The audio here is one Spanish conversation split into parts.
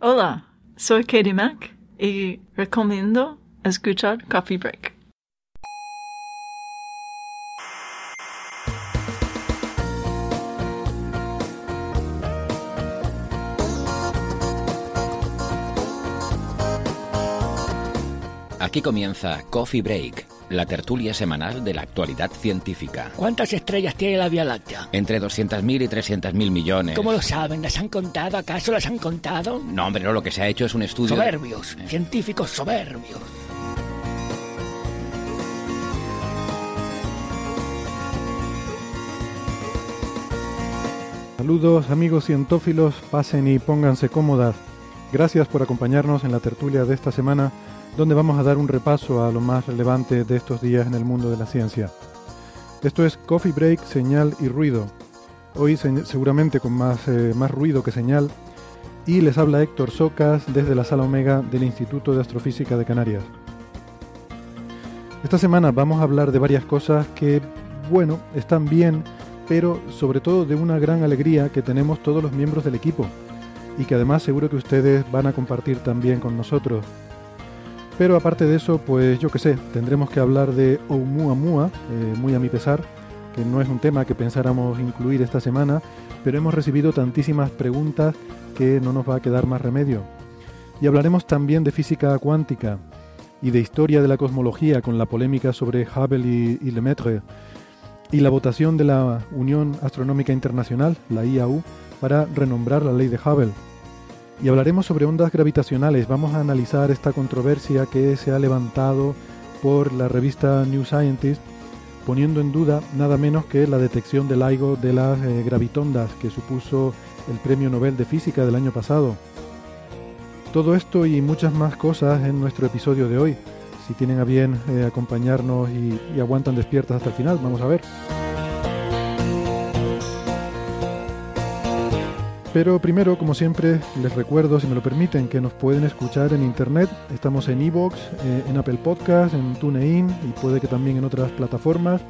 Hola, soy Katie Mack y recomiendo escuchar Coffee Break. Aquí comienza Coffee Break, la tertulia semanal de la actualidad científica. ¿Cuántas estrellas tiene la Vía Láctea? Entre 200.000 y 300.000 millones. ¿Cómo lo saben? ¿Las han contado? ¿Acaso las han contado? No, hombre, no, lo que se ha hecho es un estudio... de- Soberbios, científicos soberbios. Saludos amigos cientófilos, pasen y pónganse cómodas. Gracias por acompañarnos en la tertulia de esta semana, donde vamos a dar un repaso a lo más relevante de estos días en el mundo de la ciencia. Esto es Coffee Break, señal y ruido. Hoy se- seguramente con más, eh, más ruido que señal. Y les habla Héctor Socas desde la sala Omega del Instituto de Astrofísica de Canarias. Esta semana vamos a hablar de varias cosas que, bueno, están bien, pero sobre todo de una gran alegría que tenemos todos los miembros del equipo y que además seguro que ustedes van a compartir también con nosotros. Pero aparte de eso, pues yo qué sé, tendremos que hablar de Oumuamua, eh, muy a mi pesar, que no es un tema que pensáramos incluir esta semana, pero hemos recibido tantísimas preguntas que no nos va a quedar más remedio. Y hablaremos también de física cuántica y de historia de la cosmología con la polémica sobre Hubble y, y Lemaitre y la votación de la Unión Astronómica Internacional, la IAU, para renombrar la ley de Hubble. Y hablaremos sobre ondas gravitacionales. Vamos a analizar esta controversia que se ha levantado por la revista New Scientist, poniendo en duda nada menos que la detección del LIGO de las eh, gravitondas que supuso el Premio Nobel de Física del año pasado. Todo esto y muchas más cosas en nuestro episodio de hoy. Si tienen a bien eh, acompañarnos y, y aguantan despiertas hasta el final, vamos a ver. Pero primero, como siempre, les recuerdo, si me lo permiten, que nos pueden escuchar en internet. Estamos en Evox, eh, en Apple Podcast, en TuneIn y puede que también en otras plataformas.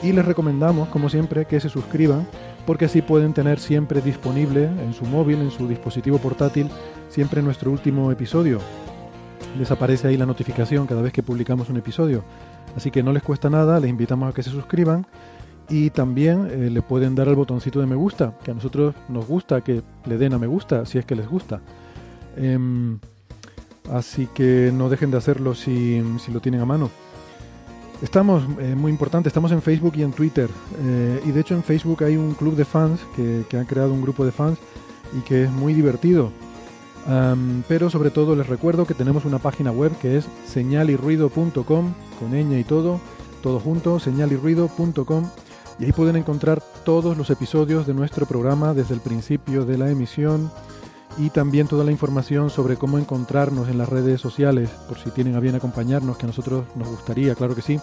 Y les recomendamos, como siempre, que se suscriban, porque así pueden tener siempre disponible en su móvil, en su dispositivo portátil, siempre nuestro último episodio. Les aparece ahí la notificación cada vez que publicamos un episodio. Así que no les cuesta nada, les invitamos a que se suscriban y también eh, le pueden dar al botoncito de me gusta, que a nosotros nos gusta que le den a me gusta, si es que les gusta. Em, así que no dejen de hacerlo si, si lo tienen a mano. Estamos, eh, muy importante, estamos en Facebook y en Twitter. eh, y de hecho en Facebook hay un club de fans que, que han creado un grupo de fans y que es muy divertido. Pero sobre todo les recuerdo que tenemos una página web que es señalirruido.com, con ñ y todo, todo junto, señalirruido.com, y ahí pueden encontrar todos los episodios de nuestro programa desde el principio de la emisión y también toda la información sobre cómo encontrarnos en las redes sociales, por si tienen a bien acompañarnos, que a nosotros nos gustaría, claro que sí.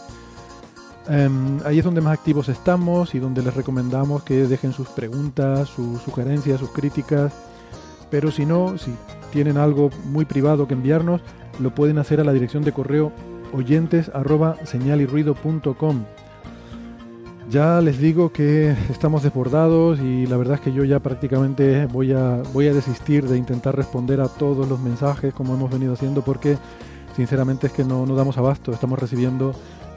Em, ahí es donde más activos estamos y donde les recomendamos que dejen sus preguntas, sus sugerencias, sus críticas. Pero si no, si tienen algo muy privado que enviarnos, lo pueden hacer a la dirección de correo oyentes arroba señalirruido.com. Ya les digo que estamos desbordados y la verdad es que yo ya prácticamente voy a, voy a desistir de intentar responder a todos los mensajes como hemos venido haciendo porque sinceramente es que no, no damos abasto. Estamos recibiendo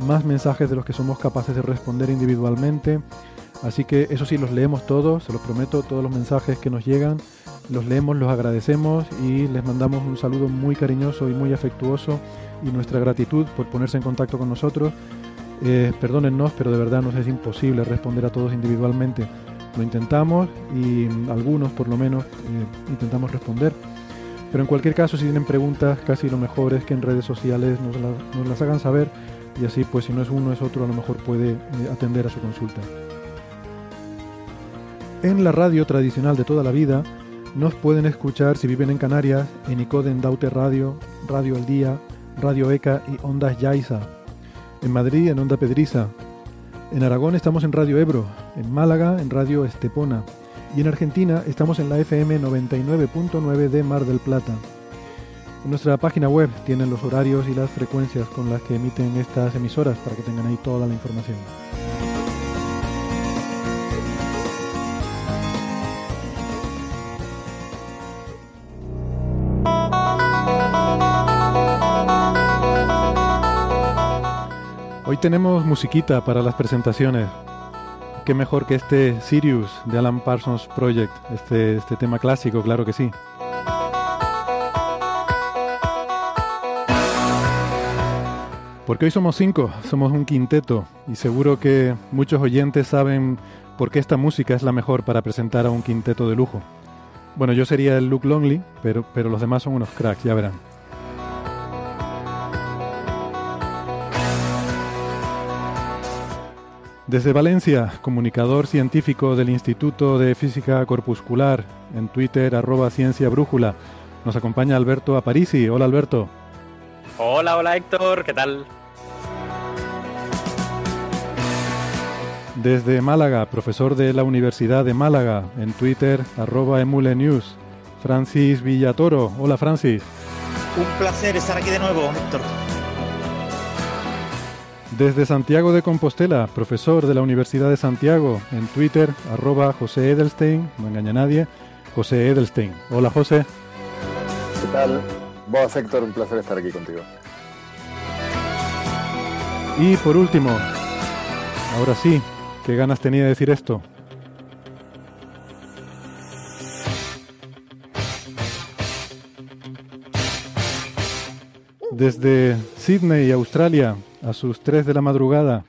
más mensajes de los que somos capaces de responder individualmente. Así que eso sí, los leemos todos, se los prometo, todos los mensajes que nos llegan, los leemos, los agradecemos y les mandamos un saludo muy cariñoso y muy afectuoso y nuestra gratitud por ponerse en contacto con nosotros. Eh, perdónennos, pero de verdad nos es imposible responder a todos individualmente. Lo intentamos y algunos por lo menos eh, intentamos responder. Pero en cualquier caso, si tienen preguntas, casi lo mejor es que en redes sociales nos, la- nos las hagan saber y así pues si no es uno es otro a lo mejor puede eh, atender a su consulta. En la radio tradicional de toda la vida nos pueden escuchar si viven en Canarias en Icoden Daute Radio, Radio El Día, Radio ECA y Ondas Yaiza. En Madrid en Onda Pedriza. En Aragón estamos en Radio Ebro. En Málaga en Radio Estepona. Y en Argentina estamos en la FM 99.9 de Mar del Plata. En nuestra página web tienen los horarios y las frecuencias con las que emiten estas emisoras para que tengan ahí toda la información. Hoy tenemos musiquita para las presentaciones. Qué mejor que este Sirius de Alan Parsons Project, este, este tema clásico, claro que sí. Porque hoy somos cinco, somos un quinteto y seguro que muchos oyentes saben por qué esta música es la mejor para presentar a un quinteto de lujo. Bueno, yo sería el Luke Longley, pero, pero los demás son unos cracks, ya verán. Desde Valencia, comunicador científico del Instituto de Física Corpuscular, en Twitter arroba ciencia brújula, nos acompaña Alberto Aparici. Hola Alberto. Hola, hola Héctor, ¿qué tal? Desde Málaga, profesor de la Universidad de Málaga, en Twitter arroba emule news, Francis Villatoro. Hola Francis. Un placer estar aquí de nuevo, Héctor. Desde Santiago de Compostela, profesor de la Universidad de Santiago, en Twitter, arroba José Edelstein, no engaña a nadie, José Edelstein. Hola José. ¿Qué tal? Vos, Héctor, un placer estar aquí contigo. Y por último, ahora sí, qué ganas tenía de decir esto. Desde Sydney, Australia, a sus 3 de la madrugada,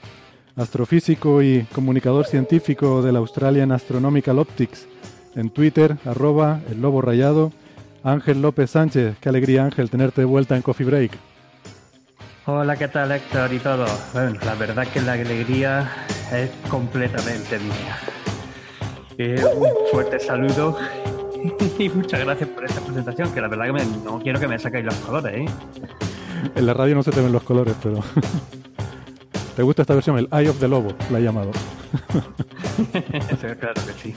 astrofísico y comunicador científico de la Australian Astronomical Optics, en Twitter, arroba el lobo rayado, Ángel López Sánchez. Qué alegría, Ángel, tenerte de vuelta en Coffee Break. Hola, ¿qué tal, Héctor y todo? Bueno, la verdad que la alegría es completamente mía. Eh, un fuerte saludo y muchas gracias por esta presentación, que la verdad que no quiero que me saquéis los colores, ¿eh? En la radio no se te ven los colores, pero... ¿Te gusta esta versión? El Eye of the Lobo, la he llamado. Claro que sí.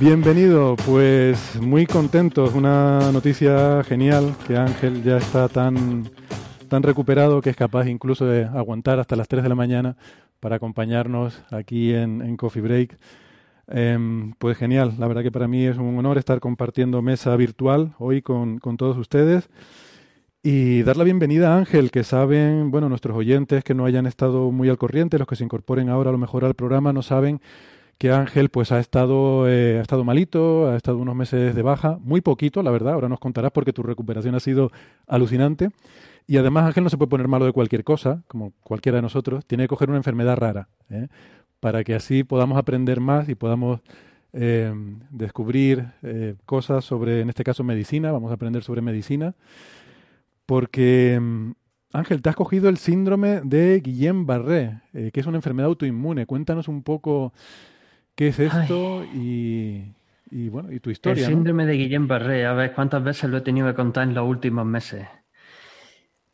Bienvenido, pues muy contentos. Una noticia genial que Ángel ya está tan, tan recuperado que es capaz incluso de aguantar hasta las 3 de la mañana para acompañarnos aquí en, en Coffee Break. Em, pues genial, la verdad que para mí es un honor estar compartiendo mesa virtual hoy con, con todos ustedes. Y dar la bienvenida a Ángel, que saben, bueno, nuestros oyentes que no hayan estado muy al corriente, los que se incorporen ahora a lo mejor al programa, no saben que Ángel pues ha estado, eh, ha estado malito, ha estado unos meses de baja, muy poquito, la verdad, ahora nos contarás porque tu recuperación ha sido alucinante. Y además Ángel no se puede poner malo de cualquier cosa, como cualquiera de nosotros, tiene que coger una enfermedad rara, ¿eh? para que así podamos aprender más y podamos eh, descubrir eh, cosas sobre, en este caso, medicina, vamos a aprender sobre medicina, porque mm, Ángel, te has cogido el síndrome de Guillain-Barré, eh, que es una enfermedad autoinmune. Cuéntanos un poco qué es esto y, y, bueno, y tu historia. El ¿no? síndrome de Guillain-Barré, a ver cuántas veces lo he tenido que contar en los últimos meses.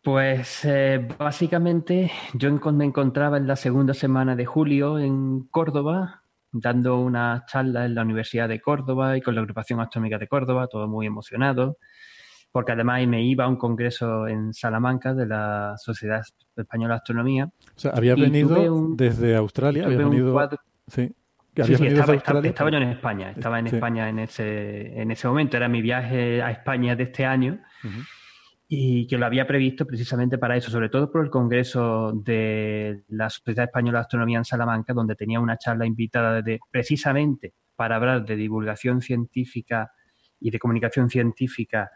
Pues eh, básicamente yo me encontraba en la segunda semana de julio en Córdoba, dando una charla en la Universidad de Córdoba y con la Agrupación Astronómica de Córdoba, todo muy emocionado, porque además me iba a un congreso en Salamanca de la Sociedad Española de Astronomía. O sea, habías venido un- desde Australia, habías venido... cuadro- Sí, Sí, sí, estaba, yo en España, estaba en Sí. España en ese, en ese momento, era mi viaje a España de este año y que lo había previsto precisamente para eso, sobre todo por el Congreso de la Sociedad Española de Astronomía en Salamanca, donde tenía una charla invitada de, precisamente para hablar de divulgación científica y de comunicación científica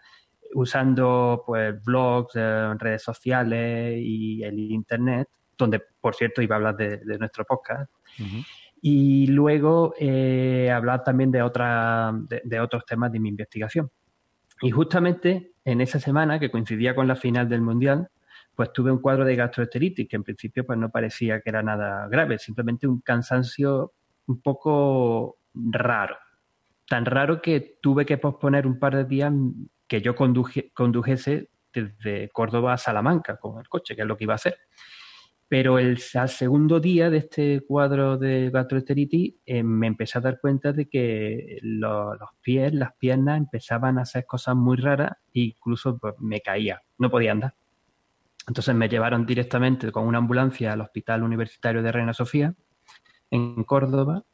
usando pues blogs, eh, redes sociales y el internet, donde por cierto iba a hablar de, de nuestro podcast. Ujú. Y luego eh, hablar también de, otra, de, de otros temas de mi investigación. Y justamente en esa semana, que coincidía con la final del Mundial, pues tuve un cuadro de gastroenteritis, que en principio pues no parecía que era nada grave, simplemente un cansancio un poco raro. tan raro que tuve que posponer un par de días que yo condujese desde Córdoba a Salamanca con el coche, que es lo que iba a hacer. Pero el, al segundo día de este cuadro de gastroenteritis eh, me empecé a dar cuenta de que los pies, las piernas empezaban a hacer cosas muy raras e incluso pues, me caía, no podía andar. Entonces me llevaron directamente con una ambulancia al Hospital Universitario de Reina Sofía en Córdoba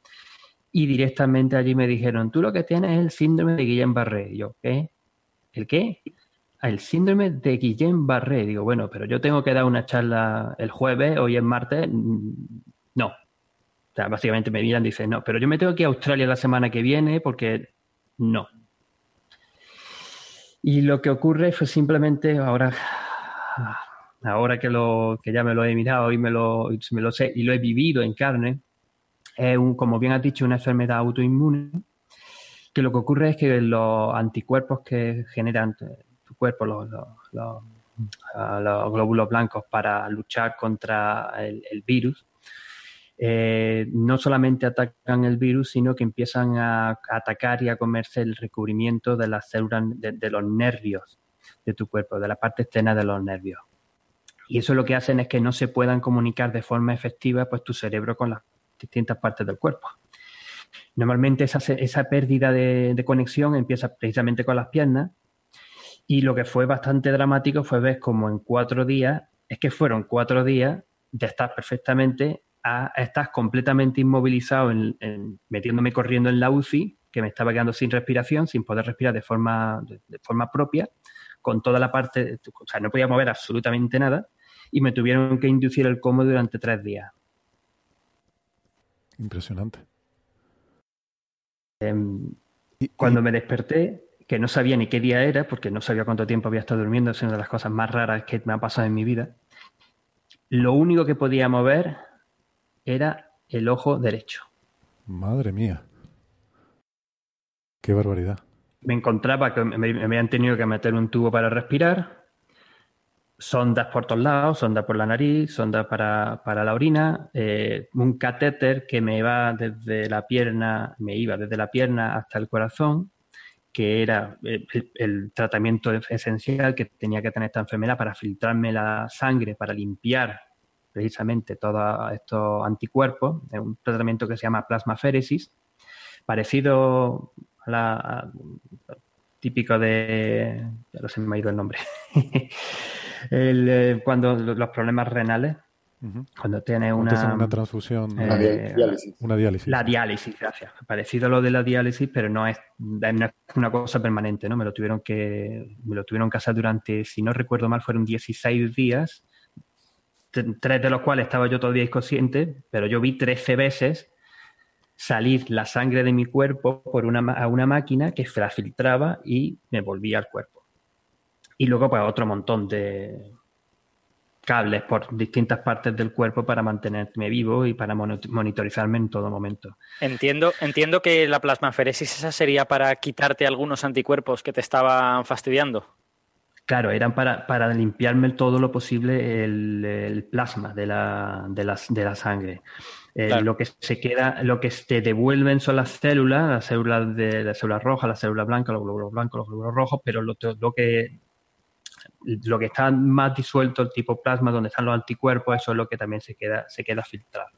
y directamente allí me dijeron, tú lo que tienes es el síndrome de Guillain-Barré. yo, ¿qué? ¿El qué? el síndrome de Guillain-Barré. Digo, bueno, pero yo tengo que dar una charla el jueves, hoy es martes. No. O sea, básicamente me miran y dicen, no, pero yo me tengo que ir a Australia la semana que viene porque no. Y lo que ocurre fue simplemente ahora, ahora que, lo, que ya me lo he mirado y me lo, me lo sé y lo he vivido en carne, es, un, como bien has dicho, una enfermedad autoinmune, que lo que ocurre es que los anticuerpos que generan cuerpo los, glóbulos blancos para luchar contra el, virus, eh, no solamente atacan el virus, sino que empiezan a, atacar y a comerse el recubrimiento de las células de, los nervios de tu cuerpo, de la parte externa de los nervios. Y eso lo que hacen es que no se puedan comunicar de forma efectiva pues, tu cerebro con las distintas partes del cuerpo. Normalmente esa, pérdida de, conexión empieza precisamente con las piernas y lo que fue bastante dramático fue ver como en cuatro días, es que fueron cuatro días de estar perfectamente a, estar completamente inmovilizado, en, metiéndome corriendo en la UCI, que me estaba quedando sin respiración, sin poder respirar de forma, de, forma propia, con toda la parte, o sea, no podía mover absolutamente nada, y me tuvieron que inducir el coma durante tres días. Impresionante. Em, cuando me desperté, que no sabía ni qué día era, porque no sabía cuánto tiempo había estado durmiendo, es una de las cosas más raras que me ha pasado en mi vida. Lo único que podía mover era el ojo derecho. Madre mía. Qué barbaridad. Me encontraba que me, habían tenido que meter un tubo para respirar, sondas por todos lados, sonda por la nariz, sonda para, la orina, eh, un catéter que me iba desde la pierna, me iba desde la pierna hasta el corazón, que era el, tratamiento esencial que tenía que tener esta enfermedad para filtrarme la sangre, para limpiar precisamente todos estos anticuerpos, un tratamiento que se llama plasmaféresis, parecido a la típico de, ya no se me ha ido el nombre, eh, cuando los problemas renales, cuando tiene una, una transfusión, una, eh, diálisis. una diálisis. La diálisis, gracias. Parecido a lo de la diálisis, pero no es, una cosa permanente, ¿no? Me lo tuvieron que me lo tuvieron que hacer durante, si no recuerdo mal, fueron 16 días, tres de los cuales estaba yo todavía inconsciente, pero yo vi 13 veces salir la sangre de mi cuerpo por una, a una máquina que la filtraba y me volvía al cuerpo. Y luego, pues, otro montón de, cables por distintas partes del cuerpo para mantenerme vivo y para monitorizarme en todo momento. Entiendo, entiendo que la plasmaferesis esa sería para quitarte algunos anticuerpos que te estaban fastidiando. Claro, eran para, para limpiarme todo lo posible el, plasma de la, de de la sangre. Eh, lo que se queda, lo que te devuelven son las células, las células de las células rojas, las células blancas, los glóbulos blancos, los glóbulos rojos, pero lo, lo que lo que está más disuelto, el tipo plasma, donde están los anticuerpos, eso es lo que también se queda, se queda filtrado.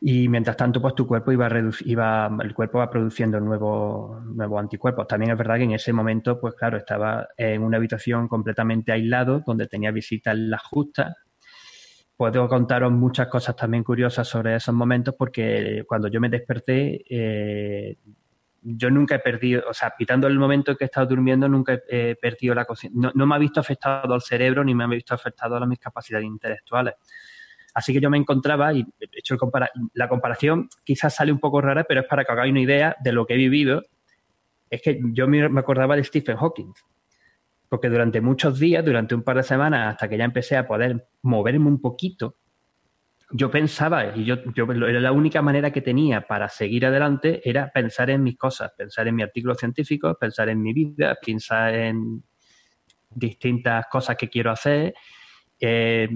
Y mientras tanto, pues tu cuerpo iba, iba el cuerpo va produciendo nuevos, nuevos anticuerpos. También es verdad que en ese momento, pues claro, estaba en una habitación completamente aislado, donde tenía visitas las justas. Puedo contaros muchas cosas también curiosas sobre esos momentos, porque cuando yo me desperté, eh, yo nunca he perdido, o sea, quitando el momento en que he estado durmiendo, nunca he perdido la conciencia. No, me ha visto afectado al cerebro ni me ha visto afectado a mis capacidades intelectuales. Así que yo me encontraba, y he hecho la comparación quizás sale un poco rara, pero es para que hagáis una idea de lo que he vivido. Es que yo me acordaba de Stephen Hawking, porque durante muchos días, durante un par de semanas, hasta que ya empecé a poder moverme un poquito, yo pensaba, y yo, yo, era la única manera que tenía para seguir adelante, era pensar en mis cosas, pensar en mi artículo científico, pensar en mi vida, pensar en distintas cosas que quiero hacer. Eh,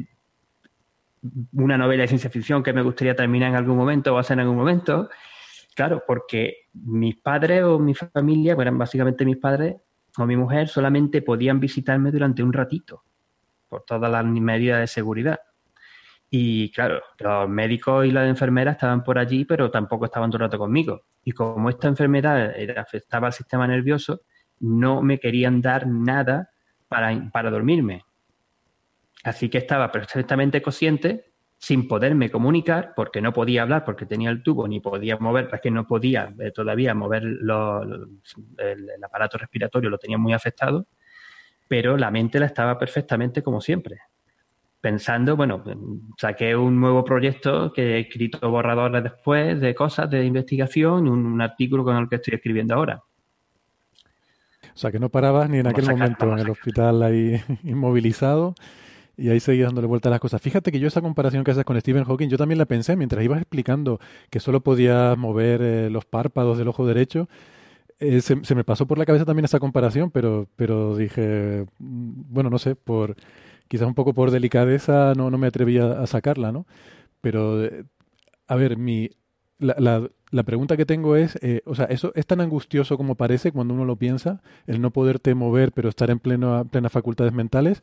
una novela de ciencia ficción que me gustaría terminar en algún momento o hacer en algún momento. claro, porque mis padres o mi familia, que eran básicamente mis padres mi mujer, solamente podían visitarme durante un ratito, por todas las medidas de seguridad. Y claro, los médicos y las enfermeras estaban por allí, pero tampoco estaban todo el rato conmigo. Y como esta enfermedad afectaba al sistema nervioso, no me querían dar nada para, para dormirme. Así que estaba perfectamente consciente, sin poderme comunicar, porque no podía hablar, porque tenía el tubo, ni podía mover, es que no podía eh, todavía mover el, aparato respiratorio, lo tenía muy afectado, pero la mente la estaba perfectamente como siempre. Pensando, bueno, saqué un nuevo proyecto que he escrito borradores después de cosas de investigación, un, un artículo con el que estoy escribiendo ahora. O sea, que no parabas ni en aquel momento en el hospital ahí inmovilizado y ahí seguías dándole vuelta a las cosas. Fíjate que yo esa comparación que haces con Stephen Hawking, yo también la pensé mientras ibas explicando que solo podías mover eh, los párpados del ojo derecho. Eh, se, me pasó por la cabeza también esa comparación, pero, pero dije, mm, bueno, no sé, por quizás un poco por delicadeza no, no me atrevía a sacarla, ¿no? Pero, eh, a ver, mi, la, la, la, pregunta que tengo es, o sea, ¿eso es tan angustioso como parece cuando uno lo piensa? El no poderte mover, pero estar en pleno, plenas facultades mentales.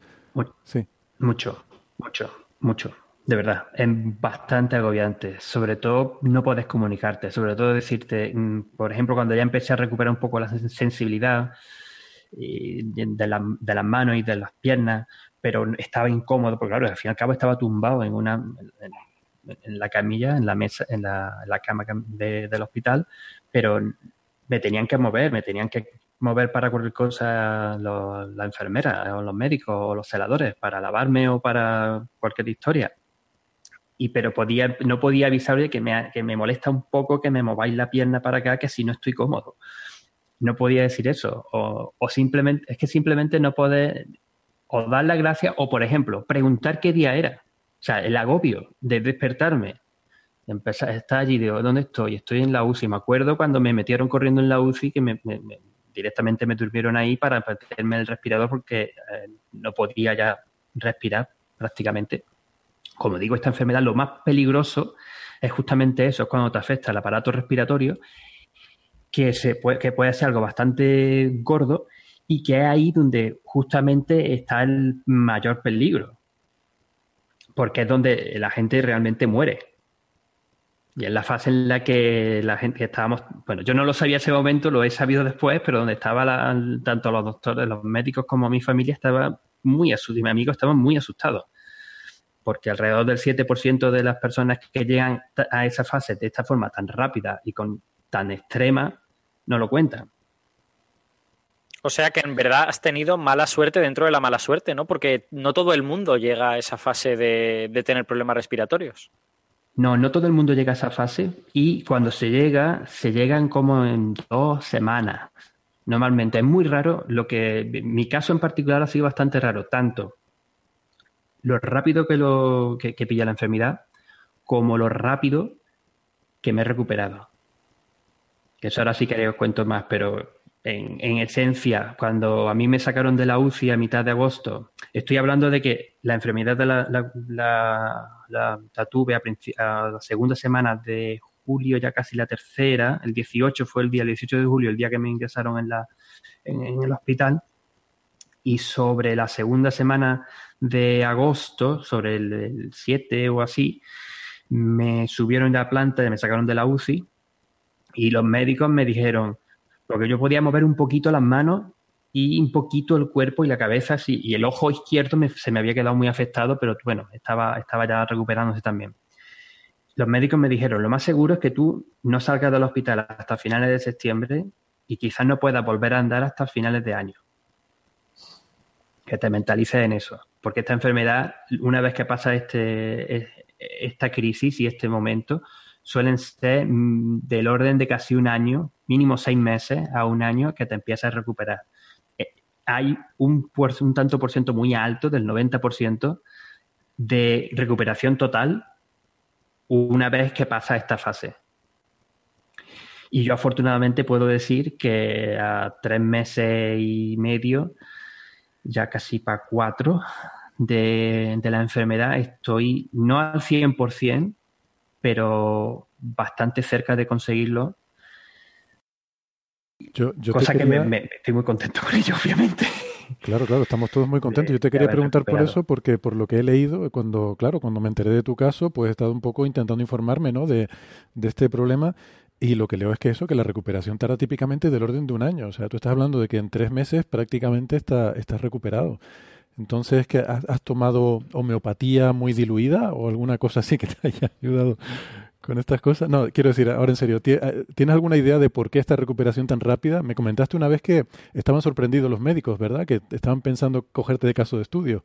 sí. Mucho, mucho, mucho. De verdad, es bastante agobiante. Sobre todo no puedes comunicarte, sobre todo decirte, mm, por ejemplo, cuando ya empecé a recuperar un poco la sensibilidad de, las manos y de las piernas, pero estaba incómodo, porque claro, al fin y al cabo estaba tumbado en una en, la camilla, en la mesa, en la, cama del hospital, pero me tenían que mover, me tenían que mover para cualquier cosa la enfermera o los médicos o los celadores para lavarme o para cualquier historia. Y pero podía, no podía avisarle que me, que me molesta un poco que me mováis la pierna para acá, que si no estoy cómodo. No podía decir eso. O, o simplemente, es que simplemente no puede o dar la gracia o, por ejemplo, preguntar qué día era. O sea, el agobio de despertarme empezar, estar allí, digo, ¿dónde estoy? Estoy en la UCI. Me acuerdo cuando me metieron corriendo en la UCI que me, directamente me durmieron ahí para meterme el respirador porque eh, no podía ya respirar prácticamente. Como digo, esta enfermedad lo más peligroso es justamente eso, es cuando te afecta el aparato respiratorio, que, se puede, que puede ser algo bastante gordo y que es ahí donde justamente está el mayor peligro, porque es donde la gente realmente muere. Y en la fase en la que la gente estábamos, bueno, yo no lo sabía ese momento, lo he sabido después, pero donde estaban tanto los doctores, los médicos como mi familia estaba muy asustados, y mis amigos estaban muy asustados, porque alrededor del 7% de las personas que llegan a esa fase de esta forma tan rápida y con tan extrema no lo cuentan. O sea que en verdad has tenido mala suerte dentro de la mala suerte, ¿no? Porque no todo el mundo llega a esa fase de tener problemas respiratorios. No, no todo el mundo llega a esa fase y cuando se llega, se llegan como en dos semanas. Normalmente es muy raro, lo que mi caso en particular ha sido bastante raro, tanto lo rápido que, lo, que, pilla la enfermedad como lo rápido que me he recuperado. Que eso ahora sí que os cuento más, pero en, esencia, cuando a mí me sacaron de la UCI a mitad de agosto, estoy hablando de que la enfermedad de la, la, tuve a, la segunda semana de julio, ya casi la tercera, el 18 fue el día, el 18 de julio, el día que me ingresaron en, la, en, el hospital, y sobre la segunda semana de agosto, sobre el, el 7 o así, me subieron de la planta, y me sacaron de la UCI, y los médicos me dijeron, porque yo podía mover un poquito las manos y un poquito el cuerpo y la cabeza, y el ojo izquierdo se me había quedado muy afectado, pero bueno, estaba, estaba ya recuperándose también. Los médicos me dijeron, lo más seguro es que tú no salgas del hospital hasta finales de septiembre y quizás no puedas volver a andar hasta finales de año. Que te mentalices en eso, porque esta enfermedad, una vez que pasa este, esta crisis y este momento, suelen ser mm, del orden de casi un año, mínimo seis meses a un año que te empiezas a recuperar. Hay un, un tanto por ciento muy alto, del 90%, de recuperación total una vez que pasa esta fase. Y yo afortunadamente puedo decir que a tres meses y medio, ya casi para cuatro, de, de la enfermedad estoy no al 100%, pero bastante cerca de conseguirlo Yo, yo Cosa que me, me- estoy muy contento con ello, obviamente. Claro, claro, estamos todos muy contentos. Yo te quería preguntar por eso, porque por lo que he leído, cuando, claro, cuando me enteré de tu caso, pues he estado un poco intentando informarme, ¿no? De, de este problema. Y lo que leo es que eso, que la recuperación tarda típicamente del orden de un año. O sea, tú estás hablando de que en tres meses prácticamente está, estás recuperado. Entonces, ¿que has, has tomado homeopatía muy diluida o alguna cosa así que te haya ayudado con estas cosas? No, quiero decir, ahora en serio, ¿tie- eh, ¿tienes alguna idea de por qué esta recuperación tan rápida? Me comentaste una vez que estaban sorprendidos los médicos, ¿verdad? Que estaban pensando cogerte de caso de estudio.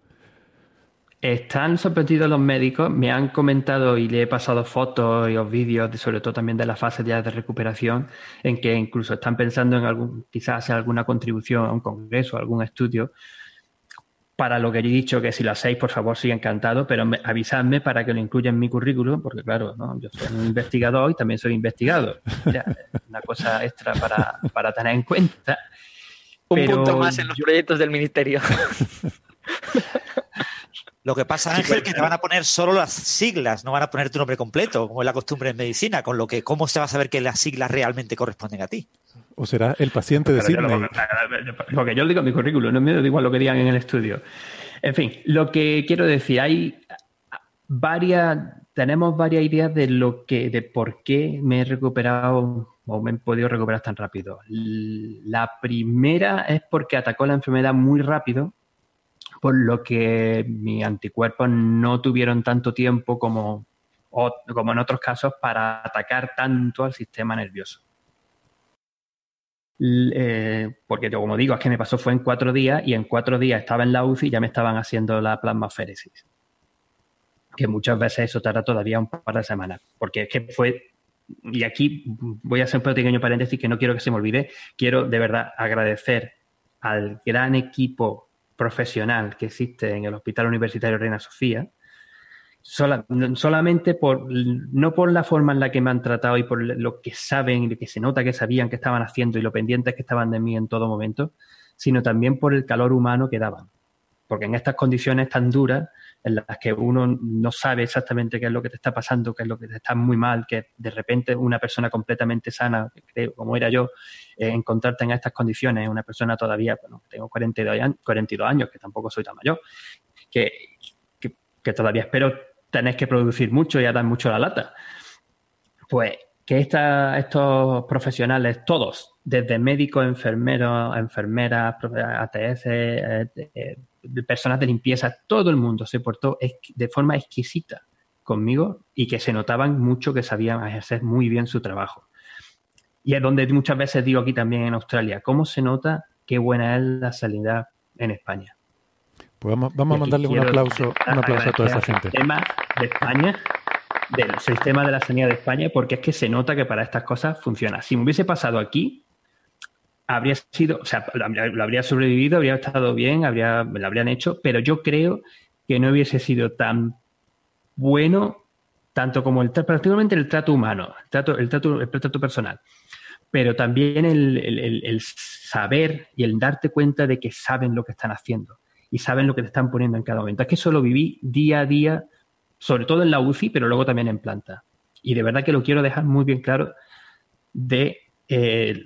Están sorprendidos los médicos, me han comentado y le he pasado fotos y vídeos, de- sobre todo también de la fase ya de recuperación, en que incluso están pensando en algún, quizás hacer alguna contribución a un congreso, a algún estudio. Para lo que yo he dicho, que si lo hacéis, por favor, sí encantado, pero me- avisadme para que lo incluya en mi currículum, porque claro, ¿no? yo soy un investigador y también soy investigado. Mira, una cosa extra para, para tener en cuenta. Un Pero punto más en los yo- proyectos del ministerio. Lo que pasa, Ángel, que te van a poner solo las siglas, no van a poner tu nombre completo, como es la costumbre en medicina, con lo que, ¿cómo se va a saber que las siglas realmente corresponden a ti? ¿O será el paciente de Sydney? lo que yo digo en mi currículum, no me da igual lo que digan en el estudio. En fin, lo que quiero decir, hay varias, tenemos varias ideas de lo que, de por qué me he recuperado o me he podido recuperar tan rápido. La primera es porque atacó la enfermedad muy rápido, por lo que mis anticuerpos no tuvieron tanto tiempo como, como en otros casos para atacar tanto al sistema nervioso. Eh, porque como digo, es que me pasó fue en cuatro días y en cuatro días estaba en la UCI y ya me estaban haciendo la plasmaféresis. Que muchas veces eso tarda todavía un par de semanas. Porque es que fue. Y aquí voy a hacer un pequeño paréntesis que no quiero que se me olvide. Quiero de verdad agradecer al gran equipo profesional que existe en el Hospital Universitario Reina Sofía, solamente por, no por la forma en la que me han tratado y por lo que saben y lo que se nota que sabían que estaban haciendo y lo pendientes que estaban de mí en todo momento, sino también por el calor humano que daban. Porque en estas condiciones tan duras, en las que uno no sabe exactamente qué es lo que te está pasando, qué es lo que te está muy mal, que de repente una persona completamente sana, como era yo, eh, encontrarte en estas condiciones, una persona todavía, bueno, tengo 42 años, 42 años, que tampoco soy tan mayor, que, que, todavía espero tener que producir mucho y a dar mucho la lata. Pues que esta- estos profesionales, todos, desde médicos, enfermeros, enfermeras, ATS, eh, eh, personas de limpieza, todo el mundo se portó de forma exquisita conmigo y que se notaban mucho que sabían ejercer muy bien su trabajo. Y es donde muchas veces digo aquí también en Australia, ¿cómo se nota qué buena es la sanidad en España? Pues vamos, vamos a mandarle un aplauso, un aplauso a toda esa gente. sistema de España, del sistema de la sanidad de España, porque es que se nota que para estas cosas funciona. Si me hubiese pasado aquí, habría sido, o sea, lo habría, sobrevivido, habría estado bien, habría, lo habrían hecho, pero yo creo que no hubiese sido tan bueno tanto como el particularmente el trato humano, el trato, el trato, el trato personal, pero también el- el saber y el darte cuenta de que saben lo que están haciendo y saben lo que te están poniendo en cada momento. Es que eso lo viví día a día, sobre todo en la UCI, pero luego también en planta. Y de verdad que lo quiero dejar muy bien claro de eh,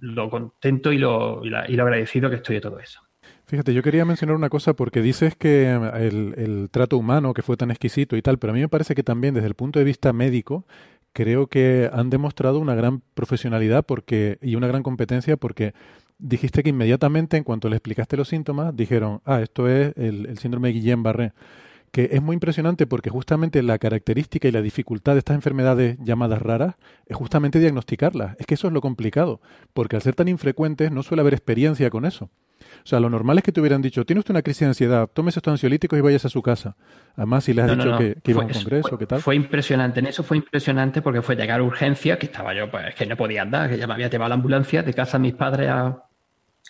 lo contento y lo, y lo agradecido que estoy de todo eso. Fíjate, yo quería mencionar una cosa porque dices que el, el trato humano que fue tan exquisito y tal, pero a mí me parece que también desde el punto de vista médico creo que han demostrado una gran profesionalidad porque y una gran competencia porque dijiste que inmediatamente en cuanto le explicaste los síntomas dijeron, ah, esto es el, el síndrome de Guillain-Barré, que es muy impresionante porque justamente la característica y la dificultad de estas enfermedades llamadas raras es justamente diagnosticarlas. Es que eso es lo complicado, porque al ser tan infrecuentes no suele haber experiencia con eso. O sea, lo normal es que te hubieran dicho, tiene usted una crisis de ansiedad, tómese estos ansiolíticos y vayas a su casa. Además, si le has No, dicho no. que, que iba a un congreso, fue- ¿qué tal? Fue impresionante. En eso fue impresionante porque fue llegar a urgencia, que estaba yo, pues que no podía andar, que ya me había llevado la ambulancia de casa a mis padres a-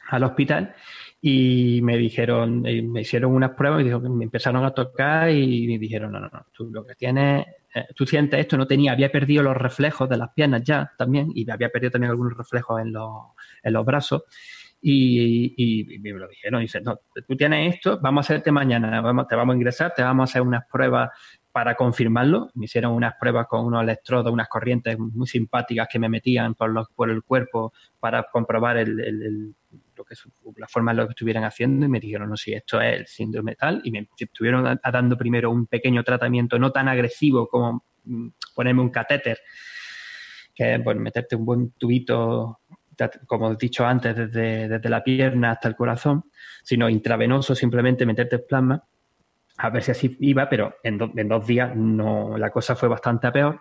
al hospital y me dijeron, y me hicieron unas pruebas que me empezaron a tocar y me dijeron, no, no, no, tú lo que tienes, eh, tú sientes esto, no tenía, había perdido los reflejos de las piernas ya también y había perdido también algunos reflejos en los, en los brazos. Y, y- y me lo dijeron, dice, no, tú tienes esto, vamos a hacerte mañana, vamos, te vamos a ingresar, te vamos a hacer unas pruebas para confirmarlo, me hicieron unas pruebas con unos electrodos, unas corrientes muy simpáticas que me metían por, los, por el cuerpo para comprobar el, lo que, la forma en lo que estuvieran haciendo y me dijeron, no, si esto es el síndrome tal, y me estuvieron dando primero un pequeño tratamiento no tan agresivo como mm, ponerme un catéter, que es bueno, meterte un buen tubito, como he dicho antes, desde, desde la pierna hasta el corazón, sino intravenoso, simplemente meterte plasma a ver si así iba, pero en, en, dos días no, la cosa fue bastante peor.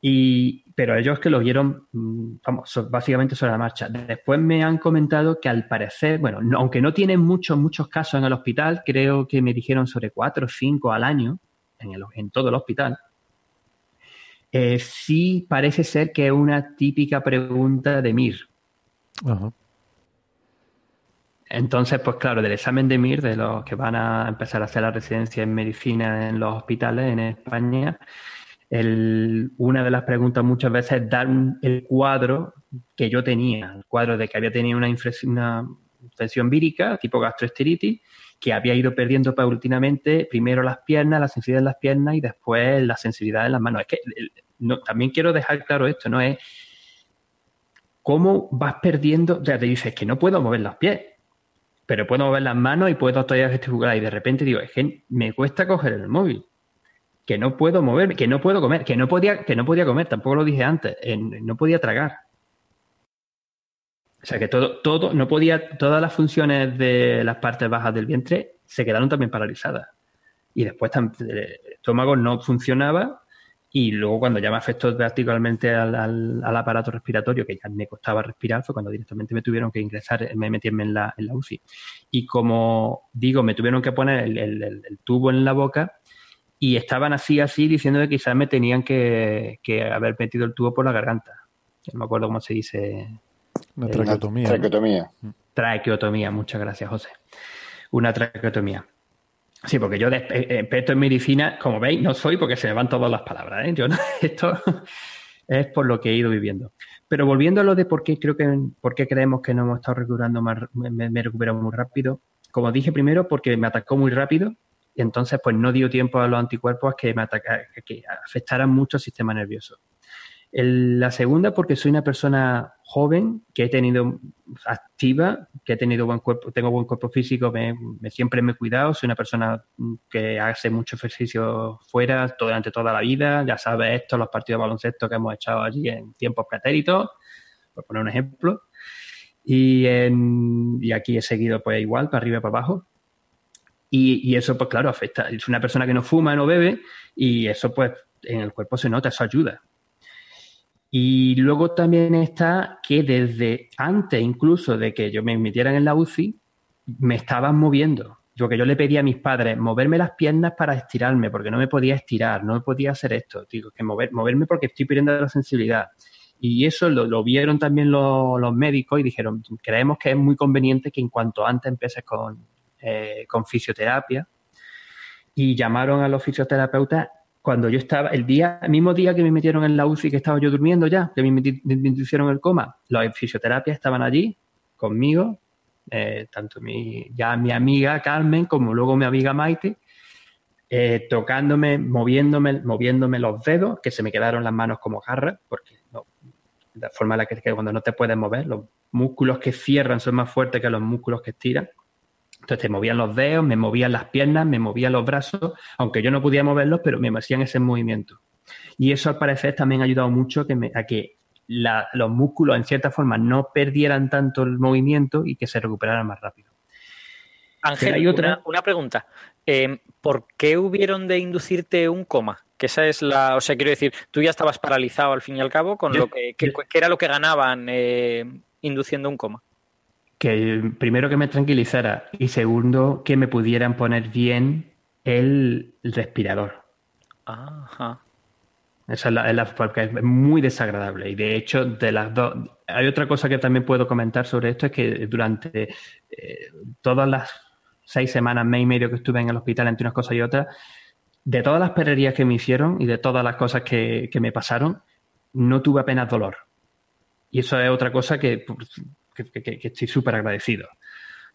Y, pero ellos que lo vieron, mm, vamos, básicamente sobre la marcha. Después me han comentado que al parecer, bueno, aunque no tienen muchos, muchos casos en el hospital, creo que me dijeron sobre cuatro o cinco al año en, el, en todo el hospital, eh, sí parece ser que es una típica pregunta de MIR. Ajá. Entonces, pues claro, del examen de MIR, de los que van a empezar a hacer la residencia en medicina en los hospitales en España, una de las preguntas muchas veces es dar el cuadro que yo tenía, el cuadro de que había tenido una, una infección vírica, tipo gastroenteritis, que había ido perdiendo paulatinamente primero las piernas, la sensibilidad en las piernas y después la sensibilidad en las manos. Es que también quiero dejar claro esto, no es cómo vas perdiendo, ya te dices que no puedo mover los pies pero puedo mover las manos y puedo todavía gesticular y de repente digo, es que me cuesta coger el móvil, que no puedo moverme, que no puedo comer, que no podía, que no podía comer, tampoco lo dije antes, no podía tragar. O sea que todo, todo, no podía, todas las funciones de las partes bajas del vientre se quedaron también paralizadas. Y después el estómago no funcionaba y luego cuando ya me afectó prácticamente al, aparato respiratorio, que ya me costaba respirar, fue cuando directamente me tuvieron que ingresar, me meterme en la, en la UCI. Y como digo, me tuvieron que poner el, tubo en la boca y estaban así, así, diciendo que quizás me tenían que, haber metido el tubo por la garganta. No me acuerdo cómo se dice. Una traqueotomía. Traqueotomía. Traqueotomía, muchas gracias, José. Una traqueotomía. Sí, porque yo de experto en medicina, como veis, no soy porque se me van todas las palabras. ¿eh? Yo esto es por lo que he ido viviendo. Pero volviendo a lo de por qué creo que por qué creemos que no hemos estado recuperando más, me, me he recuperado muy rápido. Como dije primero, porque me atacó muy rápido y entonces pues no dio tiempo a los anticuerpos que me ataca, que afectaran mucho el sistema nervioso la segunda, porque soy una persona joven, que he tenido activa, que he tenido buen cuerpo, tengo buen cuerpo físico, me, siempre me he cuidado, soy una persona que hace mucho ejercicio fuera durante toda la vida, ya sabes esto, los partidos de baloncesto que hemos echado allí en tiempos pretéritos, por poner un ejemplo. Y, y aquí he seguido pues igual, para arriba y para abajo. Y, eso, pues claro, afecta. Es una persona que no fuma, no bebe, y eso, pues, en el cuerpo se nota, eso ayuda. Y luego también está que desde antes incluso de que yo me metieran en la UCI, me estaban moviendo. Lo que yo le pedía a mis padres, moverme las piernas para estirarme, porque no me podía estirar, no me podía hacer esto. Digo, que mover, moverme porque estoy perdiendo la sensibilidad. Y eso lo, vieron también los, médicos y dijeron, creemos que es muy conveniente que en cuanto antes empieces con, eh, con fisioterapia. Y llamaron a los fisioterapeutas cuando yo estaba, el día, el mismo día que me metieron en la UCI, que estaba yo durmiendo ya, que me, hicieron el coma, los fisioterapias estaban allí conmigo, eh, tanto mi, ya mi amiga Carmen como luego mi amiga Maite, eh, tocándome, moviéndome, moviéndome los dedos, que se me quedaron las manos como garras, porque no, la forma en la que, que cuando no te puedes mover, los músculos que cierran son más fuertes que los músculos que estiran. Entonces te movían los dedos, me movían las piernas, me movían los brazos, aunque yo no podía moverlos, pero me hacían ese movimiento. Y eso al parecer también ha ayudado mucho a que los músculos en cierta forma no perdieran tanto el movimiento y que se recuperaran más rápido. Ángel, hay otra... una, pregunta. Eh, ¿Por qué hubieron de inducirte un coma? Que esa es la, o sea, quiero decir, tú ya estabas paralizado al fin y al cabo, con lo que, ¿qué era lo que ganaban eh, induciendo un coma que primero que me tranquilizara y segundo que me pudieran poner bien el, respirador. Ajá. Esa es la, porque es muy desagradable. Y de hecho, de las dos. Hay otra cosa que también puedo comentar sobre esto: es que durante eh, todas las seis semanas, mes y medio que estuve en el hospital entre unas cosas y otras, de todas las perrerías que me hicieron y de todas las cosas que, que me pasaron, no tuve apenas dolor. Y eso es otra cosa que que, estoy súper agradecido.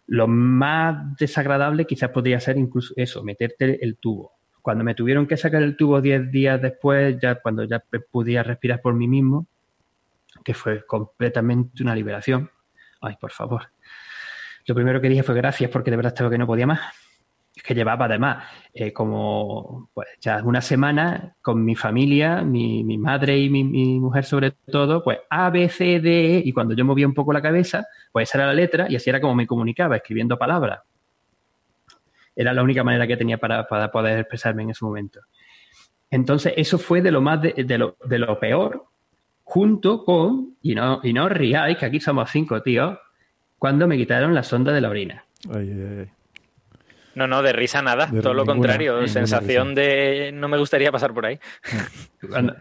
Lo más desagradable quizás podría ser incluso eso, meterte el tubo. Cuando me tuvieron que sacar el tubo 10 días después, ya cuando ya podía respirar por mí mismo, que fue completamente una liberación. Ay, por favor. Lo primero que dije fue gracias porque de verdad estaba que no podía más. Que llevaba además eh, como pues ya una semana con mi familia, mi, madre y mi, mi, mujer sobre todo, pues A, B, C, D, E, y cuando yo movía un poco la cabeza, pues esa era la letra y así era como me comunicaba, escribiendo palabras. Era la única manera que tenía para, poder expresarme en ese momento. Entonces, eso fue de lo más de, lo, de lo, peor, junto con, y no, y no riáis, que aquí somos cinco tíos, cuando me quitaron la sonda de la orina. Ay, ay, ay. No, no, de risa nada, todo lo contrario, sensación de no me gustaría pasar por ahí.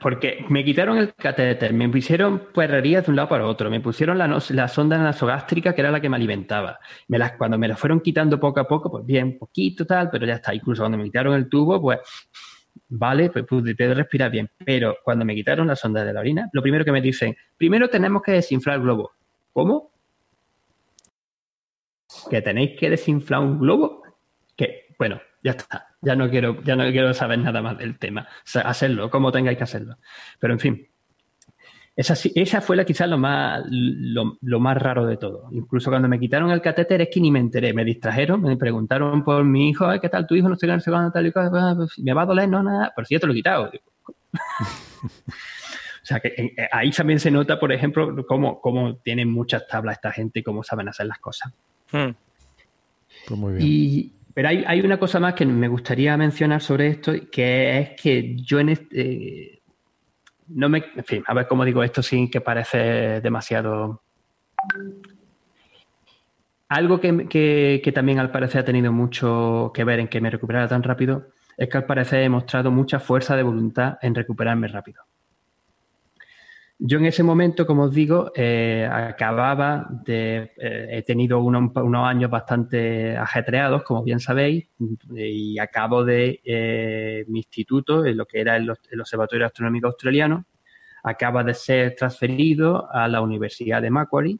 Porque me quitaron el catéter, me pusieron puerrerías de un lado para otro, me pusieron la, la sonda nasogástrica que era la que me alimentaba. Me las, cuando me la fueron quitando poco a poco, pues bien, poquito tal, pero ya está. Incluso cuando me quitaron el tubo, pues vale, pues pude respirar bien. Pero cuando me quitaron la sonda de la orina, lo primero que me dicen, primero tenemos que desinflar el globo. ¿Cómo? ¿Que tenéis que desinflar un globo? Bueno, ya está, ya no quiero, ya no quiero saber nada más del tema. hacerlo, como tengáis que hacerlo. Pero en fin, esa, esa fue la, quizás lo más, lo, más raro de todo. Incluso cuando me quitaron el catéter es que ni me enteré. Me distrajeron, me preguntaron por mi hijo, ¿qué tal tu hijo? No sé qué, no tal y pues, ¿Me va a doler? No, nada. Yo te lo he quitado. o sea, que eh, eh, ahí también se nota, por ejemplo, cómo, cómo tienen muchas tablas esta gente y cómo saben hacer las cosas. Hmm. Pues muy bien. Y, pero hay, una cosa más que me gustaría mencionar sobre esto, que es que yo en este... no me... En fin, a ver cómo digo esto sin que parece demasiado... Algo que, que, también al parecer ha tenido mucho que ver en que me recuperara tan rápido es que al parecer he mostrado mucha fuerza de voluntad en recuperarme rápido. Yo en ese momento, como os digo, eh, acababa de... Eh, he tenido unos años bastante ajetreados, como bien sabéis, y acabo de eh, mi instituto, lo que era el, Observatorio Astronómico Australiano, acaba de ser transferido a la Universidad de Macquarie.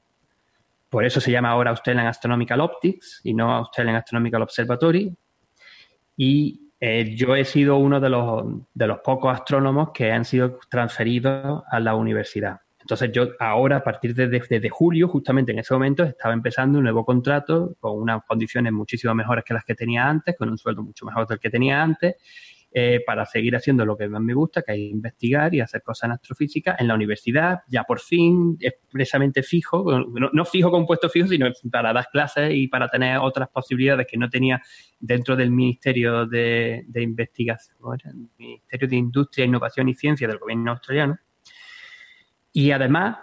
Por eso se llama ahora Australian Astronomical Optics y no Australian Astronomical Observatory. Y eh, yo he sido uno de los, de los pocos astrónomos que han sido transferidos a la universidad. Entonces yo ahora, a partir de, de, julio, justamente en ese momento, estaba empezando un nuevo contrato con unas condiciones muchísimo mejores que las que tenía antes, con un sueldo mucho mejor del que tenía antes eh, para seguir haciendo lo que más me gusta, que es investigar y hacer cosas en astrofísica en la universidad, ya por fin expresamente fijo, no, fijo con puesto fijo, sino para dar clases y para tener otras posibilidades que no tenía dentro del Ministerio de, Investigación, el Ministerio de Industria, Innovación y Ciencia del gobierno australiano. Y además,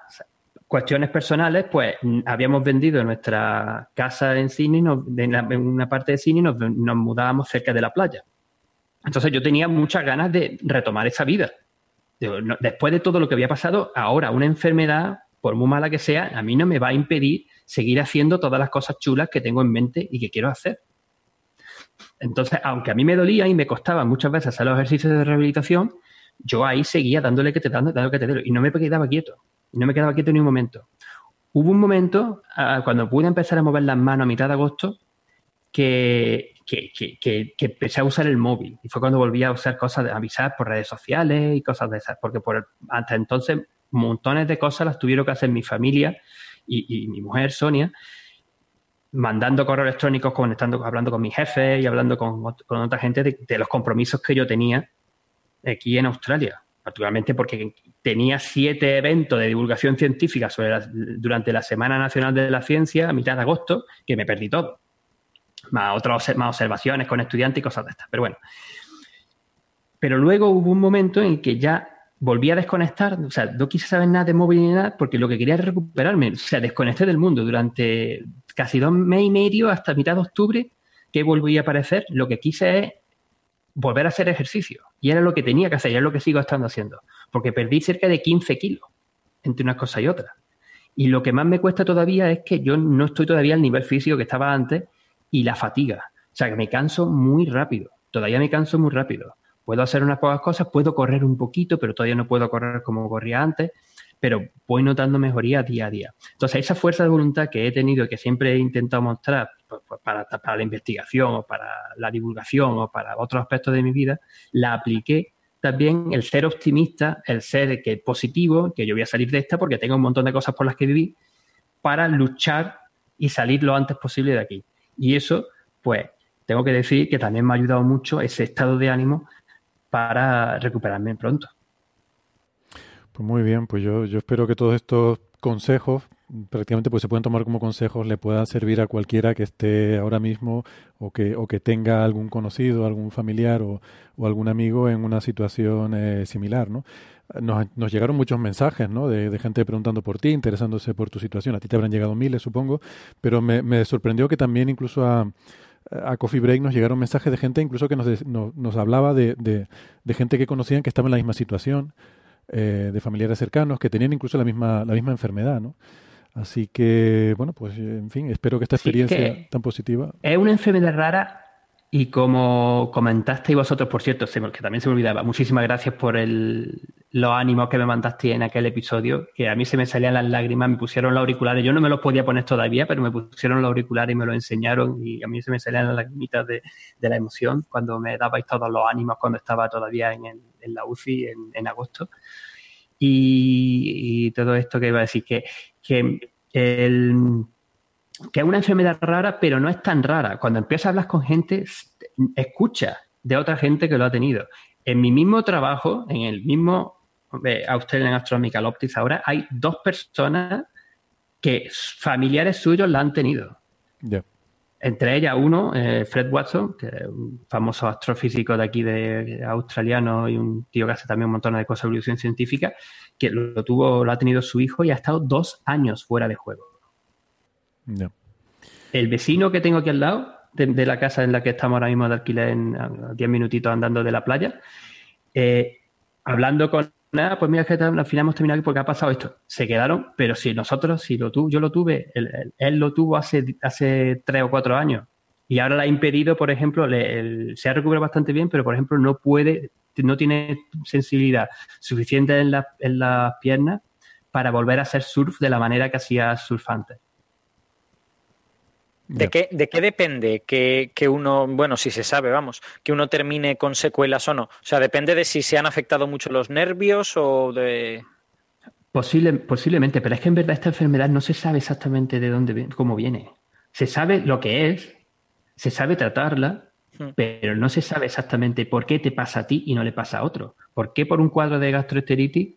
cuestiones personales, pues habíamos vendido nuestra casa en Sydney, en, una parte de Sydney nos, nos mudábamos cerca de la playa. Entonces yo tenía muchas ganas de retomar esa vida. Después de todo lo que había pasado, ahora una enfermedad, por muy mala que sea, a mí no me va a impedir seguir haciendo todas las cosas chulas que tengo en mente y que quiero hacer. Entonces, aunque a mí me dolía y me costaba muchas veces hacer los ejercicios de rehabilitación, yo ahí seguía dándole que te dando, dándole que te doy, y no me quedaba quieto. No me quedaba quieto ni un momento. Hubo un momento, ah, cuando pude empezar a mover las manos a mitad de agosto, que que, que, que, empecé a usar el móvil. Y fue cuando volví a usar cosas de avisar por redes sociales y cosas de esas, porque por hasta entonces montones de cosas las tuvieron que hacer mi familia y, mi mujer, Sonia, mandando correos electrónicos, conectando, hablando con mi jefe y hablando con, con otra gente de, los compromisos que yo tenía aquí en Australia. Particularmente porque tenía siete eventos de divulgación científica sobre durante la Semana Nacional de la Ciencia a mitad de agosto, que me perdí todo más otras más observaciones con estudiantes y cosas de estas. Pero bueno. Pero luego hubo un momento en que ya volví a desconectar, o sea, no quise saber nada de nada porque lo que quería era recuperarme, o sea, desconecté del mundo durante casi dos meses y medio hasta mitad de octubre que volví a aparecer, lo que quise es volver a hacer ejercicio y era lo que tenía que hacer y es lo que sigo estando haciendo, porque perdí cerca de 15 kilos entre una cosa y otra. Y lo que más me cuesta todavía es que yo no estoy todavía al nivel físico que estaba antes y la fatiga. O sea, que me canso muy rápido. Todavía me canso muy rápido. Puedo hacer unas pocas cosas, puedo correr un poquito, pero todavía no puedo correr como corría antes. pero voy notando mejoría día a día. Entonces, esa fuerza de voluntad que he tenido que siempre he intentado mostrar pues, pues, para, para la investigación o para la divulgación o para otros aspectos de mi vida, la apliqué también el ser optimista, el ser que positivo, que yo voy a salir de esta porque tengo un montón de cosas por las que vivir, para luchar y salir lo antes posible de aquí. Y eso, pues, tengo que decir que también me ha ayudado mucho ese estado de ánimo para recuperarme pronto. Pues muy bien, pues yo, yo espero que todos estos consejos prácticamente pues se pueden tomar como consejos, le puedan servir a cualquiera que esté ahora mismo o que, o que tenga algún conocido, algún familiar o, algún amigo en una situación eh, similar, ¿no? Nos, nos, llegaron muchos mensajes, ¿no? De, gente preguntando por ti, interesándose por tu situación. A ti te habrán llegado miles, supongo, pero me, sorprendió que también incluso a, a Coffee Break nos llegaron mensajes de gente incluso que nos, nos, hablaba de, de, de, gente que conocían que estaba en la misma situación, eh, de familiares cercanos, que tenían incluso la misma, la misma enfermedad, ¿no? Así que, bueno, pues en fin, espero que esta experiencia tan positiva. Es una enfermedad rara y como comentasteis vosotros, por cierto, que también se me olvidaba, muchísimas gracias por el, los ánimos que me mandaste en aquel episodio, que a mí se me salían las lágrimas, me pusieron los auriculares, yo no me los podía poner todavía, pero me pusieron los auriculares y me lo enseñaron y a mí se me salían las lagrimitas de, la emoción cuando me dabais todos los ánimos cuando estaba todavía en, la UCI en agosto. Y, todo esto que iba a decir, que, que, el, que es una enfermedad rara, pero no es tan rara. Cuando empiezas a hablar con gente, escucha de otra gente que lo ha tenido. En mi mismo trabajo, en el mismo eh, Australian Astronomical Optics, ahora hay dos personas que familiares suyos la han tenido. Entre ellas uno, eh, Fred Watson, que es un famoso astrofísico de aquí de, australiano y un tío que hace también un montón de cosas de evolución científica, que lo tuvo, lo ha tenido su hijo y ha estado dos años fuera de juego. El vecino que tengo aquí al lado, de, la casa en la que estamos ahora mismo de alquiler en 10 minutitos andando de la playa, eh, hablando con nada, pues mira que al final hemos terminado aquí porque ha pasado esto. Se quedaron, pero si nosotros, si lo tuvo, yo lo tuve, él, lo tuvo hace, hace tres o cuatro años y ahora le ha impedido, por ejemplo, se ha recuperado bastante bien, pero por ejemplo no puede, no tiene sensibilidad suficiente en, en las piernas para volver a hacer surf de la manera que hacía surf antes. ¿De qué, ¿De qué depende que, uno, bueno, si se sabe, vamos, que uno termine con secuelas o no? O sea, depende de si se han afectado mucho los nervios o de... Posible, posiblemente, pero es que en verdad esta enfermedad no se sabe exactamente de dónde, cómo viene. Se sabe lo que es, se sabe tratarla, hmm. pero no se sabe exactamente por qué te pasa a ti y no le pasa a otro. ¿Por qué por un cuadro de gastroenteritis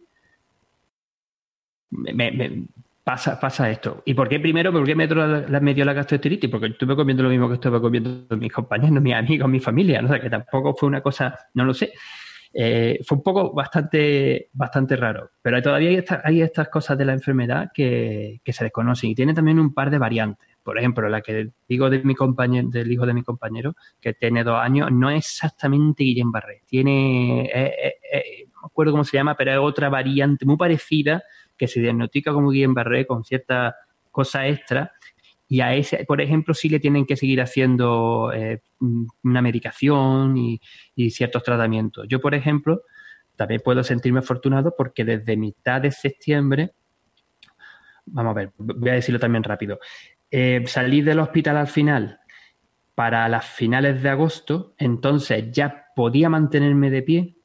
me, pasa, pasa esto. ¿Y por qué primero? ¿Por qué me, dio la gastroenteritis? Porque estuve comiendo lo mismo que estuve comiendo mis compañeros, mis amigos, mi familia. ¿no? O sea, que tampoco fue una cosa, no lo sé. Eh, fue un poco bastante, bastante raro. Pero todavía hay, hay estas cosas de la enfermedad que, se desconocen y tiene también un par de variantes. Por ejemplo, la que digo de mi compañero, del hijo de mi compañero, que tiene dos años, no es exactamente Guillén Barré. Tiene, eh, eh, no me acuerdo cómo se llama, pero es otra variante muy parecida que se diagnostica como Guillain-Barré con cierta cosa extra y a ese, por ejemplo, sí le tienen que seguir haciendo eh, una medicación y, ciertos tratamientos. Yo, por ejemplo, también puedo sentirme afortunado porque desde mitad de septiembre, vamos a ver, voy a decirlo también rápido, eh, salí del hospital al final para las finales de agosto, entonces ya podía mantenerme de pie,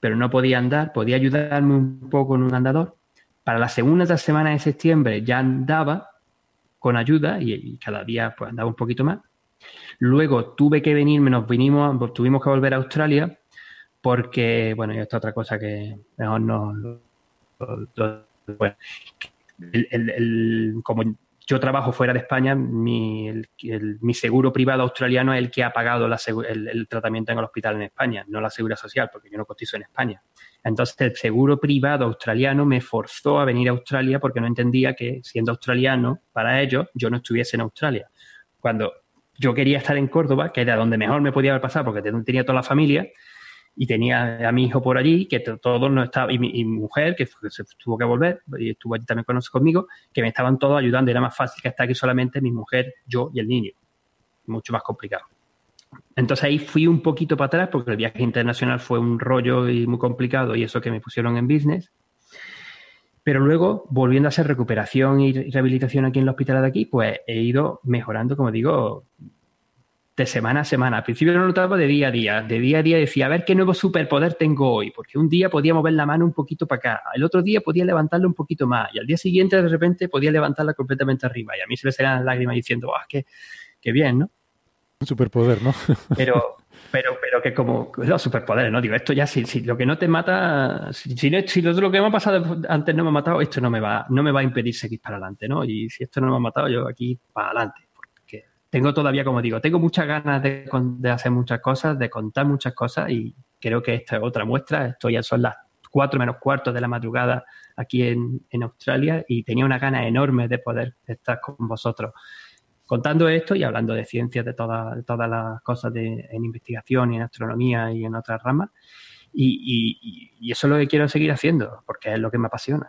pero no podía andar, podía ayudarme un poco en un andador para la segunda semana de septiembre ya andaba con ayuda y, cada día pues andaba un poquito más. Luego tuve que venirme, nos vinimos, tuvimos que volver a Australia porque, bueno, y esta otra cosa que mejor no... Como yo trabajo fuera de España, mi, seguro privado australiano es el que ha pagado el, tratamiento en el hospital en España, no la seguridad social, porque yo no cotizo en España. Entonces el seguro privado australiano me forzó a venir a Australia porque no entendía que siendo australiano, para ellos, yo no estuviese en Australia. Cuando yo quería estar en Córdoba, que era donde mejor me podía haber pasado porque tenía toda la familia, y tenía a mi hijo por allí, que todos no estaban, y mi, mujer, que se tuvo que volver, y estuvo allí también conmigo, que me estaban todos ayudando. Era más fácil que estar aquí solamente mi mujer, yo y el niño. Mucho más complicado. Entonces ahí fui un poquito para atrás porque el viaje internacional fue un rollo y muy complicado y eso que me pusieron en business. Pero luego, volviendo a hacer recuperación y rehabilitación aquí en el hospital de aquí, pues he ido mejorando, como digo, de semana a semana. Al principio lo notaba de día a día. De día a día decía, a ver qué nuevo superpoder tengo hoy. Porque un día podía mover la mano un poquito para acá. El otro día podía levantarla un poquito más. Y al día siguiente, de repente, podía levantarla completamente arriba. Y a mí se me salían las lágrimas diciendo, ah, qué, qué bien, ¿no? Un superpoder, ¿no? Pero, pero, pero que como los superpoderes, ¿no? Digo, esto ya, si, si lo que no te mata, si, si, si lo, que me ha pasado antes no me ha matado, esto no me va, no me va a impedir seguir para adelante, ¿no? Y si esto no me ha matado, yo aquí para adelante. Porque tengo todavía, como digo, tengo muchas ganas de, de hacer muchas cosas, de contar muchas cosas y creo que esta es otra muestra. Esto ya son las cuatro menos cuartos de la madrugada aquí en, en Australia y tenía una ganas enorme de poder estar con vosotros contando esto y hablando de ciencias, de, toda, de todas las cosas de, en investigación y en astronomía y en otras ramas. Y, y, y, eso es lo que quiero seguir haciendo, porque es lo que me apasiona.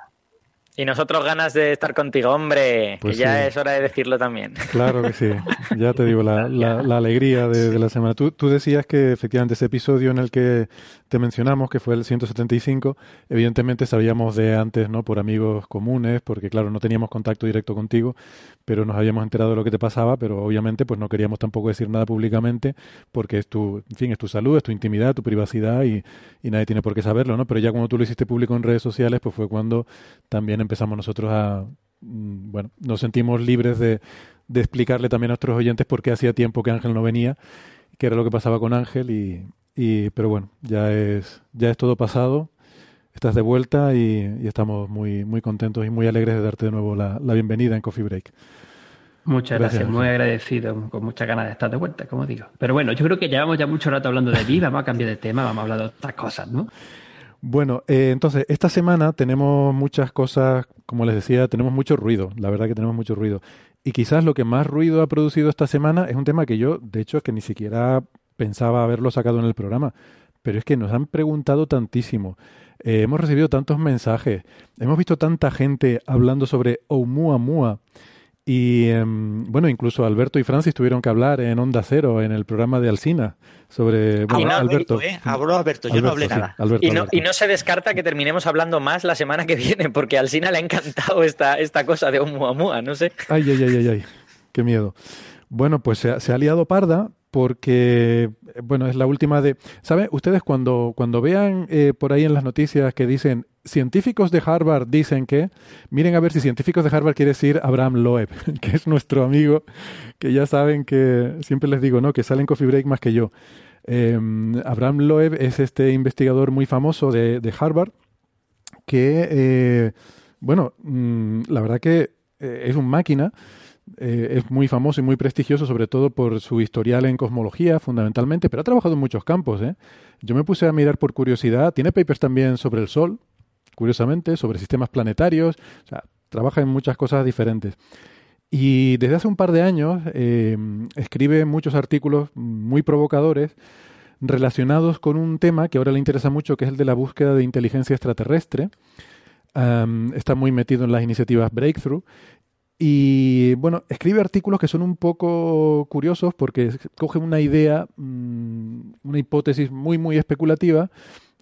Y nosotros ganas de estar contigo, hombre, pues que ya sí. es hora de decirlo también. Claro que sí, ya te digo, la, la, la alegría de, de, la semana. Tú, tú, decías que efectivamente ese episodio en el que te mencionamos, que fue el 175, evidentemente sabíamos de antes, ¿no? Por amigos comunes, porque claro, no teníamos contacto directo contigo, pero nos habíamos enterado de lo que te pasaba, pero obviamente pues no queríamos tampoco decir nada públicamente, porque es tu, en fin, es tu salud, es tu intimidad, tu privacidad y, y nadie tiene por qué saberlo, ¿no? Pero ya cuando tú lo hiciste público en redes sociales, pues fue cuando también empezamos nosotros a, mm, bueno, nos sentimos libres de, de, explicarle también a nuestros oyentes por qué hacía tiempo que Ángel no venía, qué era lo que pasaba con Ángel y, y pero bueno, ya es, ya es todo pasado, estás de vuelta y, y, estamos muy, muy contentos y muy alegres de darte de nuevo la, la bienvenida en Coffee Break. Muchas gracias, gracias, muy agradecido, con muchas ganas de estar de vuelta, como digo. Pero bueno, yo creo que llevamos ya mucho rato hablando de mí, vamos a cambiar de tema, vamos a hablar de otras cosas, ¿no? Bueno, eh, entonces, esta semana tenemos muchas cosas, como les decía, tenemos mucho ruido, la verdad que tenemos mucho ruido. Y quizás lo que más ruido ha producido esta semana es un tema que yo, de hecho, es que ni siquiera pensaba haberlo sacado en el programa, pero es que nos han preguntado tantísimo, eh, hemos recibido tantos mensajes, hemos visto tanta gente hablando sobre Oumuamua. Y eh, bueno, incluso Alberto y Francis tuvieron que hablar en Onda Cero, en el programa de Alsina, sobre bueno, Alberto. Alberto, ¿eh? Habló Alberto, yo Alberto, no hablé sí, nada. Alberto, y, no, y, no, se descarta que terminemos hablando más la semana que viene, porque a Alsina le ha encantado esta, esta cosa de Oumuamua, no sé. Ay, ay, ay, ay, ay, qué miedo. Bueno, pues se ha, se ha liado parda porque, bueno, es la última de... ¿Sabe? Ustedes cuando, cuando vean eh, por ahí en las noticias que dicen científicos de Harvard dicen que, miren a ver si científicos de Harvard quiere decir Abraham Loeb, que es nuestro amigo, que ya saben que siempre les digo, ¿no? Que sale en Coffee Break más que yo. Eh, Abraham Loeb es este investigador muy famoso de, de Harvard que, eh, bueno, mmm, la verdad que eh, es un máquina. Eh, es muy famoso y muy prestigioso, sobre todo por su historial en cosmología, fundamentalmente, pero ha trabajado en muchos campos. ¿eh? Yo me puse a mirar por curiosidad. Tiene papers también sobre el Sol, curiosamente, sobre sistemas planetarios. O sea, trabaja en muchas cosas diferentes. Y desde hace un par de años eh, escribe muchos artículos muy provocadores relacionados con un tema que ahora le interesa mucho, que es el de la búsqueda de inteligencia extraterrestre. Está muy metido en las iniciativas Breakthrough y bueno, escribe artículos que son un poco curiosos porque coge una idea, mmm, una hipótesis muy, muy especulativa,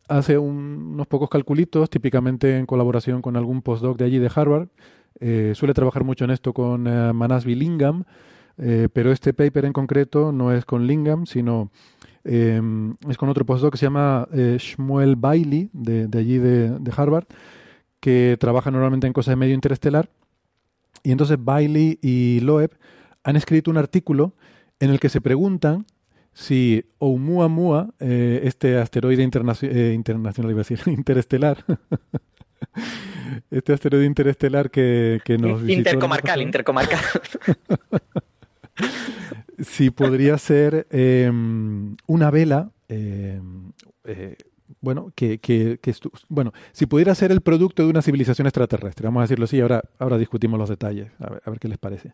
hace un, unos pocos calculitos, típicamente en colaboración con algún postdoc de allí de Harvard. Eh, suele trabajar mucho en esto con eh, Lingam, eh, pero este paper en concreto no es con Lingam, sino eh, es con otro postdoc que se llama eh, Shmuel Bailey, de, de allí de, de Harvard, que trabaja normalmente en cosas de medio interestelar y entonces Bailey y Loeb han escrito un artículo en el que se preguntan si Oumuamua, eh, este asteroide eh, internacional, iba a decir, interestelar, este asteroide interestelar que, que nos Intercomarcal, intercomarcal. si podría ser eh, una vela eh, bueno, que, que, que bueno, si pudiera ser el producto de una civilización extraterrestre, vamos a decirlo así, ahora, ahora discutimos los detalles, a ver, a ver qué les parece.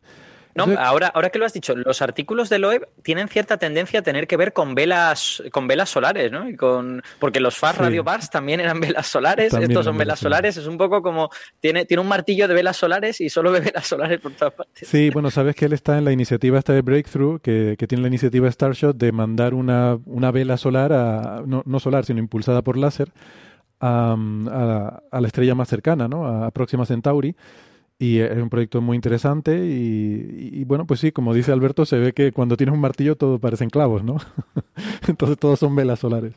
No, ahora, ahora que lo has dicho, los artículos de Loeb tienen cierta tendencia a tener que ver con velas, con velas solares, ¿no? Y con, porque los Fast sí. Radio Bars también eran velas solares, también estos son velas solares, es un poco como, tiene, tiene un martillo de velas solares y solo ve velas solares por todas partes. Sí, bueno, sabes que él está en la iniciativa esta de Breakthrough, que, que tiene la iniciativa Starshot de mandar una, una vela solar, a, no, no solar, sino impulsada por láser, a, la estrella más cercana, ¿no? a Próxima Centauri. Y es un proyecto muy interesante y, bueno, pues sí, como dice Alberto, se ve que cuando tienes un martillo todo parecen clavos, ¿no? Entonces todos son velas solares.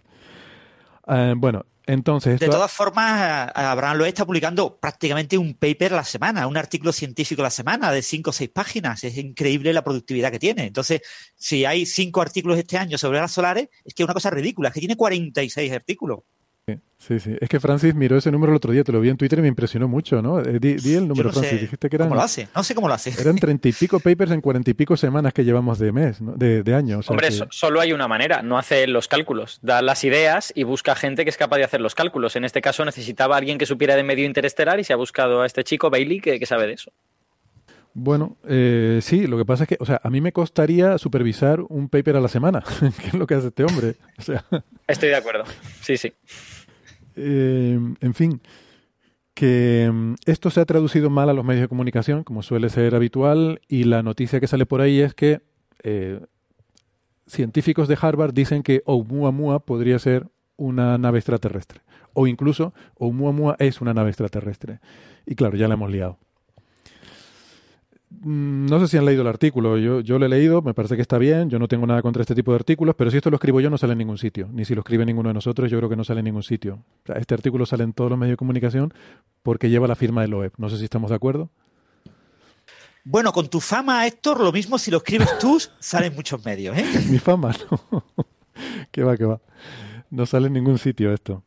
Eh, bueno, entonces... De todas formas, Abraham lo está publicando prácticamente un paper a la semana, un artículo científico a la semana de cinco o seis páginas. Es increíble la productividad que tiene. Entonces, si hay cinco artículos este año sobre las solares, es que es una cosa ridícula, es que tiene 46 artículos. Sí, sí. Es que Francis miró ese número el otro día, te lo vi en Twitter y me impresionó mucho, ¿no? Eh, di, el número, Francis. Dijiste que eran. ¿Cómo lo hace? No sé cómo lo hace. Eran treinta y pico papers en cuarenta y pico semanas que llevamos de mes, de, de año. Hombre, solo hay una manera, no hace los cálculos. Da las ideas y busca gente que es capaz de hacer los cálculos. En este caso necesitaba alguien que supiera de medio interestelar y se ha buscado a este chico, Bailey, que, sabe de eso. Bueno, eh, sí, lo que pasa es que, o sea, a mí me costaría supervisar un paper a la semana, que es lo que hace este hombre. O sea... Estoy de acuerdo, sí, sí. Eh, en fin, que mm, esto se ha traducido mal a los medios de comunicación, como suele ser habitual, y la noticia que sale por ahí es que eh, científicos de Harvard dicen que Oumuamua podría ser una nave extraterrestre, o incluso Oumuamua es una nave extraterrestre. Y claro, ya la hemos liado. Mm, no sé si han leído el artículo, yo, yo lo he leído, me parece que está bien, yo no tengo nada contra este tipo de artículos, pero si esto lo escribo yo no sale en ningún sitio, ni si lo escribe ninguno de nosotros yo creo que no sale en ningún sitio. este artículo sale en todos los medios de comunicación porque lleva la firma de Loeb, no sé si estamos de acuerdo. Bueno, con tu fama, Héctor, lo mismo si lo escribes tú, sale en muchos medios, ¿eh? Mi fama, no. que va, que va. No sale en ningún sitio esto.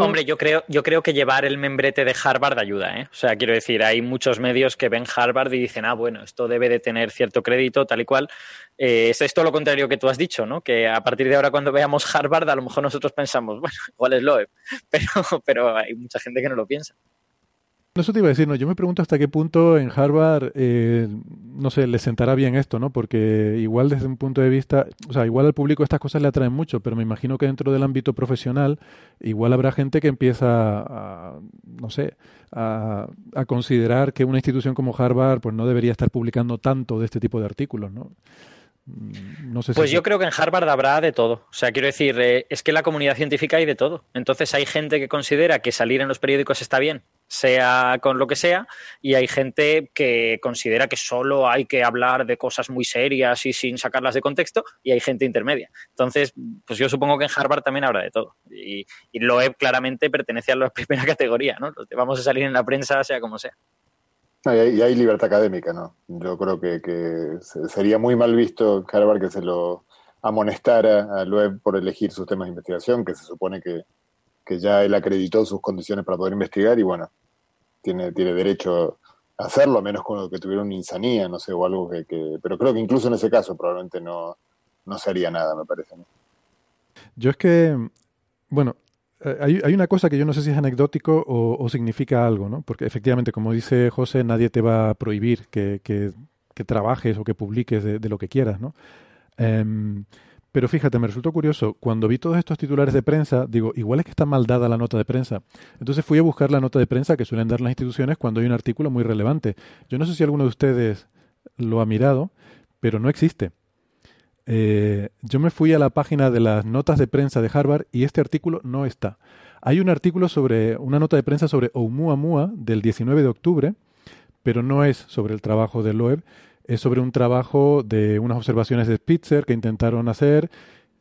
Hombre, yo creo, yo creo que llevar el membrete de Harvard ayuda, ¿eh? O sea, quiero decir, hay muchos medios que ven Harvard y dicen, ah, bueno, esto debe de tener cierto crédito, tal y cual. Eh, es esto lo contrario que tú has dicho, ¿no? Que a partir de ahora, cuando veamos Harvard, a lo mejor nosotros pensamos, bueno, igual es Loeb, pero, pero hay mucha gente que no lo piensa. Eso te iba a decir, no, yo me pregunto hasta qué punto en Harvard, eh, no sé, le sentará bien esto, ¿no? Porque igual desde un punto de vista, o sea, igual al público estas cosas le atraen mucho, pero me imagino que dentro del ámbito profesional, igual habrá gente que empieza a, no sé, a, a considerar que una institución como Harvard, pues no debería estar publicando tanto de este tipo de artículos, ¿no? No sé pues yo creo que en Harvard habrá de todo. O sea, quiero decir, eh, es que en la comunidad científica hay de todo. Entonces hay gente que considera que salir en los periódicos está bien, sea con lo que sea, y hay gente que considera que solo hay que hablar de cosas muy serias y sin sacarlas de contexto, y hay gente intermedia. Entonces, pues yo supongo que en Harvard también habrá de todo. Y, y Loeb claramente pertenece a la primera categoría, ¿no? Vamos a salir en la prensa, sea como sea y, hay, libertad académica, ¿no? Yo creo que, sería muy mal visto Harvard que se lo amonestara a Loeb por elegir sus temas de investigación, que se supone que, ya él acreditó sus condiciones para poder investigar y bueno, tiene, tiene derecho a hacerlo, a menos con que tuviera una insanía, no sé, o algo que, Pero creo que incluso en ese caso probablemente no, no se haría nada, me parece. Yo es que, bueno, eh, hay, una cosa que yo no sé si es anecdótico o, significa algo, ¿no? Porque efectivamente, como dice José, nadie te va a prohibir que, trabajes o que publiques de, lo que quieras, ¿no? Em, pero fíjate, me resultó curioso, cuando vi todos estos titulares de prensa, digo, igual es que está mal dada la nota de prensa. Entonces fui a buscar la nota de prensa que suelen dar las instituciones cuando hay un artículo muy relevante. Yo no sé si alguno de ustedes lo ha mirado, pero no existe. Eh, yo me fui a la página de las notas de prensa de Harvard y este artículo no está. Hay un artículo sobre, una nota de prensa sobre Oumuamua del 19 de octubre, pero no es sobre el trabajo de Loeb, es sobre un trabajo de unas observaciones de Spitzer que intentaron hacer.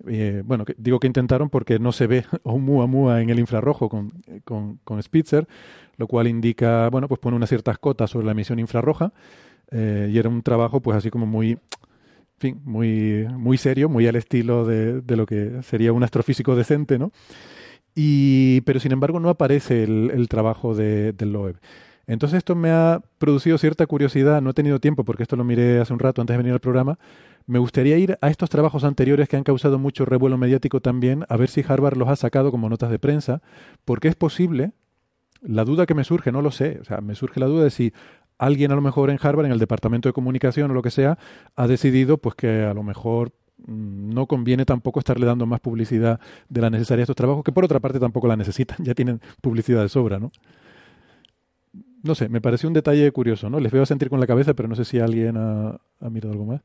Eh, bueno, digo que intentaron porque no se ve Oumuamua en el infrarrojo con, con, Spitzer, lo cual indica, bueno, pues pone unas ciertas cotas sobre la emisión infrarroja. Eh, y era un trabajo, pues así como muy muy, muy serio, muy al estilo de, lo que sería un astrofísico decente, ¿no? Y, pero sin embargo no aparece el, trabajo de, del Loeb. Entonces esto me ha producido cierta curiosidad, no he tenido tiempo porque esto lo miré hace un rato antes de venir al programa. Me gustaría ir a estos trabajos anteriores que han causado mucho revuelo mediático también, a ver si Harvard los ha sacado como notas de prensa, porque es posible, la duda que me surge, no lo sé, o sea, me surge la duda de si alguien a lo mejor en Harvard, en el departamento de comunicación o lo que sea, ha decidido pues que a lo mejor mm, no conviene tampoco estarle dando más publicidad de la necesaria a estos trabajos, que por otra parte tampoco la necesitan, ya tienen publicidad de sobra, ¿no? No sé, me pareció un detalle curioso, ¿no? Les veo a sentir con la cabeza, pero no sé si alguien ha, mirado algo más.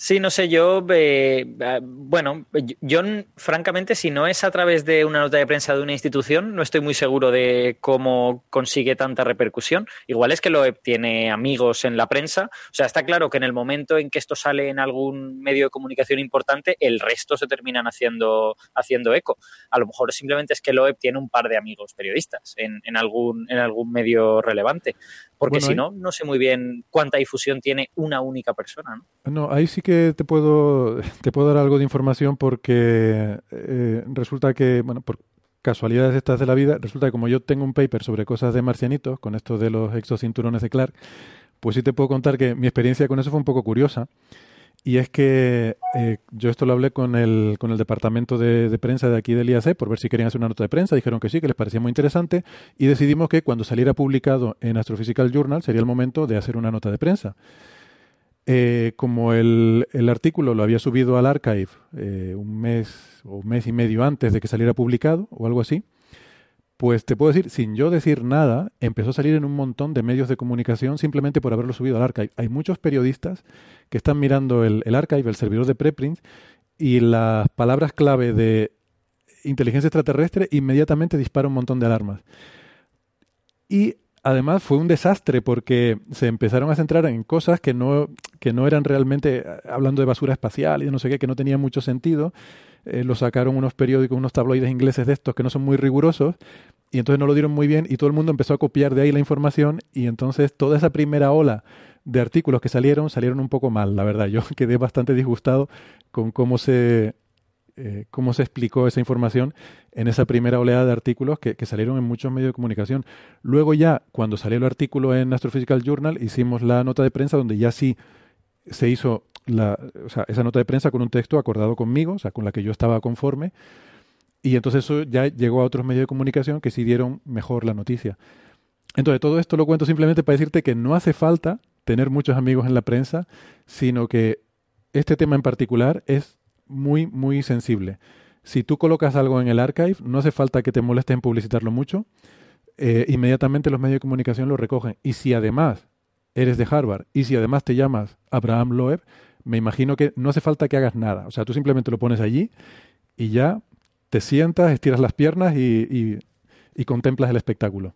Sí, no sé, yo, eh, eh, bueno, yo francamente, si no es a través de una nota de prensa de una institución, no estoy muy seguro de cómo consigue tanta repercusión. Igual es que lo tiene amigos en la prensa. O sea, está claro que en el momento en que esto sale en algún medio de comunicación importante, el resto se terminan haciendo, haciendo eco. A lo mejor simplemente es que Loeb tiene un par de amigos periodistas en, en algún, en algún medio relevante. Porque si no, no sé muy bien cuánta difusión tiene una única persona. ¿no? no, ahí sí que te puedo, te puedo dar algo de información porque eh, resulta que, bueno, por casualidades estas de la vida, resulta que como yo tengo un paper sobre cosas de marcianitos, con esto de los exocinturones de Clark, pues sí te puedo contar que mi experiencia con eso fue un poco curiosa. Y es que eh, yo esto lo hablé con el, con el departamento de, prensa de aquí del IAC por ver si querían hacer una nota de prensa. Dijeron que sí, que les parecía muy interesante. Y decidimos que cuando saliera publicado en Astrophysical Journal sería el momento de hacer una nota de prensa. Eh, como el, el, artículo lo había subido al archive eh, un mes o un mes y medio antes de que saliera publicado o algo así, pues te puedo decir, sin yo decir nada, empezó a salir en un montón de medios de comunicación simplemente por haberlo subido al archive. Hay muchos periodistas que están mirando el, el archive, el servidor de preprints, y las palabras clave de inteligencia extraterrestre inmediatamente dispara un montón de alarmas. Y además fue un desastre porque se empezaron a centrar en cosas que no, que no eran realmente, hablando de basura espacial y no sé qué, que no tenía mucho sentido, eh, lo sacaron unos periódicos, unos tabloides ingleses de estos que no son muy rigurosos, y entonces no lo dieron muy bien y todo el mundo empezó a copiar de ahí la información y entonces toda esa primera ola de artículos que salieron salieron un poco mal, la verdad. Yo quedé bastante disgustado con cómo se, eh, cómo se explicó esa información en esa primera oleada de artículos que, que, salieron en muchos medios de comunicación. Luego ya, cuando salió el artículo en Astrophysical Journal, hicimos la nota de prensa donde ya sí se hizo esa nota de prensa con un texto acordado conmigo, o sea, con la que yo estaba conforme, y entonces eso ya llegó a otros medios de comunicación que sí dieron mejor la noticia. Entonces, todo esto lo cuento simplemente para decirte que no hace falta tener muchos amigos en la prensa, sino que este tema en particular es muy, muy sensible. Si tú colocas algo en el archive, no hace falta que te molestes en publicitarlo mucho, eh, inmediatamente los medios de comunicación lo recogen. Y si además eres de Harvard y si además te llamas Abraham Loeb, me imagino que no hace falta que hagas nada. O sea, tú simplemente lo pones allí y ya te sientas, estiras las piernas y, y, contemplas el espectáculo.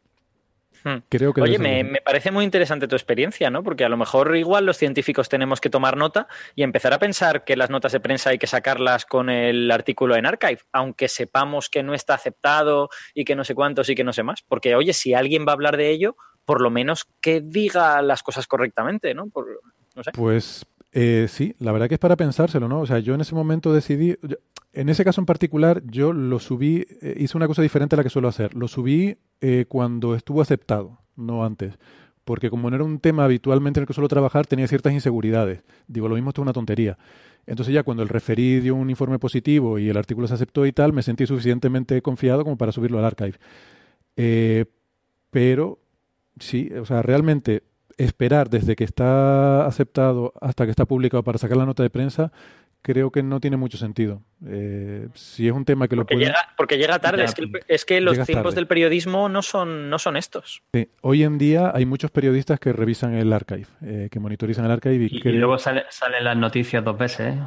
Hmm. Creo que Oye, me, me, parece muy interesante tu experiencia, ¿no? Porque a lo mejor igual los científicos tenemos que tomar nota y empezar a pensar que las notas de prensa hay que sacarlas con el artículo en archive, aunque sepamos que no está aceptado y que no sé cuántos y que no sé más. Porque, oye, si alguien va a hablar de ello, por lo menos que diga las cosas correctamente, ¿no? Por, no sé. Pues eh, sí, la verdad que es para pensárselo, ¿no? O sea, yo en ese momento decidí, en ese caso en particular, yo lo subí, eh, hice una cosa diferente a la que suelo hacer. Lo subí eh, cuando estuvo aceptado, no antes. Porque como no era un tema habitualmente en el que suelo trabajar, tenía ciertas inseguridades. Digo, lo mismo esto es una tontería. Entonces ya cuando el referí dio un informe positivo y el artículo se aceptó y tal, me sentí suficientemente confiado como para subirlo al archive. pero sí, o sea, realmente esperar desde que está aceptado hasta que está publicado para sacar la nota de prensa, creo que no tiene mucho sentido. Eh, si es un tema que lo porque llega Porque llega tarde, es que, es que los tiempos del periodismo no son, no son estos. Sí. Hoy en día hay muchos periodistas que revisan el archive, eh, que monitorizan el archive. Y, y, luego salen las noticias dos veces. ¿eh?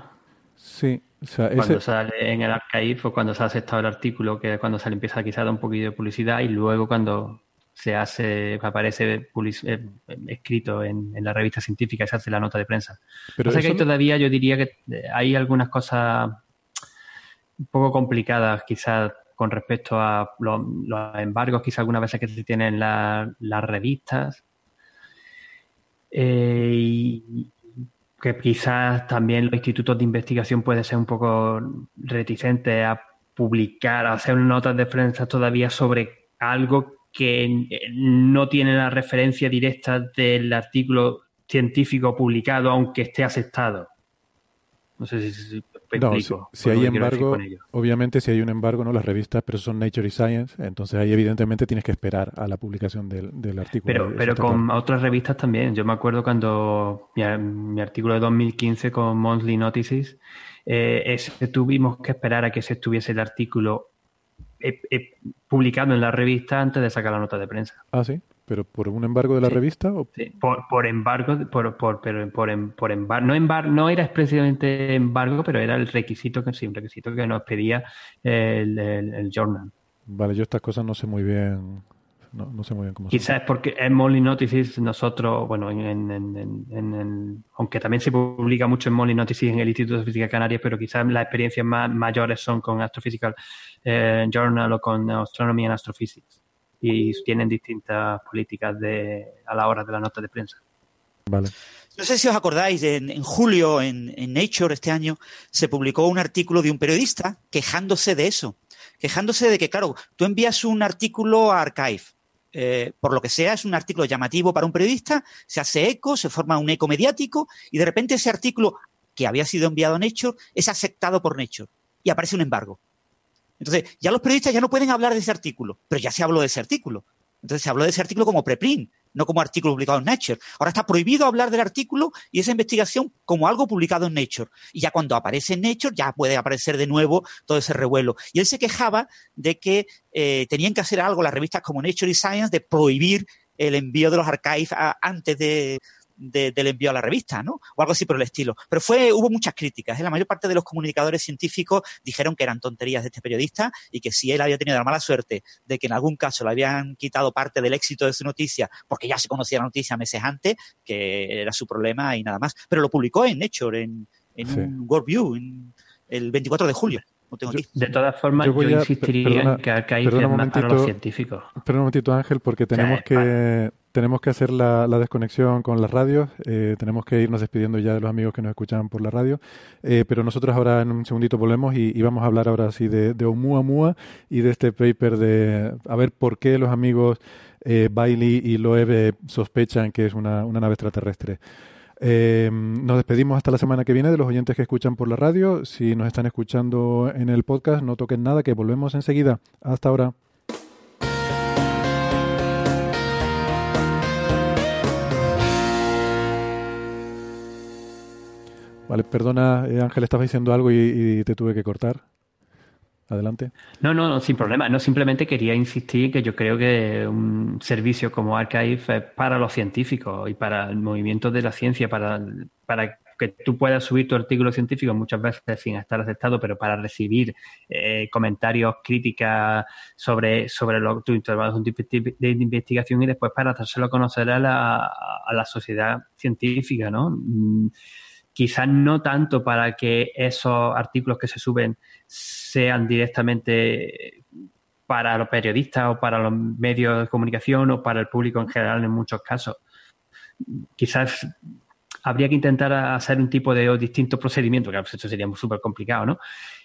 Sí. O sea, cuando sale en el archive o cuando se ha aceptado el artículo, que es cuando se le empieza quizá a dar un poquillo de publicidad y luego cuando se hace, aparece eh, escrito en, la revista científica y se hace la nota de prensa. Pero que hay todavía, yo diría que eh, hay algunas cosas un poco complicadas quizás con respecto a los, embargos, quizás algunas veces que se tienen las revistas. Eh, y que quizás también los institutos de investigación pueden ser un poco reticentes a publicar, a hacer notas de prensa todavía sobre algo que no tiene la referencia directa del artículo científico publicado, aunque esté aceptado. No sé si, si, hay embargo, obviamente si hay un embargo, no las revistas, pero son Nature y Science, entonces ahí evidentemente tienes que esperar a la publicación del, artículo. Pero, pero con otras revistas también. Yo me acuerdo cuando mi, artículo de 2015 con Monthly Notices, eh, tuvimos que esperar a que se estuviese el artículo he, publicado en la revista antes de sacar la nota de prensa. Ah, sí. ¿Pero por un embargo de la revista? O... Sí, por, por embargo, por, por, pero por, por embargo, no, embar, no era expresamente embargo, pero era el requisito que sí, un requisito que nos pedía el, el, journal. Vale, yo estas cosas no sé muy bien. No, sé muy bien cómo Quizás es porque en Molly Notices nosotros, bueno, en, en, en, aunque también se publica mucho en Molly Notices en el Instituto de Física Canarias, pero quizás las experiencias más mayores son con Astrophysical eh, Journal o con Astronomy and Astrophysics y tienen distintas políticas de, a la hora de la nota de prensa. Vale. No sé si os acordáis, en, julio en, Nature este año se publicó un artículo de un periodista quejándose de eso, quejándose de que, claro, tú envías un artículo a Archive, eh, por lo que sea, es un artículo llamativo para un periodista, se hace eco, se forma un eco mediático y de repente ese artículo que había sido enviado a Nature es aceptado por Nature y aparece un embargo. Entonces, ya los periodistas ya no pueden hablar de ese artículo, pero ya se habló de ese artículo. Entonces se habló de ese artículo como preprint, no como artículo publicado en Nature. Ahora está prohibido hablar del artículo y esa investigación como algo publicado en Nature. Y ya cuando aparece en Nature ya puede aparecer de nuevo todo ese revuelo. Y él se quejaba de que eh, tenían que hacer algo las revistas como Nature y Science de prohibir el envío de los archives antes de, del envío a la revista, ¿no? O algo así por el estilo. Pero fue, hubo muchas críticas. ¿eh? La mayor parte de los comunicadores científicos dijeron que eran tonterías de este periodista y que si él había tenido la mala suerte de que en algún caso le habían quitado parte del éxito de su noticia porque ya se conocía la noticia meses antes, que era su problema y nada más. Pero lo publicó en Nature, en, en un Worldview, en el 24 de julio. De todas formas, yo, insistiría en que hay que más para los científicos. Espera un momentito, Ángel, porque tenemos que tenemos que hacer la, desconexión con las radios. Eh, tenemos que irnos despidiendo ya de los amigos que nos escuchan por la radio. Eh, pero nosotros ahora en un segundito volvemos y, vamos a hablar ahora sí de, de Oumuamua y de este paper de a ver por qué los amigos eh, Bailey y Loeb sospechan que es una, nave extraterrestre. Nos despedimos hasta la semana que viene de los oyentes que escuchan por la radio. Si nos están escuchando en el podcast, no toquen nada, que volvemos enseguida. Hasta ahora. Vale, perdona, eh, Ángel, estabas diciendo algo y te tuve que cortar. Adelante. No, no, sin problema. No, simplemente quería insistir que yo creo que un servicio como Archive es para los científicos y para el movimiento de la ciencia, para, para que tú puedas subir tu artículo científico muchas veces sin estar aceptado, pero para recibir eh, comentarios, críticas sobre, sobre lo, tu intervalo de investigación y después para hacerlo conocer a la, a la sociedad científica, ¿no? Quizás no tanto para que esos artículos que se suben sean directamente para los periodistas o para los medios de comunicación o para el público en general en muchos casos. Quizás habría que intentar hacer un tipo de distinto procedimiento, que eso sería súper complicado, ¿no?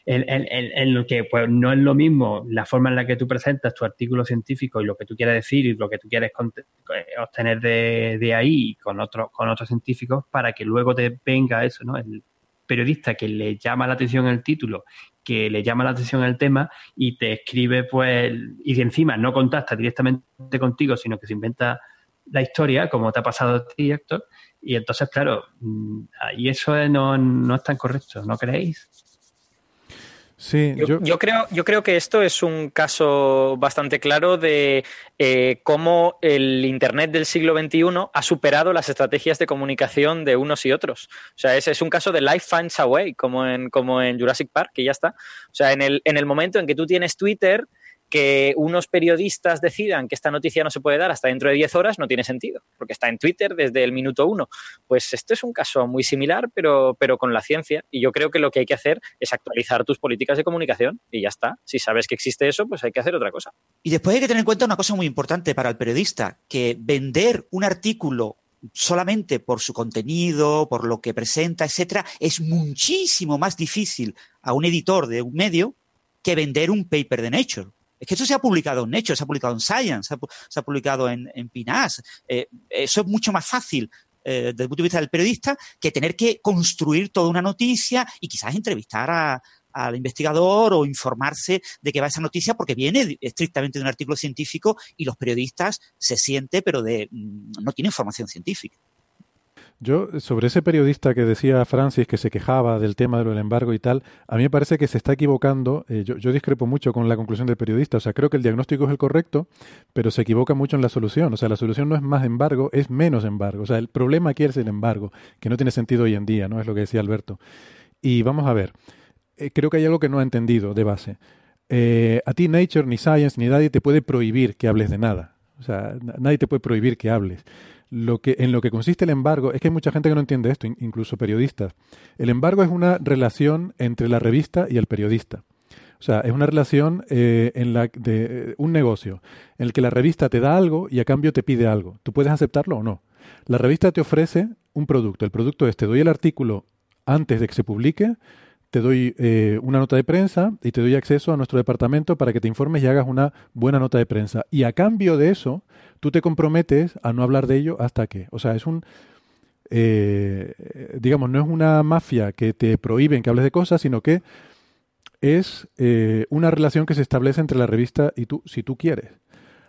En, lo que pues, no es lo mismo la forma en la que tú presentas tu artículo científico y lo que tú quieres decir y lo que tú quieres eh, obtener de, ahí con otros con otros científicos para que luego te venga eso, ¿no? El periodista que le llama la atención el título, que le llama la atención el tema y te escribe, pues, y de encima no contacta directamente contigo, sino que se inventa la historia, como te ha pasado a ti, Héctor, y entonces, claro, mm, y eso no, no es tan correcto, ¿no creéis? Sí, yo, creo, yo creo que esto es un caso bastante claro de eh, cómo el Internet del siglo XXI ha superado las estrategias de comunicación de unos y otros. O sea, ese es un caso de life finds a way, como en, como en Jurassic Park, que ya está. O sea, en el, en el momento en que tú tienes Twitter, que unos periodistas decidan que esta noticia no se puede dar hasta dentro de 10 horas no tiene sentido, porque está en Twitter desde el minuto uno. Pues esto es un caso muy similar, pero, pero con la ciencia. Y yo creo que lo que hay que hacer es actualizar tus políticas de comunicación y ya está. Si sabes que existe eso, pues hay que hacer otra cosa. Y después hay que tener en cuenta una cosa muy importante para el periodista, que vender un artículo solamente por su contenido, por lo que presenta, etcétera, es muchísimo más difícil a un editor de un medio que vender un paper de Nature. Es que esto se ha publicado en Nature, se ha publicado en Science, se ha, publicado en, en PNAS. Eh, eso es mucho más fácil eh, desde el punto de vista del periodista que tener que construir toda una noticia y quizás entrevistar al investigador o informarse de qué va esa noticia porque viene estrictamente de un artículo científico y los periodistas se sienten pero de mm, no tienen información científica. Yo, sobre ese periodista que decía Francis que se quejaba del tema del embargo y tal, a mí me parece que se está equivocando. Eh, yo, yo, discrepo mucho con la conclusión del periodista. O sea, creo que el diagnóstico es el correcto, pero se equivoca mucho en la solución. O sea, la solución no es más embargo, es menos embargo. O sea, el problema aquí es el embargo, que no tiene sentido hoy en día, ¿no? Es lo que decía Alberto. Y vamos a ver. Eh, creo que hay algo que no ha entendido de base. Eh, a ti Nature, ni Science, ni nadie te puede prohibir que hables de nada. O sea, nadie te puede prohibir que hables lo que, en lo que consiste el embargo, es que hay mucha gente que no entiende esto, incluso periodistas. El embargo es una relación entre la revista y el periodista. O sea, es una relación eh, en la de eh, un negocio en el que la revista te da algo y a cambio te pide algo. Tú puedes aceptarlo o no. La revista te ofrece un producto. El producto es te doy el artículo antes de que se publique, te doy eh, una nota de prensa y te doy acceso a nuestro departamento para que te informes y hagas una buena nota de prensa. Y a cambio de eso, tú te comprometes a no hablar de ello hasta que. O sea, es un. Eh, digamos, no es una mafia que te prohíben que hables de cosas, sino que es eh, una relación que se establece entre la revista y tú, si tú quieres.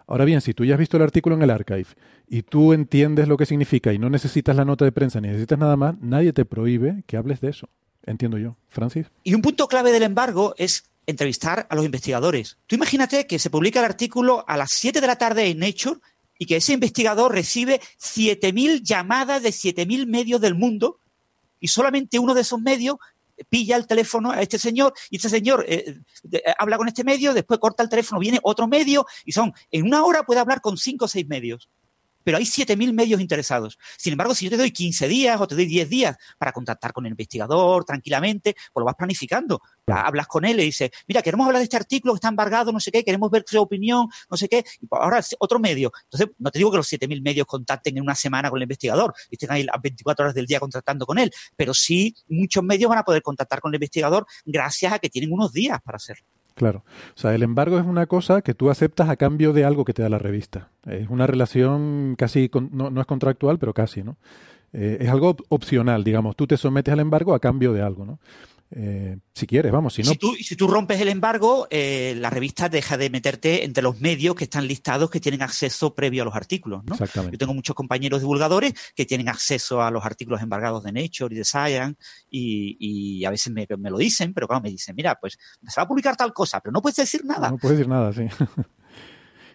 Ahora bien, si tú ya has visto el artículo en el archive y tú entiendes lo que significa y no necesitas la nota de prensa ni necesitas nada más, nadie te prohíbe que hables de eso. Entiendo yo. Francis. Y un punto clave del embargo es entrevistar a los investigadores. Tú imagínate que se publica el artículo a las 7 de la tarde en Nature y que ese investigador recibe 7.000 llamadas de 7.000 medios del mundo y solamente uno de esos medios pilla el teléfono a este señor y este señor eh, eh, habla con este medio, después corta el teléfono, viene otro medio y son, en una hora puede hablar con cinco o seis medios pero hay 7.000 medios interesados. Sin embargo, si yo te doy 15 días o te doy 10 días para contactar con el investigador tranquilamente, pues lo vas planificando. Hablas con él y dices, mira, queremos hablar de este artículo que está embargado, no sé qué, queremos ver su opinión, no sé qué, y pues ahora otro medio. Entonces, no te digo que los 7.000 medios contacten en una semana con el investigador y estén ahí las 24 horas del día contactando con él, pero sí muchos medios van a poder contactar con el investigador gracias a que tienen unos días para hacerlo. Claro. O sea, el embargo es una cosa que tú aceptas a cambio de algo que te da la revista. Es una relación casi, no, no es contractual, pero casi, ¿no? Eh, es algo opcional, digamos. Tú te sometes al embargo a cambio de algo, ¿no? Eh, si quieres, vamos, si no. Si tú, si tú rompes el embargo, eh, la revista deja de meterte entre los medios que están listados que tienen acceso previo a los artículos. ¿no? Exactamente. Yo tengo muchos compañeros divulgadores que tienen acceso a los artículos embargados de Nature y de Science y, y a veces me, me, lo dicen, pero claro, me dicen, mira, pues se va a publicar tal cosa, pero no puedes decir nada. No puedes decir nada, sí.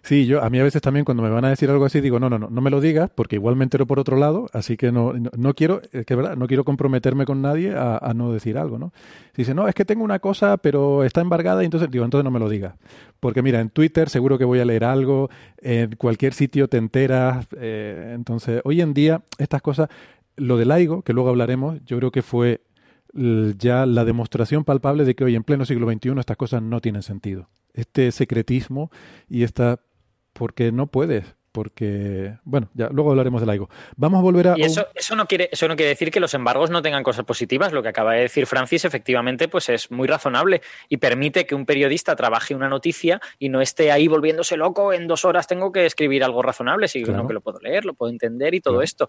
Sí, yo a mí a veces también cuando me van a decir algo así digo, no, no, no, no me lo digas porque igual me entero por otro lado, así que no, no, quiero, es que verdad, no quiero comprometerme con nadie a, no decir algo, ¿no? Si dice, no, es que tengo una cosa, pero está embargada, y entonces digo, entonces no me lo digas. Porque mira, en Twitter seguro que voy a leer algo, en cualquier sitio te enteras, eh, entonces hoy en día estas cosas, lo del LAIGO, que luego hablaremos, yo creo que fue ya la demostración palpable de que hoy en pleno siglo XXI estas cosas no tienen sentido. Este secretismo y esta porque no puedes, porque, bueno, ya luego hablaremos del algo. Vamos a volver a... Y eso, eso, no quiere, eso no quiere decir que los embargos no tengan cosas positivas. Lo que acaba de decir Francis, efectivamente, pues es muy razonable y permite que un periodista trabaje una noticia y no esté ahí volviéndose loco, en dos horas tengo que escribir algo razonable, sino que lo puedo leer, lo puedo entender y todo esto.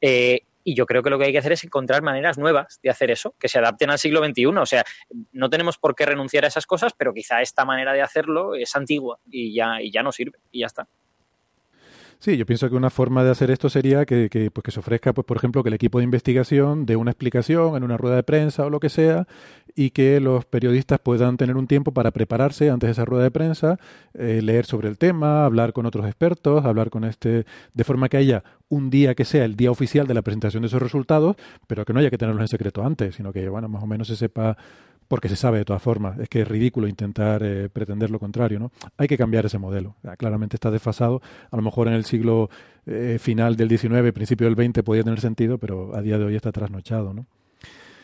Eh, y yo creo que lo que hay que hacer es encontrar maneras nuevas de hacer eso, que se adapten al siglo XXI. O sea, no tenemos por qué renunciar a esas cosas, pero quizá esta manera de hacerlo es antigua y ya, y ya no sirve y ya está. Sí, yo pienso que una forma de hacer esto sería que, que, pues que se ofrezca, pues, por ejemplo, que el equipo de investigación dé una explicación en una rueda de prensa o lo que sea y que los periodistas puedan tener un tiempo para prepararse antes de esa rueda de prensa, eh, leer sobre el tema, hablar con otros expertos, hablar con este, de forma que haya un día que sea el día oficial de la presentación de esos resultados, pero que no haya que tenerlos en secreto antes, sino que, bueno, más o menos se sepa porque se sabe de todas formas. Es que es ridículo intentar eh, pretender lo contrario, ¿no? Hay que cambiar ese modelo. Claramente está desfasado. A lo mejor en el siglo eh, final del XIX, principio del XX podía tener sentido, pero a día de hoy está trasnochado, ¿no?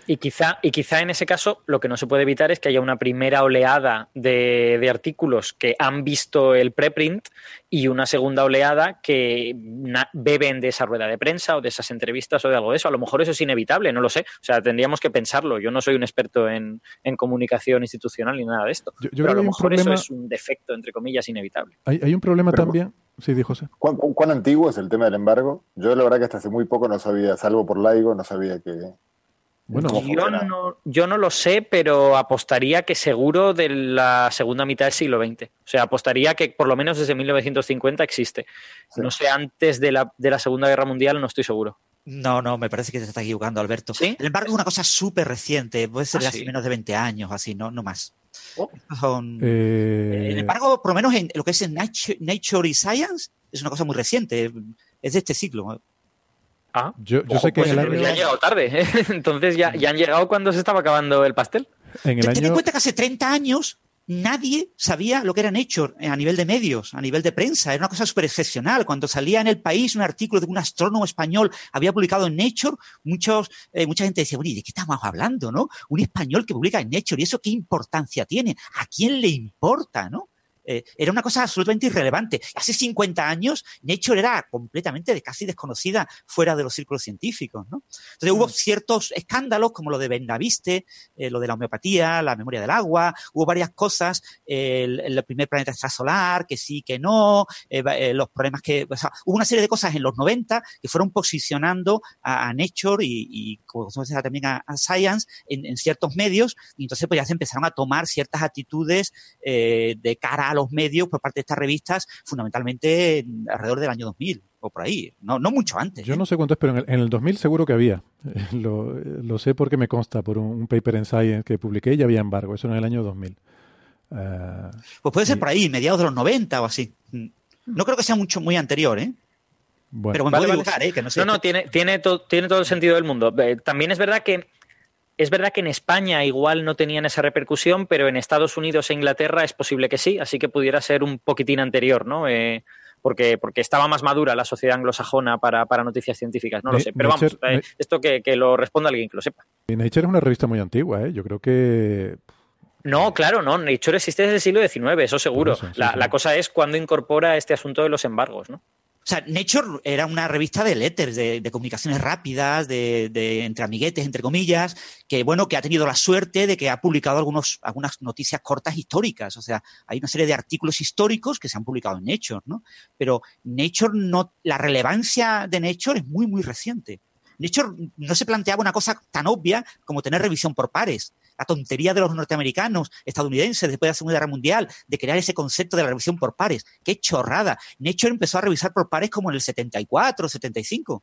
Y quizá, y quizá en ese caso lo que no se puede evitar es que haya una primera oleada de, de artículos que han visto el preprint y una segunda oleada que beben de esa rueda de prensa o de esas entrevistas o de algo de eso. A lo mejor eso es inevitable, no lo sé. O sea, tendríamos que pensarlo. Yo no soy un experto en, en comunicación institucional ni nada de esto. Yo, pero a lo mejor eso es un defecto, entre comillas, inevitable. Hay, hay un problema pero, también. Sí, dijo José. ¿cuán, ¿cuán, antiguo es el tema del embargo? Yo la verdad que hasta hace muy poco no sabía, salvo por Laigo, no sabía que, bueno, yo no, yo no lo sé, pero apostaría que seguro de la segunda mitad del siglo XX. O sea, apostaría que por lo menos desde 1950 existe. Sí. No sé, antes de la, de la Segunda Guerra Mundial no estoy seguro. No, no, me parece que te estás equivocando, Alberto. ¿Sí? El embargo es una cosa súper reciente, puede ser Ah, de hace sí. menos de 20 años, así, no, no más. Oh. Son- Eh, El embargo, por lo menos en lo que es en Nature, Nature y Science, es una cosa muy reciente, es de este siglo. Ah, yo, yo ojo, sé que pues en el entonces año, ya han llegado tarde. ¿eh? Entonces ya, ya han llegado cuando se estaba acabando el pastel. en el Ten en cuenta que hace 30 años nadie sabía lo que era Nature a nivel de medios, a nivel de prensa. Era una cosa súper excepcional. Cuando salía en el país un artículo de un astrónomo español había publicado en Nature, muchos, eh, mucha gente decía, bueno, ¿y de qué estamos hablando? ¿no? Un español que publica en Nature, ¿y eso qué importancia tiene? ¿A quién le importa? ¿no? Eh, era una cosa absolutamente irrelevante. Hace 50 años, Nature era completamente de- casi desconocida fuera de los círculos científicos. ¿no? Entonces hubo ciertos escándalos, como lo de Bendaviste, eh, lo de la homeopatía, la memoria del agua, hubo varias cosas, eh, el, el primer planeta extrasolar, que sí, que no, eh, eh, los problemas que... o sea, hubo una serie de cosas en los 90 que fueron posicionando a, a Nature y, y como llama también a, a Science en, en ciertos medios, y entonces pues ya se empezaron a tomar ciertas actitudes de cara a los medios por parte de estas revistas, fundamentalmente en- alrededor del año 2000 o por ahí, no, no mucho antes. Yo ¿eh? no sé cuánto es, pero en el, en el 2000 seguro que había. Lo, lo sé porque me consta por un, un paper en Science que publiqué y ya había embargo. Eso en el año 2000. Ah, Pues puede ser por ahí, mediados de los 90 o así. Mm. No creo que sea mucho muy anterior, ¿eh? bueno, Pero me Vale, puedo vale. ¿eh? Que no sé. No, no, tiene, tiene, to- tiene todo el sentido del mundo. Eh, También es verdad que es verdad que en España igual no tenían esa repercusión, pero en Estados Unidos e Inglaterra es posible que sí, así que pudiera ser un poquitín anterior, ¿no? Eh, porque, porque estaba más madura la sociedad anglosajona para, para noticias científicas, no lo sé. Pero vamos, Nature- eh, esto que, que lo responda alguien que lo sepa. y Nature es una revista muy antigua, ¿eh? Yo creo que No, claro, no. Nature existe desde el siglo XIX, eso seguro. Por eso, sí, la, sí. la cosa es cuándo incorpora este asunto de los embargos, ¿no? O sea, Nature era una revista de letters, de, comunicaciones rápidas, de, de entre amiguetes, entre comillas, que bueno, que ha tenido la suerte de que ha publicado algunos, algunas noticias cortas históricas. O sea, hay una serie de artículos históricos que se han publicado en Nature, ¿no? Pero Nature no, la relevancia de Nature es muy, muy reciente. Nature no se planteaba una cosa tan obvia como tener revisión por pares. La tontería de los norteamericanos, estadounidenses, después de la Segunda Guerra Mundial, de crear ese concepto de la revisión por pares. ¡Qué chorrada! Nature empezó a revisar por pares como en el 74, 75.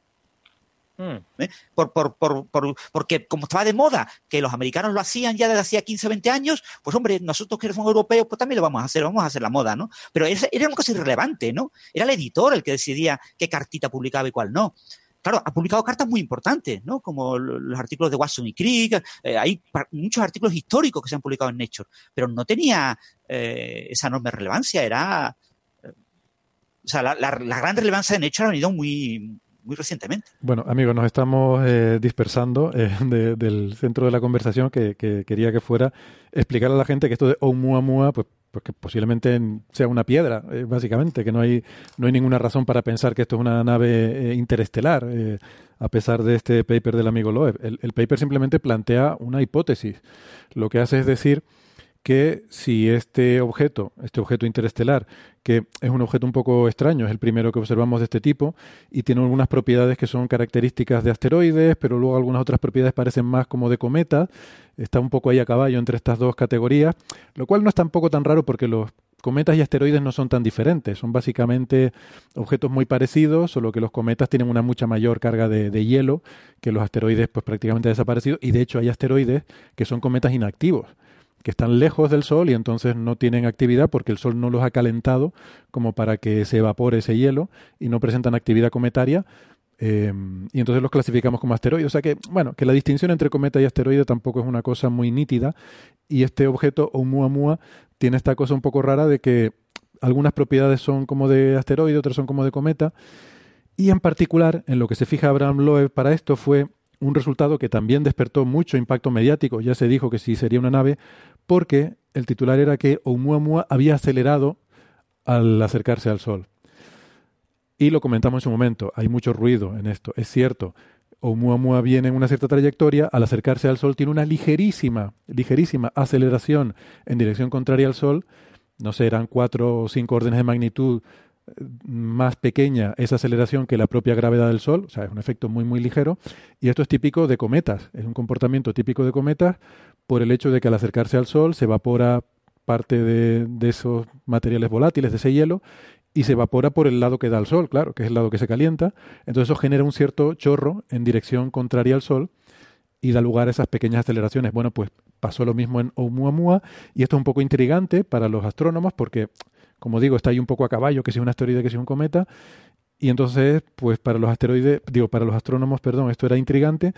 Mm. ¿eh? Por, por, por, por- porque como estaba de moda que los americanos lo hacían ya desde hacía 15 o 20 años, pues hombre, nosotros que somos europeos, pues también lo vamos a hacer, vamos a hacer la moda, ¿no? Pero era una cosa irrelevante, ¿no? Era el editor el que decidía qué cartita publicaba y cuál no. Claro, ha publicado cartas muy importantes, ¿no? Como lo- los artículos de Watson y Crick, eh, hay muchos artículos históricos que se han publicado en Nature, pero no tenía eh, esa enorme relevancia, era... eh, o sea, la, la- la gran relevancia de Nature ha venido muy, muy recientemente. Bueno, amigos, nos estamos eh, dispersando eh, de- del centro de la conversación que, que quería que fuera explicar a la gente que esto de Oumuamua, pues, pues que posiblemente sea una piedra, eh, básicamente, que no hay, no hay ninguna razón para pensar que esto es una nave eh, interestelar, a pesar de este paper del amigo Loeb. El, el paper simplemente plantea una hipótesis. Lo que hace es decir que si este objeto, este objeto interestelar, que es un objeto un poco extraño, es el primero que observamos de este tipo, y tiene algunas propiedades que son características de asteroides, pero luego algunas otras propiedades parecen más como de cometas, está un poco ahí a caballo entre estas dos categorías, lo cual no es tampoco tan raro porque los cometas y asteroides no son tan diferentes, son básicamente objetos muy parecidos, solo que los cometas tienen una mucha mayor carga de, de hielo que los asteroides pues prácticamente han desaparecido, y de hecho hay asteroides que son cometas inactivos que están lejos del Sol y entonces no tienen actividad porque el Sol no los ha calentado como para que se evapore ese hielo y no presentan actividad cometaria. eh, y entonces los clasificamos como asteroides. O sea que, bueno, que la distinción entre cometa y asteroide tampoco es una cosa muy nítida. Y este objeto, Oumuamua, tiene esta cosa un poco rara de que algunas propiedades son como de asteroide, otras son como de cometa. Y en particular, en lo que se fija Abraham Loeb para esto fue un resultado que también despertó mucho impacto mediático. Ya se dijo que sí sería una nave, porque el titular era que Oumuamua había acelerado al acercarse al Sol. Y lo comentamos en su momento, hay mucho ruido en esto, es cierto. Oumuamua viene en una cierta trayectoria, al acercarse al Sol tiene una ligerísima, ligerísima aceleración en dirección contraria al Sol, no sé, eran cuatro o cinco órdenes de magnitud más pequeña esa aceleración que la propia gravedad del Sol, o sea, es un efecto muy, muy ligero, y esto es típico de cometas, es un comportamiento típico de cometas por el hecho de que al acercarse al Sol se evapora parte de, esos materiales volátiles, de ese hielo, y se evapora por el lado que da al Sol, claro, que es el lado que se calienta. Entonces eso genera un cierto chorro en dirección contraria al Sol y da lugar a esas pequeñas aceleraciones. Bueno, pues pasó lo mismo en Oumuamua y esto es un poco intrigante para los astrónomos porque, como digo, está ahí un poco a caballo, que si es un asteroide, que si es un cometa. Y entonces, pues para los asteroides, digo, para los astrónomos, perdón, esto era intrigante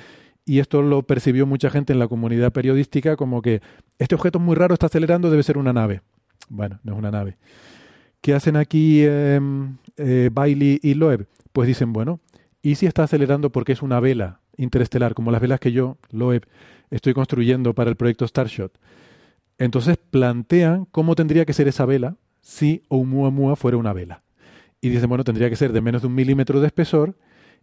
y esto lo percibió mucha gente en la comunidad periodística como que este objeto es muy raro, está acelerando, debe ser una nave. Bueno, no es una nave. ¿Qué hacen aquí em, eh, Bailey y Loeb? Pues dicen, bueno, ¿y si está acelerando porque es una vela interestelar, como las velas que yo, Loeb, estoy construyendo para el proyecto Starshot? Entonces plantean cómo tendría que ser esa vela si Oumuamua fuera una vela. Y dicen, bueno, tendría que ser de menos de un milímetro de espesor.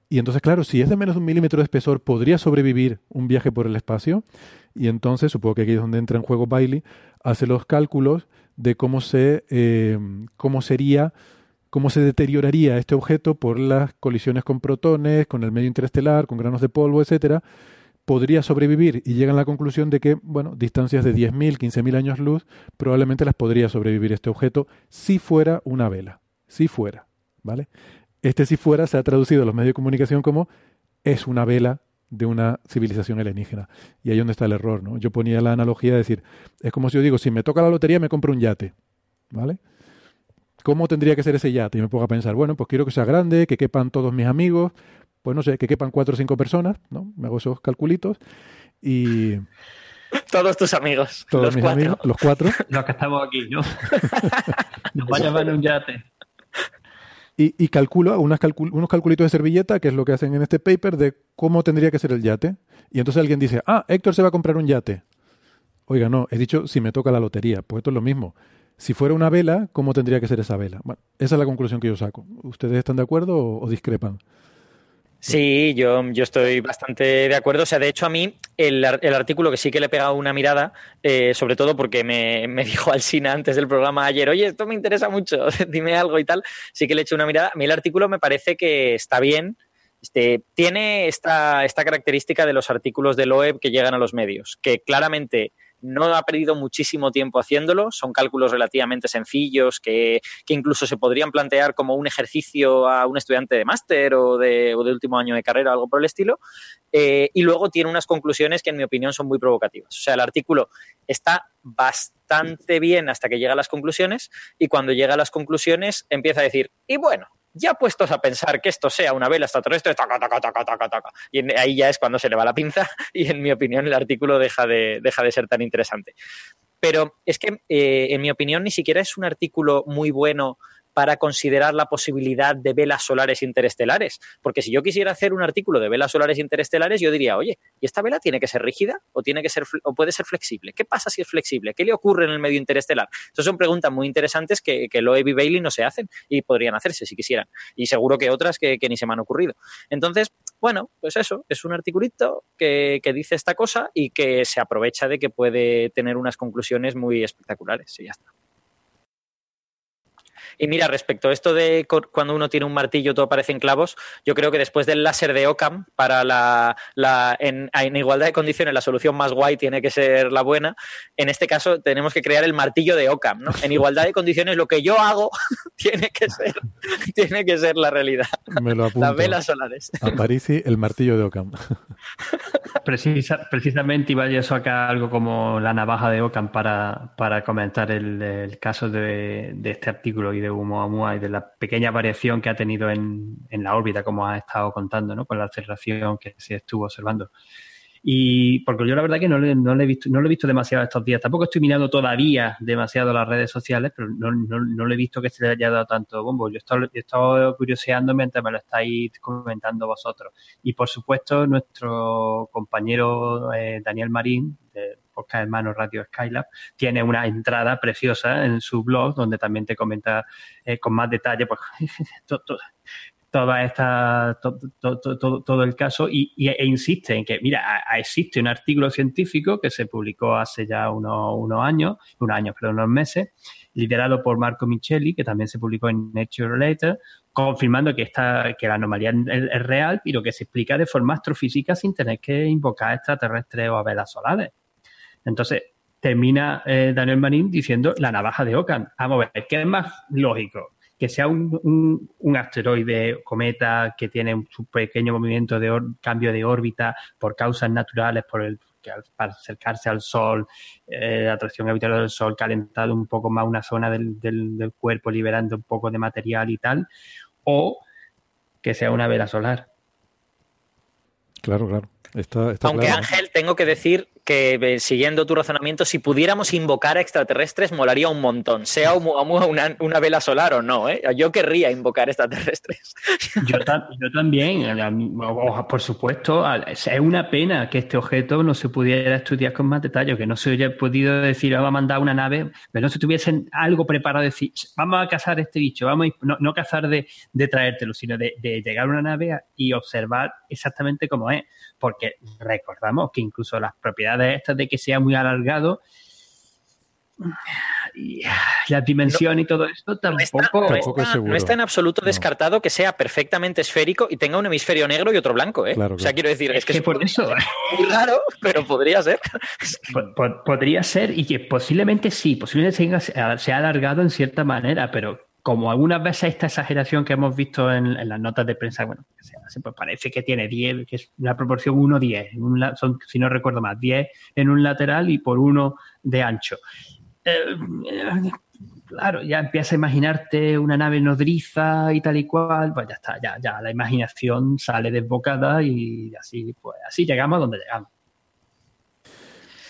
Y entonces, claro, si es de menos de un milímetro de espesor, ¿podría sobrevivir un viaje por el espacio? Y entonces, supongo que aquí es donde entra en juego Bailey, hace los cálculos de cómo se eh, cómo sería cómo se deterioraría este objeto por las colisiones con protones, con el medio interestelar, con granos de polvo, etcétera, podría sobrevivir y llegan a la conclusión de que, bueno, distancias de 10.000, 15.000 años luz probablemente las podría sobrevivir este objeto si fuera una vela, si fuera, ¿vale? Este si fuera se ha traducido a los medios de comunicación como es una vela de una civilización alienígena. Y ahí donde está el error, ¿no? Yo ponía la analogía de decir, es como si yo digo, si me toca la lotería me compro un yate, ¿vale? ¿Cómo tendría que ser ese yate? Y me pongo a pensar, bueno, pues quiero que sea grande, que quepan todos mis amigos, pues no sé, que quepan cuatro o cinco personas, ¿no? Me hago esos calculitos y... Todos tus amigos. Todos los mis cuatro. amigos, los cuatro. Los que estamos aquí, ¿no? Nos va a llevar en un yate. y, y calculo unas calcul- unos calculitos de servilleta, que es lo que hacen en este paper, de cómo tendría que ser el yate. Y entonces alguien dice, ah, Héctor se va a comprar un yate. Oiga, no, he dicho si me toca la lotería. Pues esto es lo mismo. Si fuera una vela, ¿cómo tendría que ser esa vela? Bueno, esa es la conclusión que yo saco. ¿Ustedes están de acuerdo o, o discrepan? Sí, yo, yo estoy bastante de acuerdo. O sea, de hecho, a mí el, el artículo que sí que le he pegado una mirada, eh, sobre todo porque me, me dijo Alsina antes del programa ayer, oye, esto me interesa mucho, dime algo y tal, sí que le he hecho una mirada. A mí el artículo me parece que está bien. Este, tiene esta, esta característica de los artículos de Loeb que llegan a los medios, que claramente no ha perdido muchísimo tiempo haciéndolo, son cálculos relativamente sencillos que, que incluso se podrían plantear como un ejercicio a un estudiante de máster o de, o de último año de carrera algo por el estilo, eh, y luego tiene unas conclusiones que en mi opinión son muy provocativas. O sea, el artículo está bastante bien hasta que llega a las conclusiones y cuando llega a las conclusiones empieza a decir, y bueno, ya puestos a pensar que esto sea una vela extraterrestre, taca, taca, taca, taca, taca. Y ahí ya es cuando se le va la pinza y en mi opinión el artículo deja de, deja de ser tan interesante. Pero es que, eh, en mi opinión, ni siquiera es un artículo muy bueno para considerar la posibilidad de velas solares interestelares. Porque si yo quisiera hacer un artículo de velas solares interestelares, yo diría, oye, ¿y esta vela tiene que ser rígida o, tiene que ser, o puede ser flexible? ¿Qué pasa si es flexible? ¿Qué le ocurre en el medio interestelar? Esas son preguntas muy interesantes que, que Loeb y Bailey no se hacen y podrían hacerse si quisieran. Y seguro que otras que, que ni se me han ocurrido. Entonces, bueno, pues eso, es un articulito que, que dice esta cosa y que se aprovecha de que puede tener unas conclusiones muy espectaculares. Y ya está. Y mira, respecto a esto de cuando uno tiene un martillo todo parecen clavos, yo creo que después del láser de Occam, para la, la- en, en igualdad de condiciones, la solución más guay tiene que ser la buena. En este caso, tenemos que crear el martillo de Occam, ¿no? En igualdad de condiciones, lo que yo hago tiene que ser, tiene que ser la realidad. Me lo apunto. Las velas solares. A Parisi, el martillo de Ockham. Precisa- precisamente iba yo a sacar algo como la navaja de Ockham para, para comentar el, el caso de, de este artículo y de Oumuamua y de la pequeña variación que ha tenido en, en la órbita, como has estado contando, ¿no? con la aceleración que se estuvo observando. Y porque yo la verdad que no, le- no, le he visto, no lo he visto demasiado estos días. Tampoco estoy mirando todavía demasiado las redes sociales, pero no, no, no le he visto que se le haya dado tanto bombo. Yo he estado, he estado curioseando mientras me lo estáis comentando vosotros. Y por supuesto, nuestro compañero eh, Daniel Marín, de Podcast Hermano Radio Skylab, tiene una entrada preciosa en su blog donde también te comenta eh, con más detalle pues, to- to- toda esta to- to- to- to- todo el caso y, e insiste en que mira existe un artículo científico que se publicó hace ya unos, unos años unos años pero unos meses liderado por Marco Micheli que también se publicó en Nature Later confirmando que esta que la anomalía es, real pero que se explica de forma astrofísica sin tener que invocar extraterrestres o velas solares entonces termina eh, Daniel Marín diciendo la navaja de Ockham vamos a ver ¿qué es más lógico? que sea un, un, asteroide, cometa, que tiene un pequeño movimiento de cambio de órbita por causas naturales, por el que al, para acercarse al Sol, eh, la atracción habitual del Sol, calentado un poco más una zona del, del, cuerpo, liberando un poco de material y tal, o que sea una vela solar. Claro, claro. Aunque Ángel, tengo que decir que eh, siguiendo tu razonamiento, si pudiéramos invocar a extraterrestres, molaría un montón, sea una, una vela solar o no. ¿eh? Yo querría invocar extraterrestres. Yo, también, por supuesto. Es una pena que este objeto no se pudiera estudiar con más detalle, que no se hubiera podido decir, vamos a mandar una nave, pero no se tuviesen algo preparado, decir, vamos a cazar este bicho, vamos no, no cazar de, de traértelo, sino de, de llegar a una nave y observar exactamente cómo es porque recordamos que incluso las propiedades estas de que sea muy alargado y la dimensión y todo esto tampoco, no está, en absoluto descartado que sea perfectamente esférico y tenga un hemisferio negro y otro blanco, ¿eh? o sea, quiero decir, es, que, es por eso muy raro, pero podría ser. podría ser y que posiblemente sí, posiblemente se ha alargado en cierta manera, pero como algunas veces esta exageración que hemos visto en, las notas de prensa, bueno, pues parece que tiene 10, que es una proporción 1-10, son, si no recuerdo más, 10 en un lateral y por uno de ancho. Eh, claro, ya empieza a imaginarte una nave nodriza y tal y cual, pues ya está, ya, ya la imaginación sale desbocada y así, pues así llegamos a donde llegamos.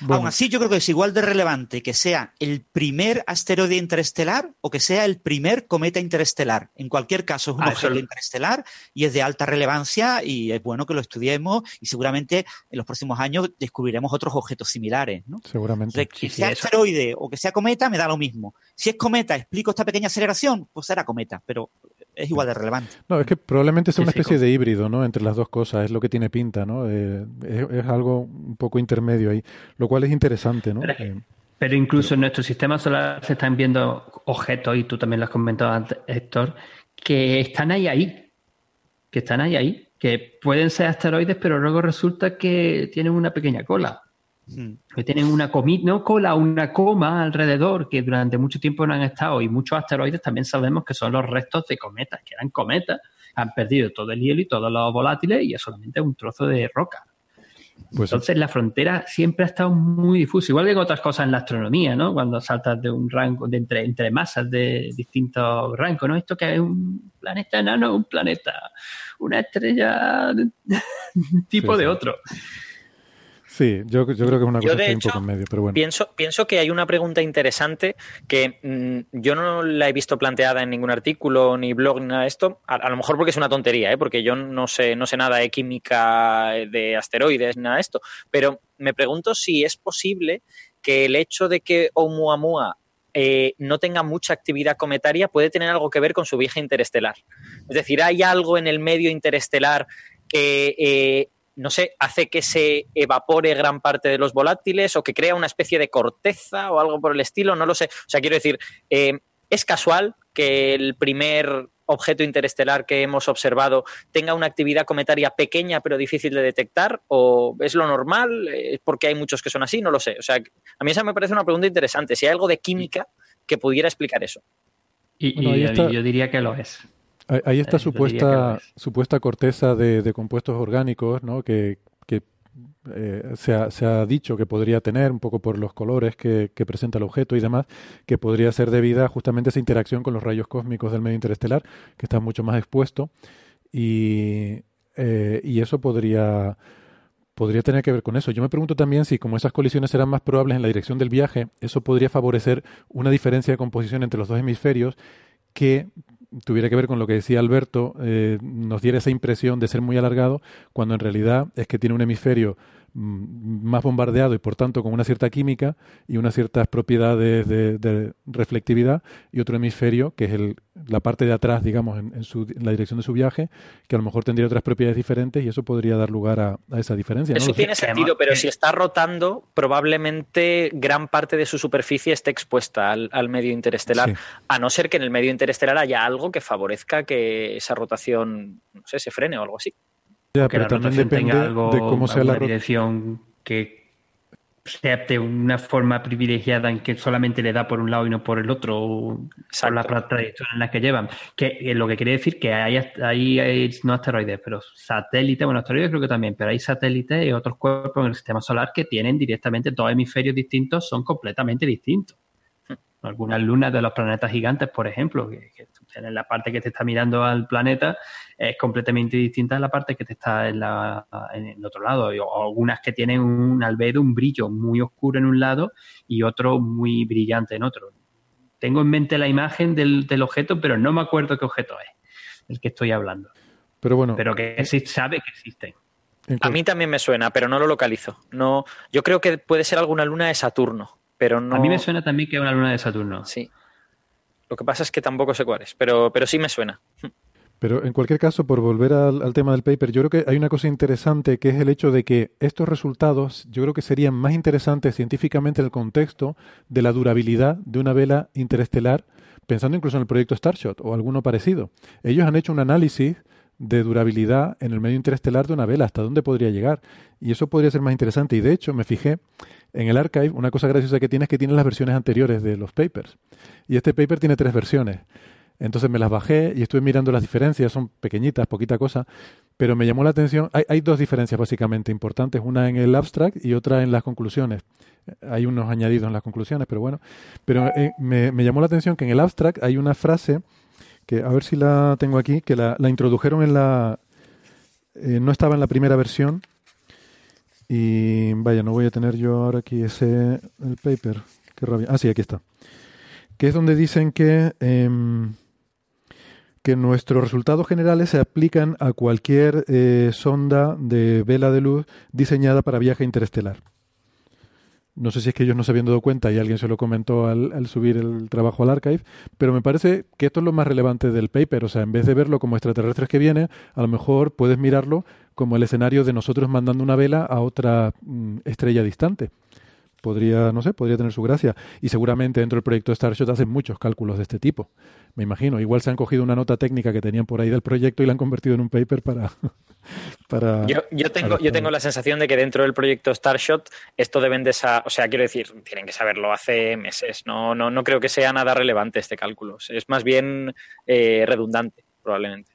Aún así, yo creo que es igual de relevante que sea el primer asteroide interestelar o que sea el primer cometa interestelar. En cualquier caso, es un objeto interestelar y es de alta relevancia y es bueno que lo estudiemos y seguramente en los próximos años descubriremos otros objetos similares. ¿no? Seguramente. que sea asteroide o que sea cometa, me da lo mismo. Si es cometa, explico esta pequeña aceleración, pues será cometa, pero es igual de relevante. No, es que probablemente sea una especie de híbrido, ¿no? Entre las dos cosas, es lo que tiene pinta, ¿no? Eh, es, algo un poco intermedio ahí, lo cual es interesante, ¿no? Pero, eh, incluso en nuestro sistema solar se están viendo objetos, y tú también lo has comentado antes, Héctor, que están ahí, ahí, que están ahí, ahí, que pueden ser asteroides, pero luego resulta que tienen una pequeña cola. Que tienen una no cola, una coma alrededor que durante mucho tiempo no han estado y muchos asteroides también sabemos que son los restos de cometas, que eran cometas, han perdido todo el hielo y todos los volátiles y es solamente un trozo de roca. Pues Entonces la frontera siempre ha estado muy difusa, igual que en otras cosas en la astronomía, ¿no? Cuando saltas de un rango, de entre, entre masas de distintos rangos, ¿no? Esto que es un planeta enano, un planeta, una estrella tipo de otro. Sí, yo, creo que es una cosa que un poco en medio, pero bueno. Pienso, pienso que hay una pregunta interesante que mm, yo no la he visto planteada en ningún artículo, ni blog, ni nada de esto. A, lo mejor porque es una tontería, ¿eh? porque yo no sé, no sé nada de química de asteroides, ni nada de esto. Pero me pregunto si es posible que el hecho de que Oumuamua eh, no tenga mucha actividad cometaria puede tener algo que ver con su viaje interestelar. Es decir, hay algo en el medio interestelar que eh, no sé, hace que se evapore gran parte de los volátiles o que crea una especie de corteza o algo por el estilo, no lo sé. O sea, quiero decir, eh, ¿es casual que el primer objeto interestelar que hemos observado tenga una actividad cometaria pequeña pero difícil de detectar? ¿O es lo normal? ¿Es porque hay muchos que son así? No lo sé. O sea, a mí esa me parece una pregunta interesante. Si hay algo de química que pudiera explicar eso. Y, yo diría que lo es. Hay esta supuesta, supuesta corteza de, compuestos orgánicos ¿no? que, eh, se, ha, dicho que podría tener, un poco por los colores que, presenta el objeto y demás, que podría ser debida justamente a esa interacción con los rayos cósmicos del medio interestelar, que está mucho más expuesto. Y, eh, y eso podría, podría tener que ver con eso. Yo me pregunto también si como esas colisiones serán más probables en la dirección del viaje, eso podría favorecer una diferencia de composición entre los dos hemisferios que tuviera que ver con lo que decía Alberto, eh, nos diera esa impresión de ser muy alargado, cuando en realidad es que tiene un hemisferio más bombardeado y por tanto con una cierta química y unas ciertas propiedades de, reflectividad y otro hemisferio que es el, la parte de atrás, digamos, en, la dirección de su viaje, que a lo mejor tendría otras propiedades diferentes y eso podría dar lugar a, esa diferencia. Eso tiene sentido, pero si está rotando, probablemente gran parte de su superficie esté expuesta al, medio interestelar, a no ser que en el medio interestelar haya algo que favorezca que esa rotación, no sé, se frene o algo así pero también depende de cómo sea la dirección que sea de una forma privilegiada en que solamente le da por un lado y no por el otro, por la trayectoria en la que llevan. Que eh, lo que quiere decir que hay, hay, no asteroides, pero satélites, bueno, asteroides creo que también, pero hay satélites y otros cuerpos en el sistema solar que tienen directamente dos hemisferios distintos, son completamente distintos. Algunas lunas de los planetas gigantes, por ejemplo, que, que en la parte que te está mirando al planeta es completamente distinta a la parte que te está en, la, en el otro lado. O algunas que tienen un albedo, un brillo muy oscuro en un lado y otro muy brillante en otro. Tengo en mente la imagen del, del objeto, pero no me acuerdo qué objeto es el que estoy hablando. Pero bueno. Pero que sí sabe que existen. A mí también me suena, pero no lo localizo. No, yo creo que puede ser alguna luna de Saturno, pero no. A mí me suena también que es una luna de Saturno. Sí. Lo que pasa es que tampoco sé cuál es, pero, pero sí me suena. Pero en cualquier caso, por volver al, tema del paper, yo creo que hay una cosa interesante que es el hecho de que estos resultados yo creo que serían más interesantes científicamente en el contexto de la durabilidad de una vela interestelar, pensando incluso en el proyecto Starshot o alguno parecido. Ellos han hecho un análisis de durabilidad en el medio interestelar de una vela, hasta dónde podría llegar. Y eso podría ser más interesante. Y de hecho, me fijé en el archive, una cosa graciosa que tiene es que tiene las versiones anteriores de los papers. Y este paper tiene tres versiones. Entonces me las bajé y estuve mirando las diferencias, son pequeñitas, poquita cosa, pero me llamó la atención. Hay, dos diferencias básicamente importantes, una en el abstract y otra en las conclusiones. Hay unos añadidos en las conclusiones, pero bueno. Pero eh, me, llamó la atención que en el abstract hay una frase que, a ver si la tengo aquí, que la, introdujeron en la... Eh, no estaba en la primera versión. Y vaya, no voy a tener yo ahora aquí ese el paper. Qué rabia. Ah, sí, aquí está. Que es donde dicen que... Eh, que nuestros resultados generales se aplican a cualquier eh, sonda de vela de luz diseñada para viaje interestelar. No sé si es que ellos no se habían dado cuenta y alguien se lo comentó al, subir el trabajo al archive, pero me parece que esto es lo más relevante del paper. O sea, en vez de verlo como extraterrestres que vienen, a lo mejor puedes mirarlo como el escenario de nosotros mandando una vela a otra mm, estrella distante podría, no sé, podría tener su gracia. Y seguramente dentro del proyecto Starshot hacen muchos cálculos de este tipo. Me imagino. Igual se han cogido una nota técnica que tenían por ahí del proyecto y la han convertido en un paper para. para yo, yo tengo, yo tengo la sensación de que dentro del proyecto Starshot esto deben de. Sa o sea, quiero decir, tienen que saberlo hace meses. No, no, no creo que sea nada relevante este cálculo. Es más bien eh, redundante, probablemente.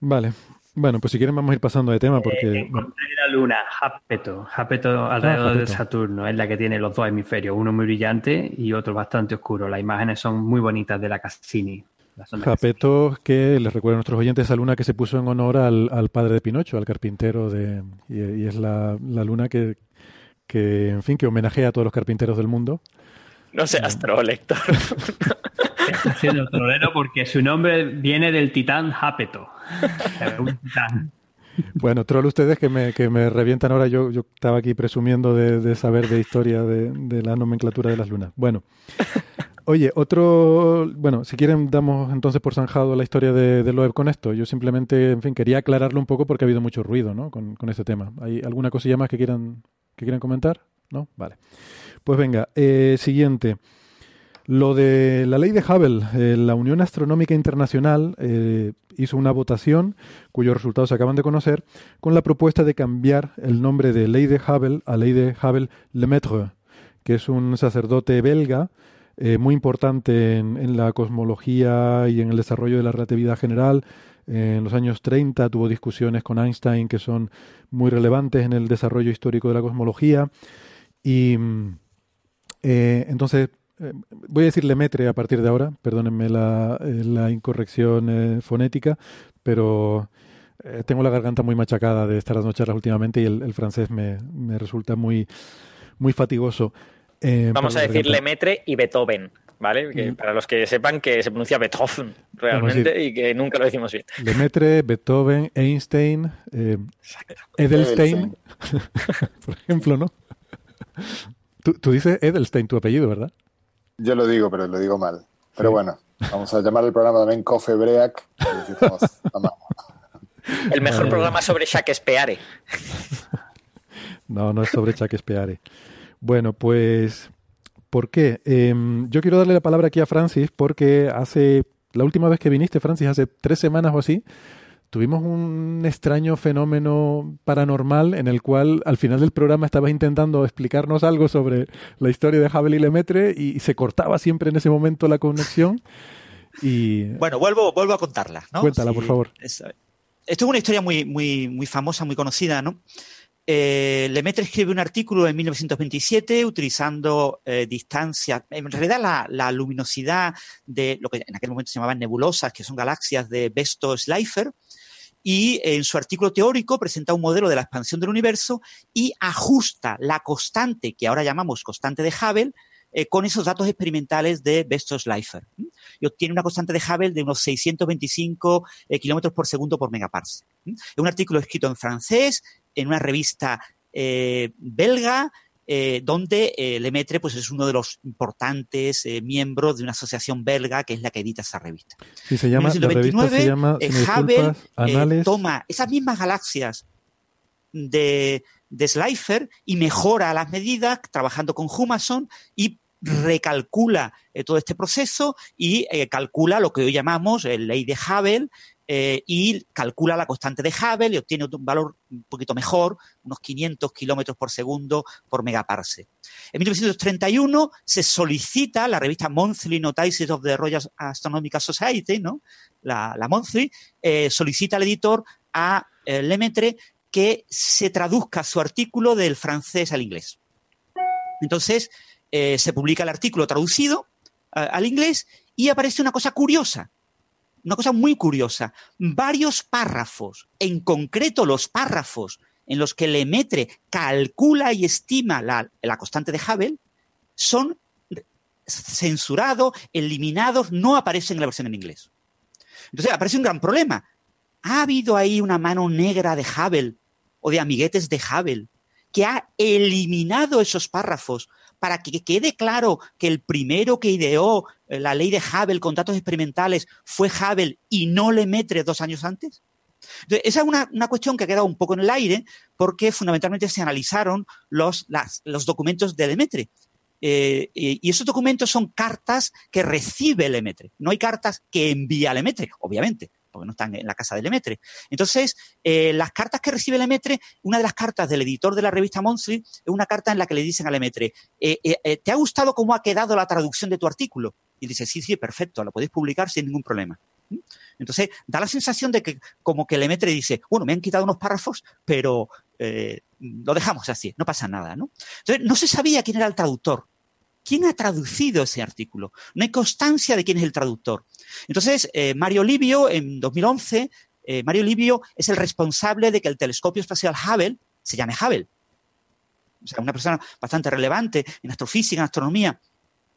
Vale, bueno, pues si quieren vamos a ir pasando de tema porque... Eh, encontré la luna, Japeto, Japeto alrededor de Saturno, es la que tiene los dos hemisferios, uno muy brillante y otro bastante oscuro. Las imágenes son muy bonitas de la Cassini. Japeto, que les recuerdo a nuestros oyentes, esa luna que se puso en honor al, padre de Pinocho, al carpintero de... Y, es la, luna que, que, en fin, que homenajea a todos los carpinteros del mundo. No seas troll, Héctor. Está siendo trolero porque su nombre viene del titán Japeto. Bueno, troll ustedes que me, que me revientan ahora. Yo, yo estaba aquí presumiendo de, saber de historia de, la nomenclatura de las lunas. Bueno, oye, otro. Bueno, si quieren, damos entonces por zanjado la historia de, de Loeb con esto. Yo simplemente, en fin, quería aclararlo un poco porque ha habido mucho ruido ¿no? con, con este tema. ¿Hay alguna cosilla más que quieran, que quieran comentar? ¿No? Vale. Pues venga, eh, siguiente. Lo de la ley de Hubble, eh, la Unión Astronómica Internacional eh, hizo una votación cuyos resultados se acaban de conocer con la propuesta de cambiar el nombre de ley de Hubble a ley de Hubble Lemaitre, que es un sacerdote belga muy importante en, en, la cosmología y en el desarrollo de la relatividad general. en los años 30 tuvo discusiones con Einstein que son muy relevantes en el desarrollo histórico de la cosmología. Y mm, eh, entonces, eh, voy a decir Lemaitre a partir de ahora, perdónenme la, eh, la incorrección fonética, pero tengo la garganta muy machacada de estar dando charlas últimamente y el, francés me, me, resulta muy, muy fatigoso. Vamos a decir Lemaitre y Beethoven. ¿Vale? Para los que sepan que se pronuncia Beethoven realmente y que nunca lo decimos bien. Lemaitre, Beethoven, Einstein, Edelstein, por ejemplo, ¿no? Tú, dices Edelstein, tu apellido, ¿verdad? Yo lo digo, pero lo digo mal. Pero bueno, vamos a llamar el programa también Cofe Break. el mejor programa sobre Shakespeare. no, no es sobre Shakespeare. Bueno, pues, ¿por qué? Em, yo quiero darle la palabra aquí a Francis porque hace, la última vez que viniste, Francis, hace tres semanas o así, tuvimos un extraño fenómeno paranormal en el cual al final del programa estabas intentando explicarnos algo sobre la historia de Hubble y Lemaitre y se cortaba siempre en ese momento la conexión. Y... Bueno, vuelvo, vuelvo a contarla. ¿no? Cuéntala, por favor. esto es una historia muy, muy, muy famosa, muy conocida, ¿no? Eh, Lemaitre escribe un artículo en 1927 utilizando eh, distancias, en realidad la, la, luminosidad de lo que en aquel momento se llamaban nebulosas, que son galaxias de Besto-Schleifer, y en su artículo teórico presenta un modelo de la expansión del universo y ajusta la constante que ahora llamamos constante de Hubble eh, con esos datos experimentales de Besto-Schleifer. Y obtiene una constante de Hubble de unos 625 eh, kilómetros por segundo por megaparsec. Es un artículo escrito en francés en una revista eh, belga eh, donde eh, Lemaitre pues, es uno de los importantes eh, miembros de una asociación belga que es la que edita esa revista. Sí, se llama, la revista se llama, si Hubble Anales... toma esas mismas galaxias de, de Schleifer y mejora las medidas trabajando con Humason y recalcula todo este proceso y calcula lo que hoy llamamos la ley de Hubble eh, y calcula la constante de Hubble y obtiene un valor un poquito mejor, unos 500 kilómetros por segundo por megaparsec. En 1931 se solicita la revista Monthly Notices of the Royal Astronomical Society, ¿no? la, la Monthly, eh, solicita al editor a eh, Lemaitre que se traduzca su artículo del francés al inglés. Entonces, eh, se publica el artículo traducido al inglés y aparece una cosa curiosa una cosa muy curiosa. Varios párrafos, en concreto los párrafos en los que Lemaitre calcula y estima la, la constante de Hubble, son censurados, eliminados, no aparecen en la versión en inglés. Entonces aparece un gran problema. ¿Ha habido ahí una mano negra de Hubble o de amiguetes de Hubble que ha eliminado esos párrafos para que quede claro que el primero que ideó eh, la ley de Hubble con datos experimentales fue Hubble y no Lemaitre dos años antes? Entonces, esa es una, una, cuestión que ha quedado un poco en el aire porque fundamentalmente se analizaron los, los documentos de Lemaitre. Eh, y esos documentos son cartas que recibe Lemaitre. No hay cartas que envía Lemaitre, obviamente porque no están en la casa de Lemaitre. Entonces, eh, las cartas que recibe Lemaitre, una de las cartas del editor de la revista Monthly es una carta en la que le dicen a Lemaitre, eh, eh, ¿te ha gustado cómo ha quedado la traducción de tu artículo? Y dice, sí, sí, perfecto, lo podéis publicar sin ningún problema. ¿Mm? Entonces, da la sensación de que como que Lemaitre dice, bueno, me han quitado unos párrafos, pero lo dejamos así, no pasa nada, ¿no? Entonces, no se sabía quién era el traductor. ¿Quién ha traducido ese artículo? No hay constancia de quién es el traductor. Entonces, eh, Mario Livio, en 2011, eh, Mario Livio es el responsable de que el telescopio espacial Hubble se llame Hubble. O sea, una persona bastante relevante en astrofísica, en astronomía.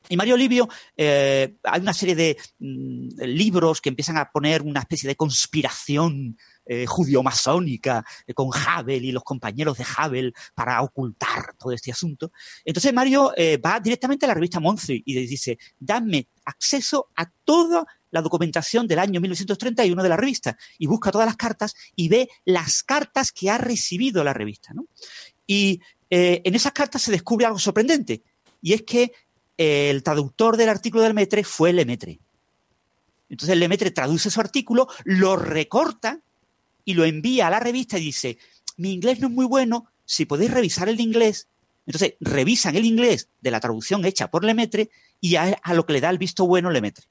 Y Mario Livio, eh, hay una serie de mm, libros que empiezan a poner una especie de conspiración eh, judío-masónica eh, con Hubble y los compañeros de Hubble para ocultar todo este asunto. Entonces Mario eh, va directamente a la revista Monthly y le dice, dame acceso a toda la documentación del año 1931 de la revista y busca todas las cartas y ve las cartas que ha recibido la revista. ¿no? Y eh, en esas cartas se descubre algo sorprendente y es que el traductor del artículo del Lemaitre fue Lemaitre. Entonces Lemaitre traduce su artículo, lo recorta y lo envía a la revista y dice, mi inglés no es muy bueno, si podéis revisar el inglés. Entonces revisan el inglés de la traducción hecha por Lemaitre y a, lo que le da el visto bueno Lemaitre.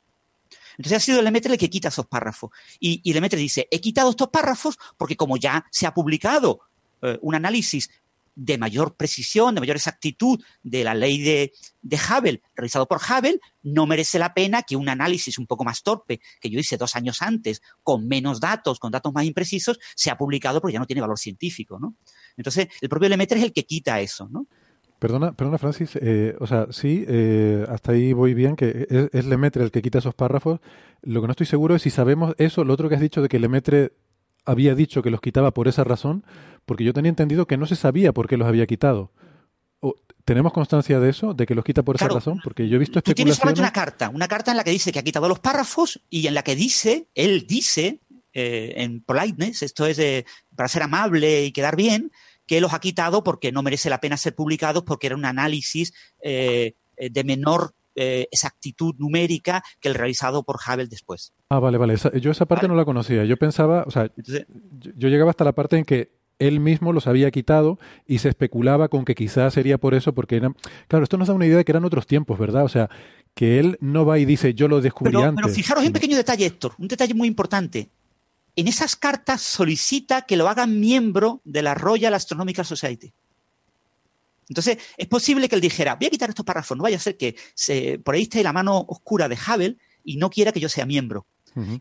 Entonces ha sido Lemaitre el que quita esos párrafos. Y, Lemaitre dice, he quitado estos párrafos porque como ya se ha publicado eh, un análisis de mayor precisión, de mayor exactitud de la ley de, de Hubble, realizado por Hubble, no merece la pena que un análisis un poco más torpe, que yo hice dos años antes, con menos datos, con datos más imprecisos, sea publicado porque ya no tiene valor científico, ¿no? Entonces, el propio Lemaitre es el que quita eso, ¿no? Perdona, perdona Francis, eh, o sea, sí, eh, hasta ahí voy bien, que es, es, Lemaitre el que quita esos párrafos. Lo que no estoy seguro es si sabemos eso, lo otro que has dicho de que Lemaitre había dicho que los quitaba por esa razón, porque yo tenía entendido que no se sabía por qué los había quitado. ¿Tenemos constancia de eso, de que los quita por claro, esa razón? Porque yo he visto Tú tienes especulaciones... solamente una carta, una carta en la que dice que ha quitado los párrafos y en la que dice, él dice, eh, en politeness, esto es de, para ser amable y quedar bien, que los ha quitado porque no merece la pena ser publicados porque era un análisis eh, de menor eh, exactitud numérica que el realizado por Hubble después. Ah, vale, vale. yo esa parte no la conocía. Yo pensaba, o sea, yo, llegaba hasta la parte en que él mismo los había quitado y se especulaba con que quizás sería por eso, porque eran... Claro, esto nos da una idea de que eran otros tiempos, ¿verdad? O sea, que él no va y dice, yo lo descubrí antes. Pero fijaros en un pequeño detalle, Héctor, un detalle muy importante. En esas cartas solicita que lo hagan miembro de la Royal Astronomical Society. Entonces, es posible que él dijera, voy a quitar estos párrafos, no vaya a ser que se, por ahí esté la mano oscura de Hubble y no quiera que yo sea miembro.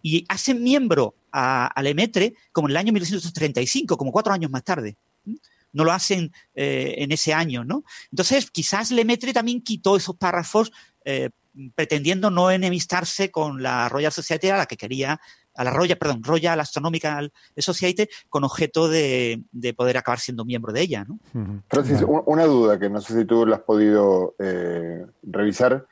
Y hacen miembro a, Lemaitre como en el año 1935, como cuatro años más tarde. No lo hacen eh, en ese año, ¿no? Entonces, quizás Lemaitre también quitó esos párrafos eh, pretendiendo no enemistarse con la Royal Society a la que quería a la Royal, perdón, Royal Astronomical Society con objeto de, poder acabar siendo miembro de ella. ¿no? Francis, una duda que no sé si tú la has podido eh, revisar.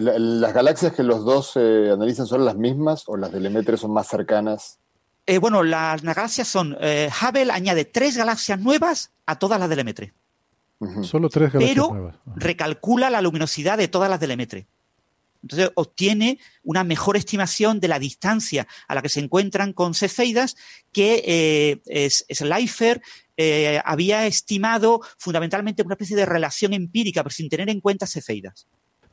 ¿Las galaxias que los dos eh, analizan son las mismas o las de Lemaitre son más cercanas? Eh, bueno, las, galaxias son. Hubble añade tres galaxias nuevas a todas las de Lemaitre. Solo tres galaxias nuevas. Pero recalcula la luminosidad de todas las de Lemaitre. Entonces obtiene una mejor estimación de la distancia a la que se encuentran con cefeidas que eh, Schleifer eh, había estimado fundamentalmente una especie de relación empírica, pero sin tener en cuenta cefeidas.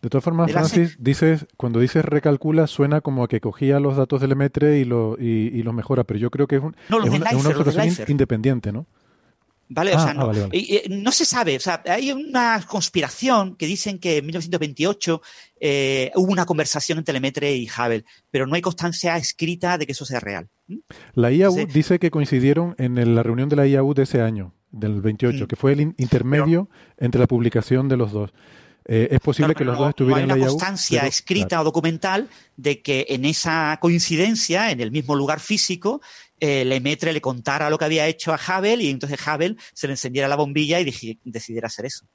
De todas formas, Francis, dices, cuando dices recalcula, suena como a que cogía los datos del Lemaitre y, lo, y, los mejora, pero yo creo que es, un, una, observación independiente, ¿no? ¿Vale? o ah, sea, no, ah, no, se sabe. O sea, hay una conspiración que dicen que en 1928 eh, hubo una conversación entre Lemaitre y Hubble, pero no hay constancia escrita de que eso sea real. La IAU dice que coincidieron en la reunión de la IAU de ese año, del 28, mm. que fue el intermedio entre la publicación de los dos. Eh, es posible que los dos estuvieran IAU. Hay una constancia escrita o documental de que en esa coincidencia, en el mismo lugar físico, eh, Lemaitre le contara lo que había hecho a Hubble y entonces Hubble se le encendiera la bombilla y decidiera hacer eso.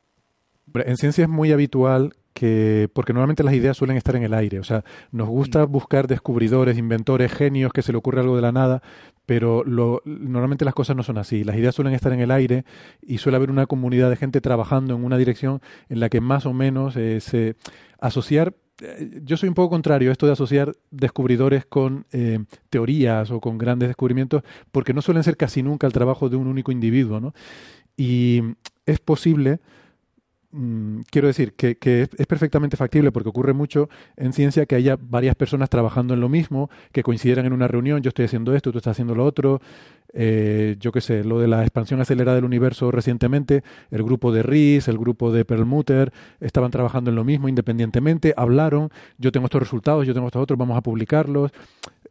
En ciencia es muy habitual que, porque normalmente las ideas suelen estar en el aire, o sea, nos gusta mm. buscar descubridores, inventores, genios, que se le ocurre algo de la nada, pero lo, normalmente las cosas no son así. Las ideas suelen estar en el aire y suele haber una comunidad de gente trabajando en una dirección en la que más o menos eh, se asociar eh, yo soy un poco contrario a esto de asociar descubridores con eh, teorías o con grandes descubrimientos, porque no suelen ser casi nunca el trabajo de un único individuo, ¿no? Y es posible, mm, quiero decir, que, es, perfectamente factible, porque ocurre mucho en ciencia que haya varias personas trabajando en lo mismo, que coincidieran en una reunión, yo estoy haciendo esto, tú estás haciendo lo otro, eh, yo qué sé, lo de la expansión acelerada del universo recientemente, el grupo de Rees, el grupo de Perlmutter, estaban trabajando en lo mismo independientemente, hablaron, yo tengo estos resultados, yo tengo estos otros, vamos a publicarlos.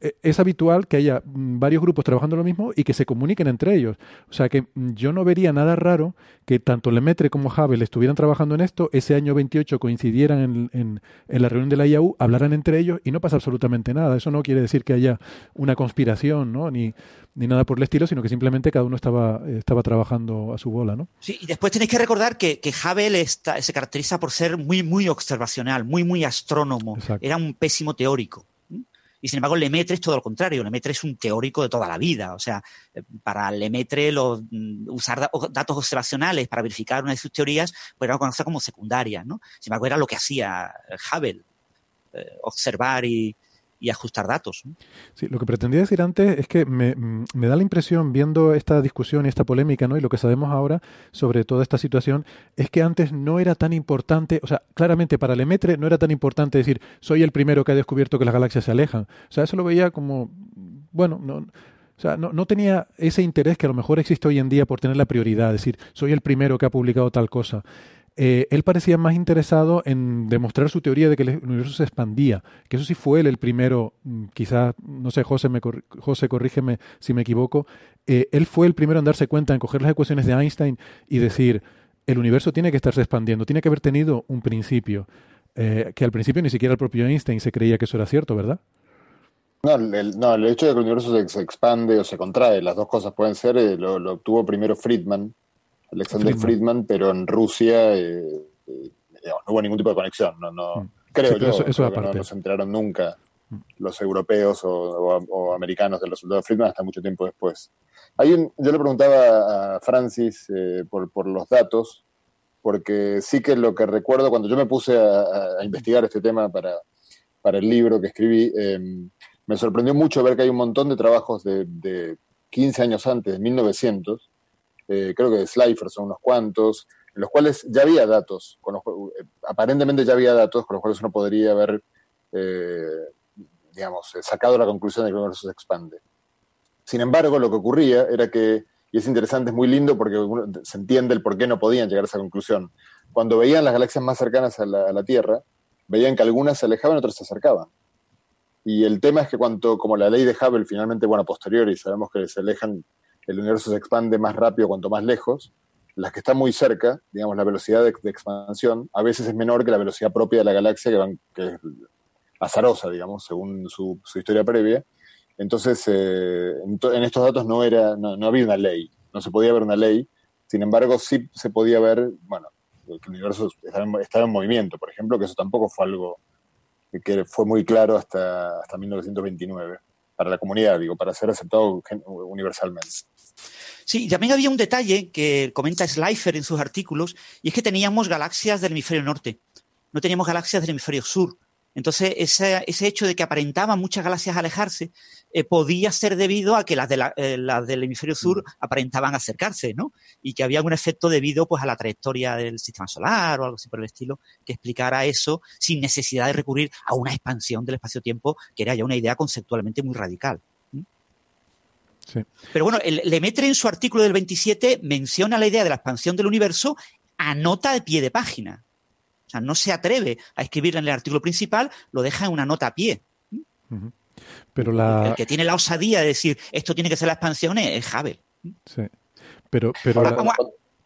E, es habitual que haya mm, varios grupos trabajando lo mismo y que se comuniquen entre ellos. O sea que mm, yo no vería nada raro que tanto Lemaitre como Hubble estuvieran trabajando en esto, ese año 28 coincidieran en, en, en, la reunión de la IAU, hablaran entre ellos y no pasa absolutamente nada. Eso no quiere decir que haya una conspiración, ¿no? Ni, ni nada por el estilo, sino que simplemente cada uno estaba, estaba trabajando a su bola, ¿no? Sí, y después tenéis que recordar que, que Hubble está, se caracteriza por ser muy, muy observacional, muy, muy astrónomo. Era un pésimo teórico. Y sin embargo, Lemaitre es todo lo contrario. Lemaitre es un teórico de toda la vida. O sea, para Lemaitre mm, usar datos observacionales para verificar una de sus teorías pues era conocido como secundaria, ¿no? Sin embargo, era lo que hacía Hubble, eh, observar y, y ajustar datos. Sí, lo que pretendía decir antes es que me, da la impresión, viendo esta discusión y esta polémica, ¿no? y lo que sabemos ahora sobre toda esta situación, es que antes no era tan importante, o sea, claramente para Lemaitre no era tan importante decir, soy el primero que ha descubierto que las galaxias se alejan. O sea, eso lo veía como, bueno, no, o sea, no, no, tenía ese interés que a lo mejor existe hoy en día por tener la prioridad, decir, soy el primero que ha publicado tal cosa. Eh, él parecía más interesado en demostrar su teoría de que el universo se expandía, que eso sí fue él el primero, mm, quizás, no sé, José, me José corrígeme si me equivoco, eh, él fue el primero en darse cuenta, en coger las ecuaciones de Einstein y decir, el universo tiene que estarse expandiendo, tiene que haber tenido un principio, eh, que al principio ni siquiera el propio Einstein se creía que eso era cierto, ¿verdad? No el, no, el hecho de que el universo se, expande o se contrae, las dos cosas pueden ser, lo obtuvo primero Friedman, Alexander Friedman, pero en Rusia eh, eh, no hubo ningún tipo de conexión. No, no, mm. Creo yo, eso, no, se enteraron nunca mm. los europeos o, americanos del resultado de Friedman hasta mucho tiempo después. Hay yo le preguntaba a Francis eh, por, por, los datos, porque sí que lo que recuerdo cuando yo me puse a, investigar este tema para, para, el libro que escribí, em, me sorprendió mucho ver que hay un montón de trabajos de, de 15 años antes, de 1900, eh, creo que de Slifer son unos cuantos, en los cuales ya había datos, con eh, aparentemente ya había datos con los cuales uno podría haber, eh, digamos, sacado la conclusión de que el universo se expande. Sin embargo, lo que ocurría era que, y es interesante, es muy lindo porque se entiende el por qué no podían llegar a esa conclusión. Cuando veían las galaxias más cercanas a la, Tierra, veían que algunas se alejaban otras se acercaban. Y el tema es que cuanto, como la ley de Hubble finalmente, bueno, posterior, y sabemos que se alejan, el universo se expande más rápido cuanto más lejos, las que están muy cerca, digamos, la velocidad de, expansión, a veces es menor que la velocidad propia de la galaxia, que, van, que es azarosa, digamos, según su historia previa. Entonces, eh, en, estos datos no, era, no, había una ley, no se podía ver una ley, sin embargo, sí se podía ver, bueno, que el universo estaba en, movimiento, por ejemplo, que eso tampoco fue algo que fue muy claro hasta, hasta 1929, para la comunidad, digo, para ser aceptado universalmente. Sí, también había un detalle que comenta Slifer en sus artículos, y es que teníamos galaxias del hemisferio norte, no teníamos galaxias del hemisferio sur. Entonces, ese, ese hecho de que aparentaban muchas galaxias alejarse eh, podía ser debido a que las, de eh, las del hemisferio sur mm. aparentaban acercarse, ¿no? Y que había un efecto debido pues, a la trayectoria del sistema solar o algo así por el estilo que explicara eso sin necesidad de recurrir a una expansión del espacio-tiempo, que era ya una idea conceptualmente muy radical. Sí. Pero bueno, el Lemaitre en su artículo del 27 menciona la idea de la expansión del universo a nota de pie de página. O sea, no se atreve a escribir en el artículo principal, lo deja en una nota a pie. Pero la... El que tiene la osadía de decir esto tiene que ser la expansión es Hubble. Sí. Pero, pero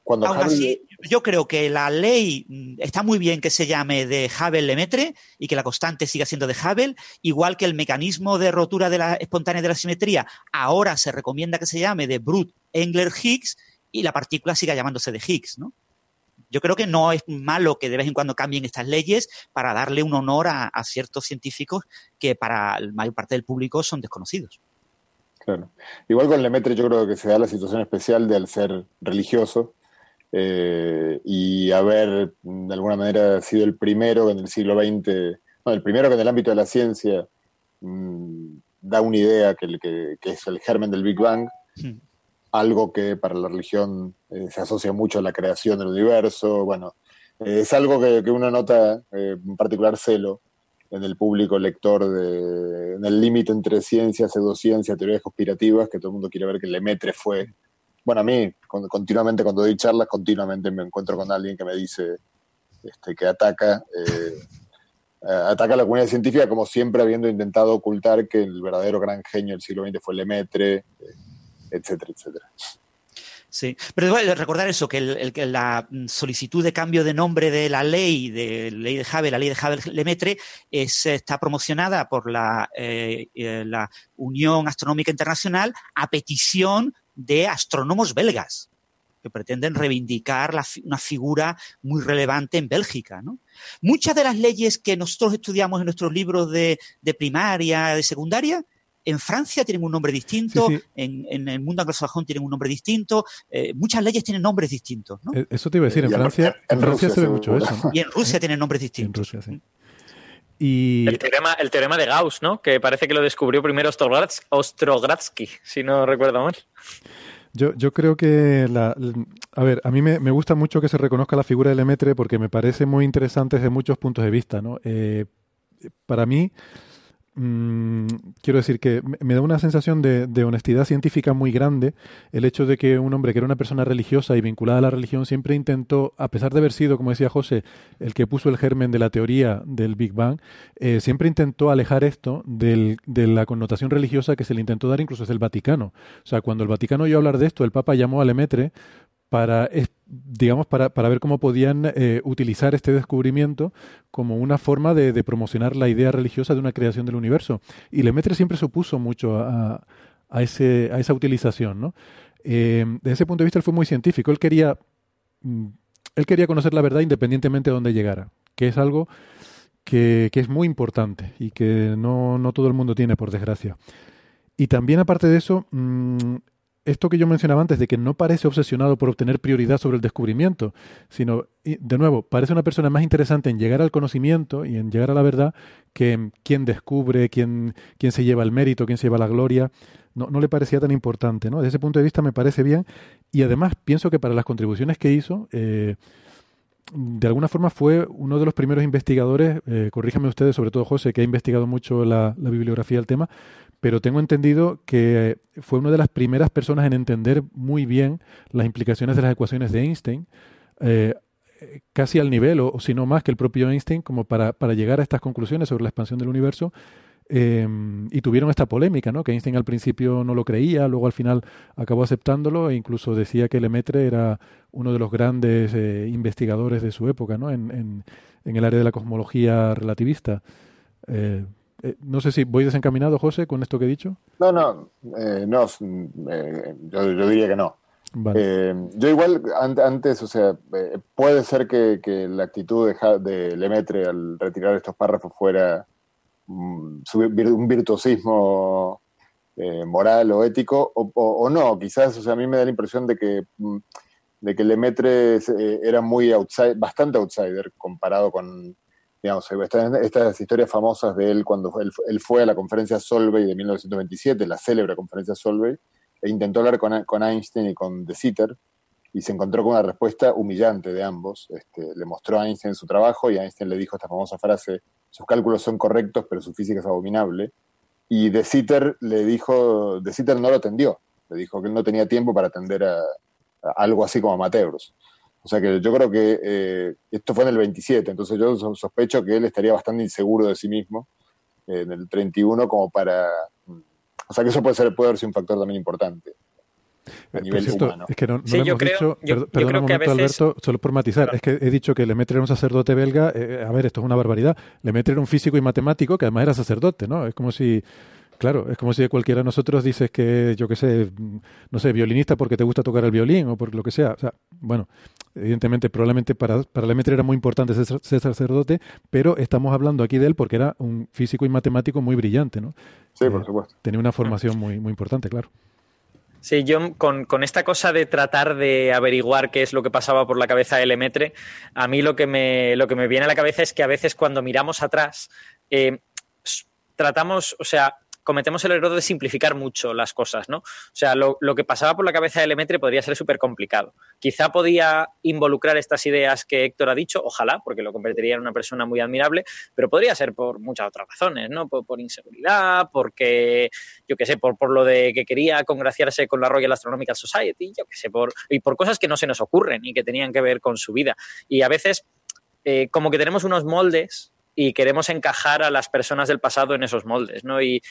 Cuando Aún así, yo creo que la ley mm, está muy bien que se llame de Hubble-Lemaitre y que la constante siga siendo de Hubble, igual que el mecanismo de rotura de la espontánea de la simetría ahora se recomienda que se llame de Brut-Engler-Higgs y la partícula siga llamándose de Higgs, ¿no? yo creo que no es malo que de vez en cuando cambien estas leyes para darle un honor a, ciertos científicos que para la mayor parte del público son desconocidos. Claro. Igual con Lemaitre yo creo que se da la situación especial de ser religioso eh, y haber de alguna manera sido el primero en el siglo XX, no, el primero que en el ámbito de la ciencia mm, da una idea que, que, es el germen del Big Bang. Hmm algo que para la religión eh, se asocia mucho a la creación del universo. Bueno, eh, es algo que, uno nota eh, en particular celo en el público lector, de, en el límite entre ciencia, pseudociencia, teorías conspirativas, que todo el mundo quiere ver que Lemaitre fue. Bueno, a mí, continuamente cuando doy charlas, continuamente me encuentro con alguien que me dice este, que ataca. ataca a la comunidad científica como siempre habiendo intentado ocultar que el verdadero gran genio del siglo XX fue Lemaitre, etcétera, etcétera. Sí, pero recordar eso, que, la solicitud de cambio de nombre de la ley, de ley de Hubble, la ley de Hubble-Lemaitre, está promocionada por la, eh, eh, la Unión Astronómica Internacional a petición de astrónomos belgas que pretenden reivindicar una figura muy relevante en Bélgica. Muchas de las leyes que nosotros estudiamos en nuestros libros de, de primaria, de secundaria, en Francia tienen un nombre distinto, En, el mundo anglosajón tienen un nombre distinto, eh, muchas leyes tienen nombres distintos. ¿no? Eh, eso te iba a decir, en Francia, en, Francia se ve mucho eso. Y en Rusia tienen nombres distintos. Y... El, teorema, el teorema de Gauss, ¿no? Que parece que lo descubrió primero Ostrogradsky, si no recuerdo mal. Yo, yo creo que, la, a ver, a mí me, me, gusta mucho que se reconozca la figura de Lemaitre porque me parece muy interesante desde muchos puntos de vista, ¿no? Eh, para mí, Mm, quiero decir que me da una sensación de, honestidad científica muy grande el hecho de que un hombre que era una persona religiosa y vinculada a la religión siempre intentó, a pesar de haber sido, como decía José, el que puso el germen de la teoría del Big Bang, eh, siempre intentó alejar esto de la connotación religiosa que se le intentó dar incluso desde el Vaticano. O sea, cuando el Vaticano oyó hablar de esto, el Papa llamó a Lemaitre para, digamos, para, para ver cómo podían eh, utilizar este descubrimiento como una forma de, promocionar la idea religiosa de una creación del universo. Y Lemaitre siempre se opuso mucho a, a, ese, a esa utilización. ¿no? Eh, desde ese punto de vista, él fue muy científico. Él quería, mm, él quería conocer la verdad independientemente de dónde llegara, que es algo que, que es muy importante y que no, no, todo el mundo tiene, por desgracia. Y también, aparte de eso, mm, esto que yo mencionaba antes de que no parece obsesionado por obtener prioridad sobre el descubrimiento, sino, de nuevo, parece una persona más interesante en llegar al conocimiento y en llegar a la verdad que en quién descubre, quién, quién se lleva el mérito, quién se lleva la gloria. No, no le parecía tan importante, ¿no? Desde ese punto de vista me parece bien y además pienso que para las contribuciones que hizo, eh, de alguna forma fue uno de los primeros investigadores, eh, corríjame ustedes, sobre todo José, que ha investigado mucho la, la bibliografía del tema, pero tengo entendido que fue una de las primeras personas en entender muy bien las implicaciones de las ecuaciones de Einstein, eh, casi al nivel, o, si no más que el propio Einstein, como para, para, llegar a estas conclusiones sobre la expansión del universo. Eh, y tuvieron esta polémica, ¿no? Que Einstein al principio no lo creía, luego al final acabó aceptándolo e incluso decía que Lemaitre era uno de los grandes eh, investigadores de su época, ¿no? En, en, en, el área de la cosmología relativista. Eh, eh, no sé si voy desencaminado, José, con esto que he dicho. No, no, eh, no eh, yo, diría que no. yo igual antes, o sea, puede ser que, la actitud de, de, Lemaitre al retirar estos párrafos fuera mm, un virtuosismo moral o ético, o, no, quizás, o sea, a mí me da la impresión de que, mm, de que Lemaitre era muy outside, bastante outsider comparado con, digamos, estas, historias famosas de él cuando él, fue a la conferencia Solvay de 1927, la célebre conferencia Solvay, e intentó hablar con, Einstein y con De Sitter, y se encontró con una respuesta humillante de ambos. Este, le mostró a Einstein su trabajo y Einstein le dijo esta famosa frase, sus cálculos son correctos, pero su física es abominable. Y De Sitter le dijo, De Sitter no lo atendió, le dijo que él no tenía tiempo para atender a, a algo así como amateurs. O sea que yo creo que eh, esto fue en el 27, entonces yo sospecho que él estaría bastante inseguro de sí mismo eh, en el 31 como para... Mm, o sea que eso puede, ser, puede haber sido un factor también importante. A eh, nivel humano. Es que no, no hemos dicho, perdón un momento, Alberto, solo por matizar, es que he dicho que Lemaitre era un sacerdote belga, a ver, esto es una barbaridad, Lemaitre era un físico y matemático que además era sacerdote, ¿no? Es como si Claro, es como si de cualquiera de nosotros dices que, yo qué sé, no sé, violinista porque te gusta tocar el violín o por lo que sea. O sea, bueno, evidentemente, probablemente para, para Lemaitre era muy importante ser, sacerdote, pero estamos hablando aquí de él porque era un físico y matemático muy brillante, ¿no? Sí, por eh, supuesto. Tenía una formación muy, muy importante, claro. Sí, yo con, con, esta cosa de tratar de averiguar qué es lo que pasaba por la cabeza de Lemaitre, a mí lo que me, lo que me viene a la cabeza es que a veces cuando miramos atrás, eh, tratamos, o sea, cometemos el error de simplificar mucho las cosas, ¿no? O sea, lo, que pasaba por la cabeza de Lemaitre podría ser súper complicado. Quizá podía involucrar estas ideas que Héctor ha dicho, ojalá, porque lo convertiría en una persona muy admirable, pero podría ser por muchas otras razones, ¿no? Por, inseguridad, porque, yo qué sé, por, por lo de que quería congraciarse con la Royal Astronomical Society, yo qué sé, por, y por cosas que no se nos ocurren y que tenían que ver con su vida. Y a veces, eh, como que tenemos unos moldes y queremos encajar a las personas del pasado en esos moldes, ¿no? Y,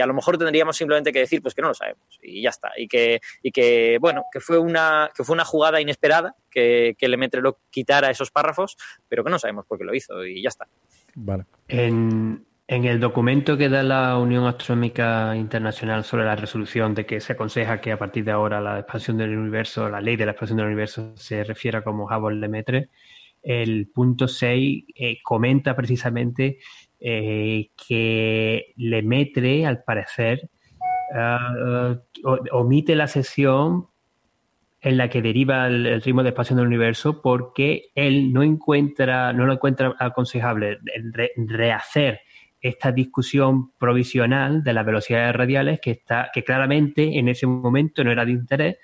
a lo mejor tendríamos simplemente que decir, pues que no lo sabemos y ya está. Y que, y que bueno, que fue una, que fue una jugada inesperada que, que Lemaitre lo quitara esos párrafos, pero que no sabemos por qué lo hizo y ya está. Vale. En, en el documento que da la Unión Astronómica Internacional sobre la resolución de que se aconseja que a partir de ahora la expansión del universo, la ley de la expansión del universo se refiera como Hubble-Lemaitre, el punto 6 eh, comenta precisamente eh, que Lemaitre, al parecer, uh, omite la sesión en la que deriva el, ritmo de expansión del universo porque él no encuentra, no lo encuentra aconsejable rehacer esta discusión provisional de las velocidades radiales que está, que claramente en ese momento no era de interés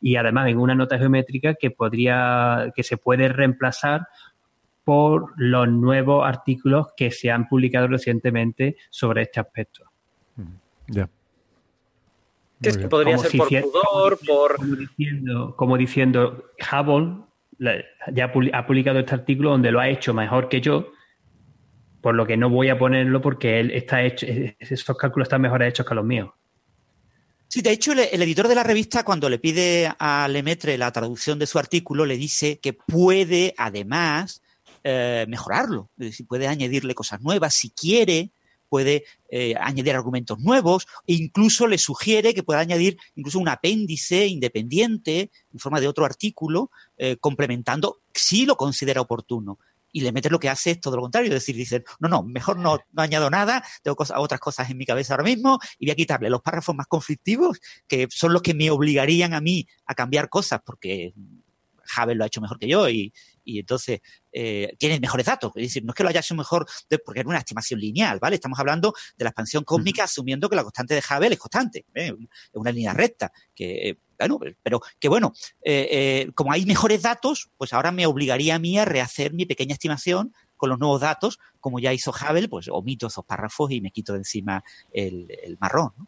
y además en una nota geométrica que podría, que se puede reemplazar por los nuevos artículos que se han publicado recientemente sobre este aspecto. Ya. Es que podría ser por pudor, por... Como diciendo, como diciendo Hubble ya ha publicado este artículo donde lo ha hecho mejor que yo, por lo que no voy a ponerlo porque él está hecho, esos cálculos están mejor hechos que los míos. Sí, de hecho, el, editor de la revista, cuando le pide a Lemaitre la traducción de su artículo, le dice que puede, además, eh, mejorarlo. Es decir, puede añadirle cosas nuevas si quiere, puede eh, añadir argumentos nuevos e incluso le sugiere que pueda añadir incluso un apéndice independiente en forma de otro artículo, eh, complementando si lo considera oportuno. Y le metes lo que hace es todo lo contrario, es decir, dicen, no, no, mejor no, no añado nada, tengo otras cosas en mi cabeza ahora mismo y voy a quitarle los párrafos más conflictivos, que son los que me obligarían a mí a cambiar cosas, porque Havel lo ha hecho mejor que yo y, y entonces eh, tiene mejores datos. Es decir, no es que lo haya hecho mejor porque era una estimación lineal, ¿vale? Estamos hablando de la expansión cósmica asumiendo que la constante de Hubble es constante, ¿eh? es una línea recta, que bueno, pero que bueno, eh, eh, como hay mejores datos, pues ahora me obligaría a mí a rehacer mi pequeña estimación con los nuevos datos, como ya hizo Hubble, pues omito esos párrafos y me quito de encima el, el marrón. ¿no?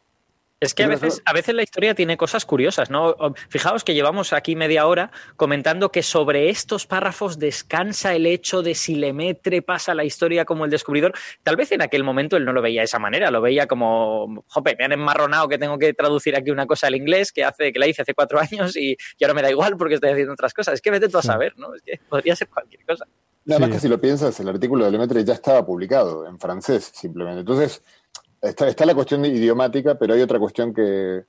Es que a veces, a veces la historia tiene cosas curiosas, ¿no? Fijaos que llevamos aquí media hora comentando que sobre estos párrafos descansa el hecho de si Lemetre pasa la historia como el descubridor. Tal vez en aquel momento él no lo veía de esa manera, lo veía como, jope, me han enmarronado que tengo que traducir aquí una cosa al inglés que hace que la hice hace cuatro años y, ahora me da igual porque estoy haciendo otras cosas. Es que vete tú a saber, ¿no? Es que podría ser cualquier cosa. Nada más que si lo piensas, el artículo de Lemaitre ya estaba publicado en francés, simplemente. Entonces, Está, la cuestión idiomática, pero hay otra cuestión que,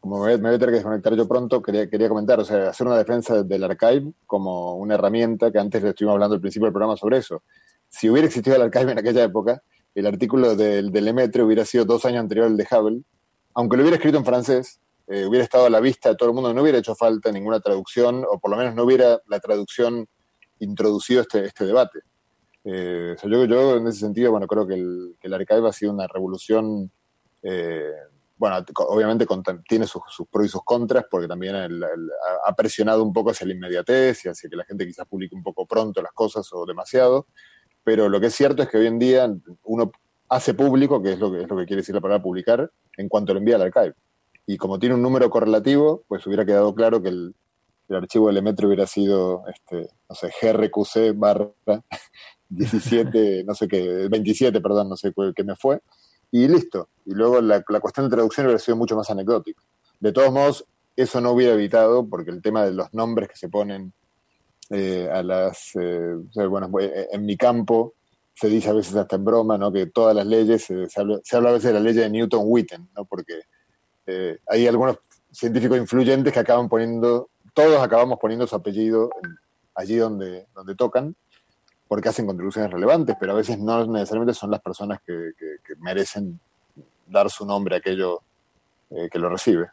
como me voy, a tener que desconectar yo pronto, quería, quería comentar, o sea, hacer una defensa del archive como una herramienta, que antes le estuvimos hablando al principio del programa sobre eso. Si hubiera existido el archive en aquella época, el artículo del, del hubiera sido dos años anterior al de Hubble, aunque lo hubiera escrito en francés, eh, hubiera estado a la vista de todo el mundo, no hubiera hecho falta ninguna traducción, o por lo menos no hubiera la traducción introducido este, este debate. Eh, yo, en ese sentido, bueno, creo que el, el archive ha sido una revolución, eh, bueno, obviamente tiene sus, pros y sus contras, porque también ha presionado un poco hacia la inmediatez y hacia que la gente quizás publique un poco pronto las cosas o demasiado, pero lo que es cierto es que hoy en día uno hace público, que es lo que, es lo que quiere decir la palabra publicar, en cuanto lo envía al archive. Y como tiene un número correlativo, pues hubiera quedado claro que el, el archivo del metro hubiera sido, este, no sé, grqc barra 17, no sé qué, 27, perdón, no sé qué me fue, y listo. Y luego la, cuestión de traducción hubiera sido mucho más anecdótica. De todos modos, eso no hubiera evitado, porque el tema de los nombres que se ponen eh, a las, eh, bueno, eh, en mi campo se dice a veces hasta en broma, ¿no? Que todas las leyes, se, habla, se, habla, a veces de la ley de Newton-Witten, ¿no? Porque hay algunos científicos influyentes que acaban poniendo, todos acabamos poniendo su apellido allí donde, donde tocan, porque hacen contribuciones relevantes, pero a veces no necesariamente son las personas que, merecen dar su nombre a aquello eh, que lo recibe.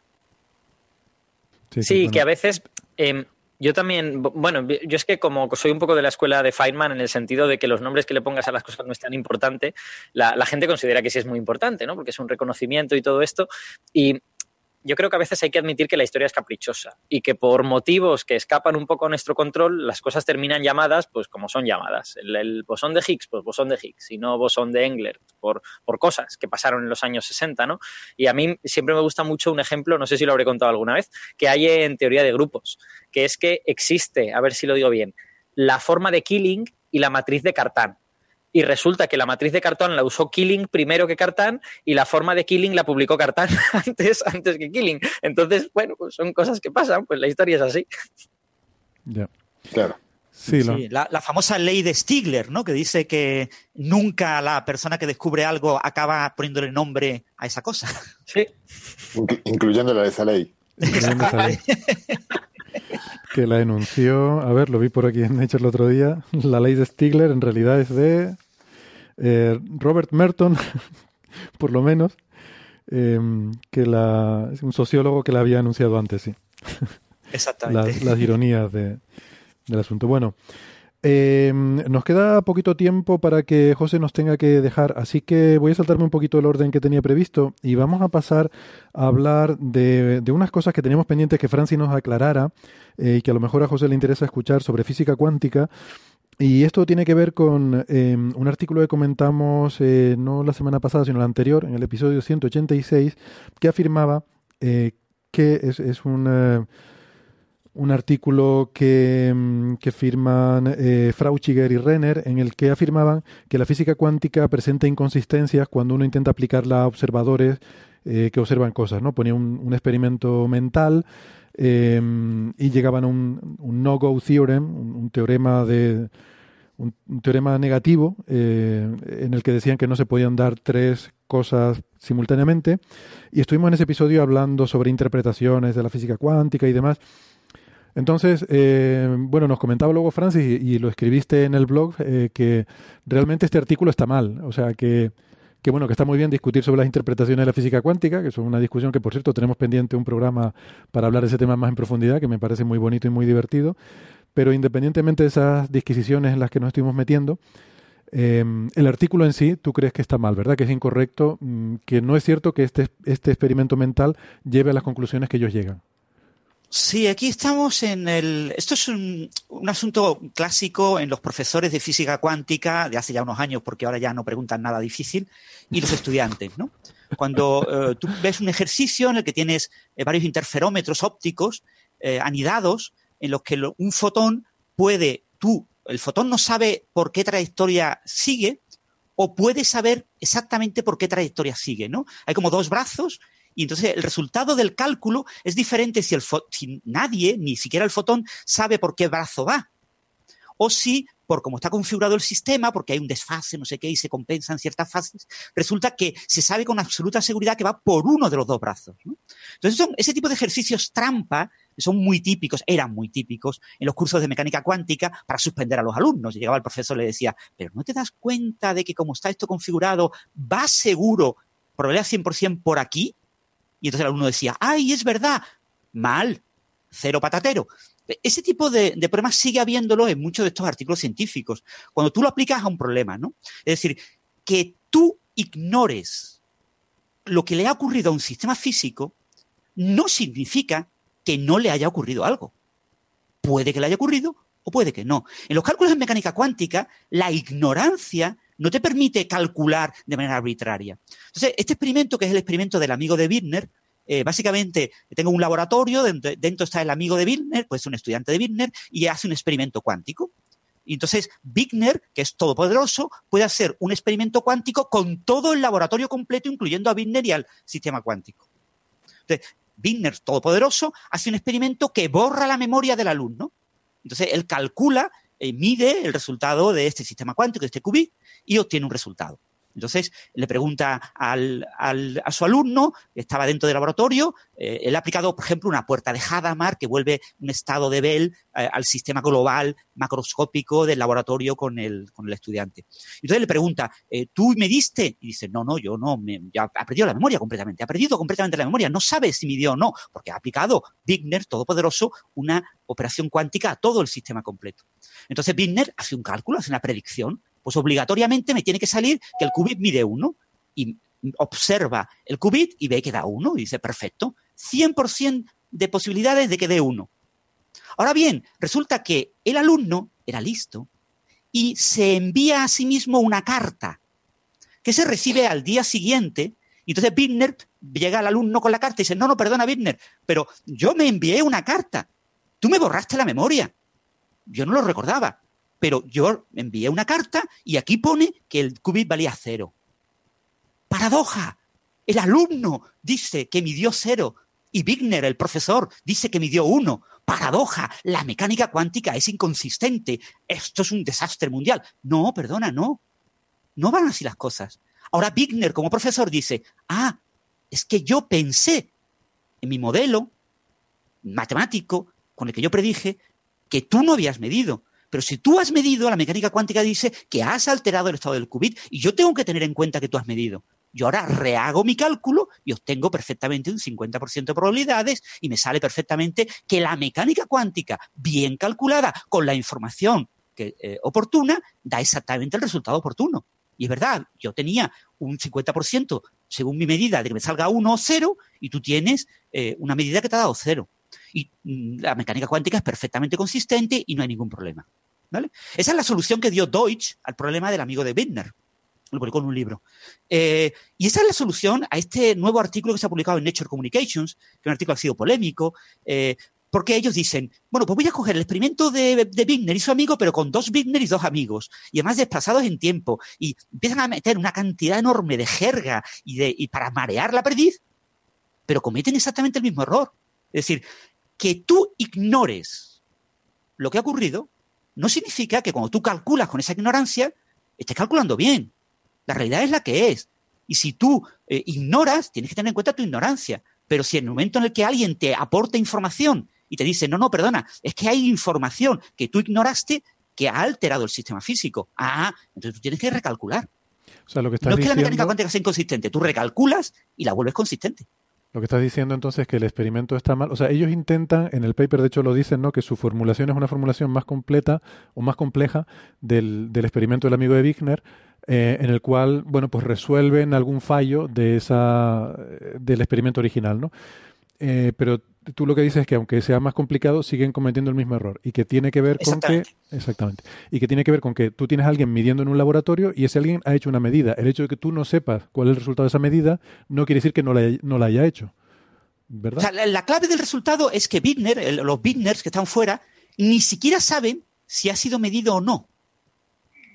Sí, que a veces em, yo también, bueno, yo es que como soy un poco de la escuela de Feynman en el sentido de que los nombres que le pongas a las cosas no es tan importante, la, la gente considera que sí es muy importante, ¿no? Porque es un reconocimiento y todo esto. Y yo creo que a veces hay que admitir que la historia es caprichosa y que por motivos que escapan un poco a nuestro control, las cosas terminan llamadas pues como son llamadas. El, bosón de Higgs, pues bosón de Higgs, y no bosón de Engler, por, cosas que pasaron en los años 60, ¿no? Y a mí siempre me gusta mucho un ejemplo, no sé si lo habré contado alguna vez, que hay en teoría de grupos, que es que existe, a ver si lo digo bien, la forma de Killing y la matriz de Cartán y resulta que la matriz de Cartán la usó Killing primero que Cartán y la forma de Killing la publicó Cartán antes, antes que Killing. Entonces, bueno, pues son cosas que pasan, pues la historia es así. Ya. Claro. Sí, la, famosa ley de Stigler, ¿no? Que dice que nunca la persona que descubre algo acaba poniéndole nombre a esa cosa. Sí. incluyendo la de esa ley. que la enunció, a ver, lo vi por aquí en Nature el otro día, la ley de Stigler en realidad es de eh, Robert Merton, por lo menos, em, que la, un sociólogo que la había anunciado antes, sí. Exactamente. las, ironías del asunto. Bueno, em, nos queda poquito tiempo para que José nos tenga que dejar, así que voy a saltarme un poquito el orden que tenía previsto y vamos a pasar a hablar de, de unas cosas que teníamos pendientes que Francis nos aclarara eh, y que a lo mejor a José le interesa escuchar sobre física cuántica y esto tiene que ver con em, un artículo que comentamos eh, no la semana pasada, sino la anterior, en el episodio 186, que afirmaba eh, que es, es un, eh, un artículo que, em, que firman eh, Frauchiger y Renner, en el que afirmaban que la física cuántica presenta inconsistencias cuando uno intenta aplicarla a observadores que observan cosas. ¿no? Ponía un, un experimento mental Em, y llegaban a un, no-go theorem, un, teorema de un, teorema negativo eh, en el que decían que no se podían dar tres cosas simultáneamente. Y estuvimos en ese episodio hablando sobre interpretaciones de la física cuántica y demás. Entonces, eh, bueno, nos comentaba luego Francis y, lo escribiste en el blog eh, que realmente este artículo está mal. O sea, que, que, bueno, que está muy bien discutir sobre las interpretaciones de la física cuántica, que es una discusión que, por cierto, tenemos pendiente un programa para hablar de ese tema más en profundidad, que me parece muy bonito y muy divertido. Pero independientemente de esas disquisiciones en las que nos estuvimos metiendo, eh, el artículo en sí, tú crees que está mal, ¿verdad? Que es incorrecto, mm, que no es cierto que este, este experimento mental lleve a las conclusiones que ellos llegan. Sí, aquí estamos en el. Esto es un, asunto clásico en los profesores de física cuántica de hace ya unos años, porque ahora ya no preguntan nada difícil, y los estudiantes, ¿no? Cuando eh, tú ves un ejercicio en el que tienes eh, varios interferómetros ópticos eh, anidados, en los que un fotón puede, tú, el fotón no sabe por qué trayectoria sigue, o puede saber exactamente por qué trayectoria sigue, ¿no? Hay como dos brazos y entonces el resultado del cálculo es diferente si, el si nadie, ni siquiera el fotón, sabe por qué brazo va. O si, por cómo está configurado el sistema, porque hay un desfase, no sé qué, y se compensan ciertas fases, resulta que se sabe con absoluta seguridad que va por uno de los dos brazos. Entonces, son ese tipo de ejercicios trampa son muy típicos, eran muy típicos en los cursos de mecánica cuántica para suspender a los alumnos. llegaba el profesor y le decía, pero ¿no te das cuenta de que como está esto configurado, va seguro, probabilidad 100% por aquí? Y entonces el alumno decía, ¡ay, es verdad! Mal, cero patatero. Ese tipo de, problemas sigue habiéndolo en muchos de estos artículos científicos. Cuando tú lo aplicas a un problema, ¿no? Es decir, que tú ignores lo que le ha ocurrido a un sistema físico no significa que no le haya ocurrido algo. Puede que le haya ocurrido o puede que no. En los cálculos de mecánica cuántica, la ignorancia no te permite calcular de manera arbitraria. Entonces, este experimento, que es el experimento del amigo de Wigner, eh, básicamente tengo un laboratorio, dentro, dentro, está el amigo de Wigner, pues un estudiante de Wigner, y hace un experimento cuántico. Y entonces, Wigner, que es todopoderoso, puede hacer un experimento cuántico con todo el laboratorio completo, incluyendo a Wigner y al sistema cuántico. Entonces, Wigner, todopoderoso, hace un experimento que borra la memoria del alumno. Entonces, él calcula, eh, mide el resultado de este sistema cuántico, de este qubit, y obtiene un resultado. Entonces le pregunta al, a su alumno, estaba dentro del laboratorio, eh, él ha aplicado, por ejemplo, una puerta de Hadamard que vuelve un estado de Bell eh, al sistema global macroscópico del laboratorio con el, con el estudiante. Entonces le pregunta, eh, ¿tú me diste? Y dice, no, no, yo no, me, ya ha perdido la memoria completamente, ha perdido completamente la memoria, no sabe si me dio o no, porque ha aplicado Wigner, todopoderoso, una operación cuántica a todo el sistema completo. Entonces Wigner hace un cálculo, hace una predicción pues obligatoriamente me tiene que salir que el qubit mide uno y observa el qubit y ve que da uno y dice, perfecto, 100% de posibilidades de que dé uno. Ahora bien, resulta que el alumno era listo y se envía a sí mismo una carta que se recibe al día siguiente. Y entonces Wigner llega al alumno con la carta y dice, no, no, perdona Wigner, pero yo me envié una carta, tú me borraste la memoria, yo no lo recordaba pero yo envié una carta y aquí pone que el qubit valía cero. Paradoja. El alumno dice que midió cero y Wigner, el profesor, dice que midió uno. Paradoja. La mecánica cuántica es inconsistente. Esto es un desastre mundial. No, perdona, no. No van así las cosas. Ahora Wigner, como profesor, dice, ah, es que yo pensé en mi modelo matemático con el que yo predije que tú no habías medido. Pero si tú has medido, la mecánica cuántica dice que has alterado el estado del qubit y yo tengo que tener en cuenta que tú has medido. Yo ahora rehago mi cálculo y obtengo perfectamente un 50% de probabilidades y me sale perfectamente que la mecánica cuántica, bien calculada con la información que, eh, oportuna, da exactamente el resultado oportuno. Y es verdad, yo tenía un 50% según mi medida de que me salga 1 o 0 y tú tienes eh, una medida que te ha dado 0. Y mm, la mecánica cuántica es perfectamente consistente y no hay ningún problema. Esa es la solución que dio Deutsch al problema del amigo de Wigner. Lo publicó en un libro. Eh, y esa es la solución a este nuevo artículo que se ha publicado en Nature Communications, que es un artículo que ha sido polémico, eh, porque ellos dicen, bueno, pues voy a coger el experimento de, de y su amigo, pero con dos Wigner y dos amigos, y además desplazados en tiempo, y empiezan a meter una cantidad enorme de jerga y, de, y para marear la perdiz, pero cometen exactamente el mismo error. Es decir, que tú ignores lo que ha ocurrido no significa que cuando tú calculas con esa ignorancia, estés calculando bien. La realidad es la que es. Y si tú eh, ignoras, tienes que tener en cuenta tu ignorancia. Pero si en el momento en el que alguien te aporta información y te dice, no, no, perdona, es que hay información que tú ignoraste que ha alterado el sistema físico. Ah, entonces tú tienes que recalcular. O sea, lo que no es que la mecánica cuántica sea inconsistente, tú recalculas y la vuelves consistente. Lo que estás diciendo entonces es que el experimento está mal. O sea, ellos intentan, en el paper de hecho lo dicen, ¿no? Que su formulación es una formulación más completa o más compleja del, del experimento del amigo de Wigner, eh, en el cual, bueno, pues resuelven algún fallo de esa, del experimento original, ¿no? Eh, pero tú lo que dices es que aunque sea más complicado, siguen cometiendo el mismo error y que tiene que ver con que exactamente y que tiene que ver con que tú tienes a alguien midiendo en un laboratorio y ese alguien ha hecho una medida. El hecho de que tú no sepas cuál es el resultado de esa medida no quiere decir que no la, no la haya hecho, ¿verdad? O sea, la, clave del resultado es que Bittner, los Bittners que están fuera, ni siquiera saben si ha sido medido o no.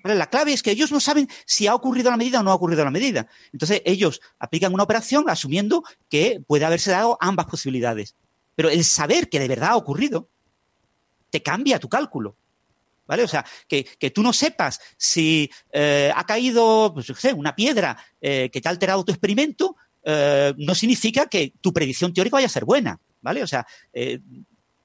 La clave es que ellos no saben si ha ocurrido la medida o no ha ocurrido la medida. Entonces ellos aplican una operación asumiendo que puede haberse dado ambas posibilidades. Pero el saber que de verdad ha ocurrido te cambia tu cálculo. ¿Vale? O sea, que, tú no sepas si eh, ha caído pues, una piedra eh, que te ha alterado tu experimento, eh, no significa que tu predicción teórica vaya a ser buena. ¿Vale? O sea,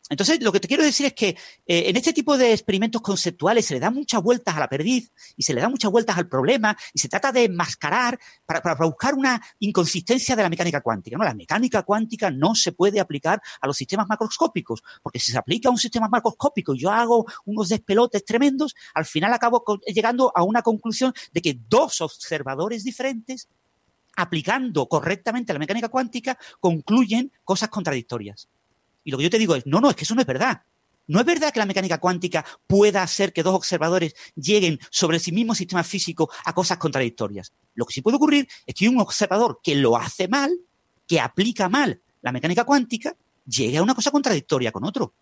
entonces, lo que te quiero decir es que eh, en este tipo de experimentos conceptuales se le da muchas vueltas a la perdiz y se le da muchas vueltas al problema y se trata de enmascarar para, buscar una inconsistencia de la mecánica cuántica. ¿no? La mecánica cuántica no se puede aplicar a los sistemas macroscópicos, porque si se aplica a un sistema macroscópico y yo hago unos despelotes tremendos, al final acabo llegando a una conclusión de que dos observadores diferentes aplicando correctamente la mecánica cuántica concluyen cosas contradictorias. Y lo que yo te digo es, no, no, es que eso no es verdad. No es verdad que la mecánica cuántica pueda hacer que dos observadores lleguen sobre sí mismo sistema físico a cosas contradictorias. Lo que sí puede ocurrir es que un observador que lo hace mal, que aplica mal la mecánica cuántica, llegue a una cosa contradictoria con otro.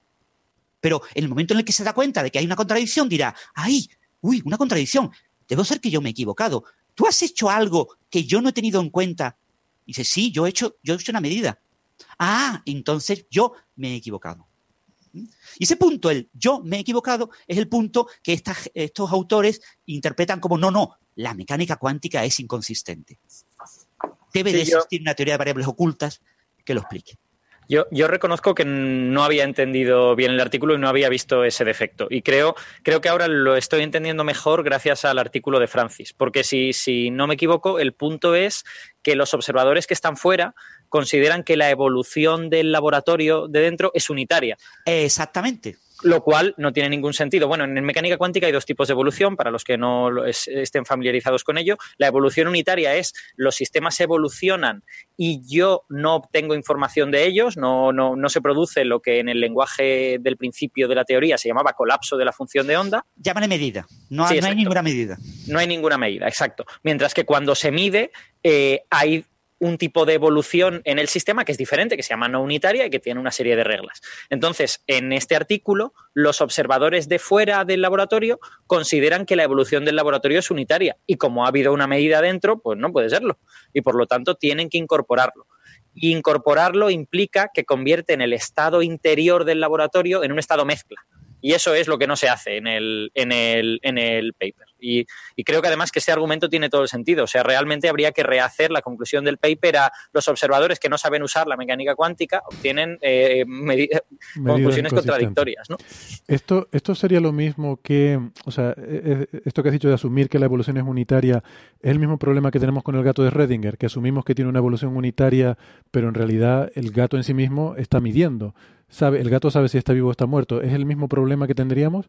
Pero en el momento en el que se da cuenta de que hay una contradicción, dirá, ¡ay! ¡Uy! Una contradicción. Debo ser que yo me he equivocado. ¿Tú has hecho algo que yo no he tenido en cuenta? Y dice, sí, yo he hecho, yo he hecho una medida. Ah, entonces yo me he equivocado. ¿Mm? Y ese punto, el yo me he equivocado, es el punto que estos autores interpretan como no, no, la mecánica cuántica es inconsistente. Debe de existir una teoría de variables ocultas que lo explique. Yo, yo, reconozco que no había entendido bien el artículo y no había visto ese defecto. Y creo, creo que ahora lo estoy entendiendo mejor gracias al artículo de Francis. Porque si, si no me equivoco, el punto es que los observadores que están fuera consideran que la evolución del laboratorio de dentro es unitaria. Exactamente lo cual no tiene ningún sentido. Bueno, en mecánica cuántica hay dos tipos de evolución, para los que no estén familiarizados con ello. La evolución unitaria es los sistemas evolucionan y yo no obtengo información de ellos, no, no, no se produce lo que en el lenguaje del principio de la teoría se llamaba colapso de la función de onda. Llámale medida, no, hay ninguna medida. No hay ninguna medida, exacto. Mientras que cuando se mide eh, hay un tipo de evolución en el sistema que es diferente, que se llama no unitaria y que tiene una serie de reglas. Entonces, en este artículo, los observadores de fuera del laboratorio consideran que la evolución del laboratorio es unitaria y como ha habido una medida dentro, pues no puede serlo. Y por lo tanto, tienen que incorporarlo. incorporarlo implica que convierte en el estado interior del laboratorio en un estado mezcla. Y eso es lo que no se hace en el, en el, en el paper. Y, creo que además que ese argumento tiene todo el sentido. O sea, realmente habría que rehacer la conclusión del paper a los observadores que no saben usar la mecánica cuántica, obtienen eh, conclusiones contradictorias. ¿no? Esto, esto sería lo mismo que, o sea, e, e, esto que has dicho de asumir que la evolución es unitaria, es el mismo problema que tenemos con el gato de Redinger, que asumimos que tiene una evolución unitaria, pero en realidad el gato en sí mismo está midiendo. Sabe, el gato sabe si está vivo o está muerto. ¿Es el mismo problema que tendríamos?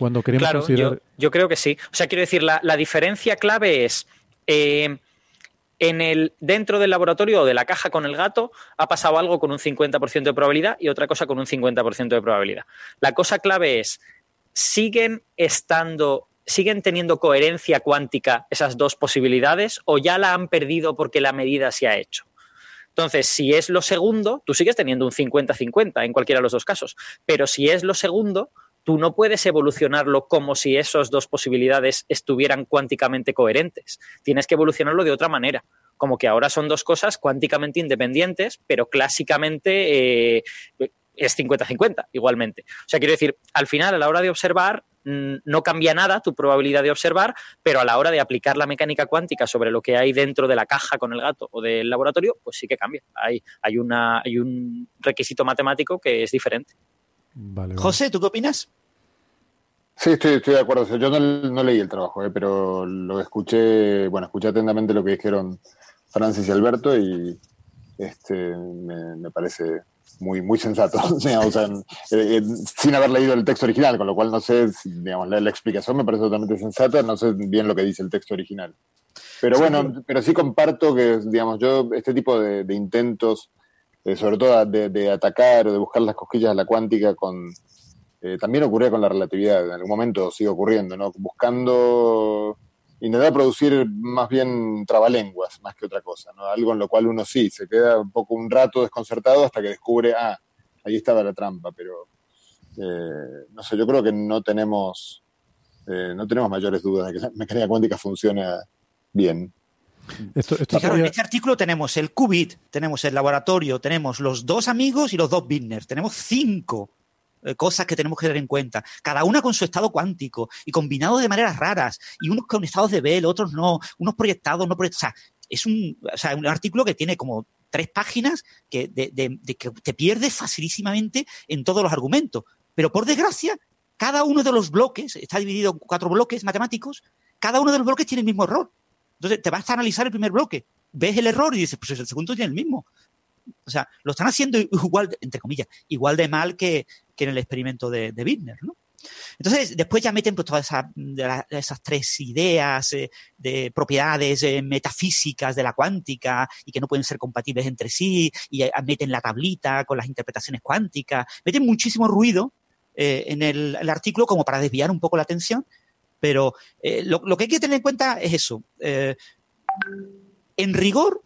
Cuando queremos claro, yo, creo que sí. O sea, quiero decir, la, diferencia clave es eh, en el, dentro del laboratorio o de la caja con el gato ha pasado algo con un 50% de probabilidad y otra cosa con un 50% de probabilidad. La cosa clave es, ¿siguen estando, siguen teniendo coherencia cuántica esas dos posibilidades o ya la han perdido porque la medida se ha hecho? Entonces, si es lo segundo, tú sigues teniendo un 50-50 en cualquiera de los dos casos. Pero si es lo segundo, tú no puedes evolucionarlo como si esas dos posibilidades estuvieran cuánticamente coherentes. Tienes que evolucionarlo de otra manera. Como que ahora son dos cosas cuánticamente independientes, pero clásicamente eh, es 50-50 igualmente. O sea, quiero decir, al final, a la hora de observar, mm, no cambia nada tu probabilidad de observar, pero a la hora de aplicar la mecánica cuántica sobre lo que hay dentro de la caja con el gato o del laboratorio, pues sí que cambia. Hay, hay, una, hay un requisito matemático que es diferente. José, ¿tú qué opinas? Sí, estoy, estoy de acuerdo. Yo no, leí el trabajo, eh, pero lo escuché, bueno, escuché atentamente lo que dijeron Francis y Alberto y este, me, parece muy, muy sensato, o sea, sin haber leído el texto original, con lo cual no sé, digamos, la, explicación me parece totalmente sensata, no sé bien lo que dice el texto original. Pero bueno, pero sí comparto que, digamos, yo este tipo de, intentos, eh, sobre todo de, atacar o de buscar las cosquillas a la cuántica con... también ocurría con la relatividad, en algún momento sigue ocurriendo, ¿no? Buscando intentar producir más bien trabalenguas, más que otra cosa, ¿no? Algo en lo cual uno sí, se queda un poco un rato desconcertado hasta que descubre, ah, ahí estaba la trampa, pero eh, no sé, yo creo que no tenemos, eh, no tenemos mayores dudas de que la mecánica cuántica funciona bien. Esto, claro, en este artículo tenemos el qubit, tenemos el laboratorio, tenemos los dos amigos y los dos Bittner, tenemos cinco eh, cosas que tenemos que tener en cuenta, cada una con su estado cuántico y combinado de maneras raras, y unos con estados de Bell, otros no, unos proyectados, no proyectados. O sea, es un, o sea, un artículo que tiene como tres páginas que, de, de, que te pierdes facilísimamente en todos los argumentos. Pero por desgracia, cada uno de los bloques, está dividido en cuatro bloques matemáticos, cada uno de los bloques tiene el mismo error. Entonces te vas a analizar el primer bloque, ves el error y dices, pues el segundo tiene el mismo. O sea, lo están haciendo igual, entre comillas, igual de mal que, en el experimento de, de ¿no? Entonces, después ya meten pues, todas esas tres ideas eh, de propiedades eh, metafísicas de la cuántica y que no pueden ser compatibles entre sí, y eh, meten la tablita con las interpretaciones cuánticas, meten muchísimo ruido en el, artículo como para desviar un poco la atención, pero lo, lo, que hay que tener en cuenta es eso. en rigor,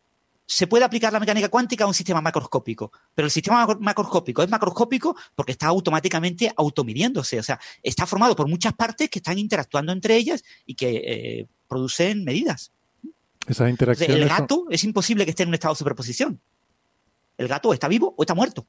se puede aplicar la mecánica cuántica a un sistema macroscópico, pero el sistema macroscópico es macroscópico porque está automáticamente automidiéndose, o sea, está formado por muchas partes que están interactuando entre ellas y que eh, producen medidas. Esa interacción. el gato es imposible que esté en un estado de superposición. El gato está vivo o está muerto.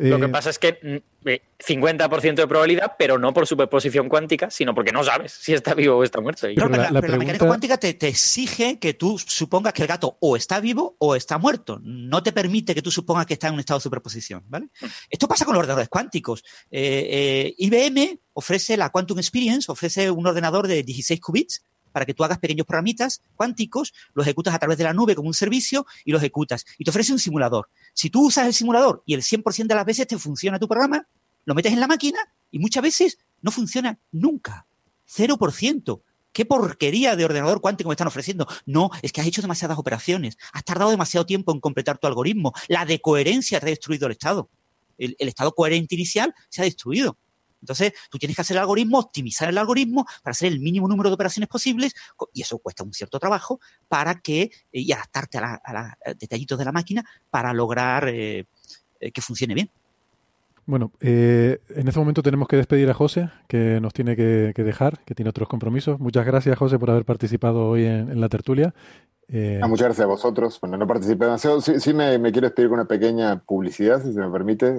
Lo que eh, pasa es que 50% mm, de probabilidad, pero no por superposición cuántica, sino porque no sabes si está vivo o está muerto. Pero, la, mecánica cuántica te, exige que tú supongas que el gato o está vivo o está muerto. No te permite que tú supongas que está en un estado de superposición. ¿vale? Mm. Esto pasa con los ordenadores cuánticos. Eh, eh, IBM ofrece la Quantum Experience, ofrece un ordenador de 16 qubits para que tú hagas pequeños programitas cuánticos, los ejecutas a través de la nube como un servicio y los ejecutas. Y te ofrece un simulador. Si tú usas el simulador y el 100% de las veces te funciona tu programa, lo metes en la máquina y muchas veces no funciona nunca. 0%. ¿Qué porquería de ordenador cuántico me están ofreciendo? No, es que has hecho demasiadas operaciones, has tardado demasiado tiempo en completar tu algoritmo, la de coherencia te ha destruido el estado. el estado coherente inicial se ha destruido. Entonces, tú tienes que hacer el algoritmo, optimizar el algoritmo para hacer el mínimo número de operaciones posibles, y eso cuesta un cierto trabajo, para que, eh, y adaptarte a, los detallitos de la máquina para lograr eh, eh, que funcione bien. Bueno, en este momento tenemos que despedir a José, que nos tiene que, dejar, que tiene otros compromisos. Muchas gracias, José, por haber participado hoy en, la tertulia. Ah, muchas gracias a vosotros. Bueno, no participé demasiado. Sí, me, quiero despedir con una pequeña publicidad, si se me permite,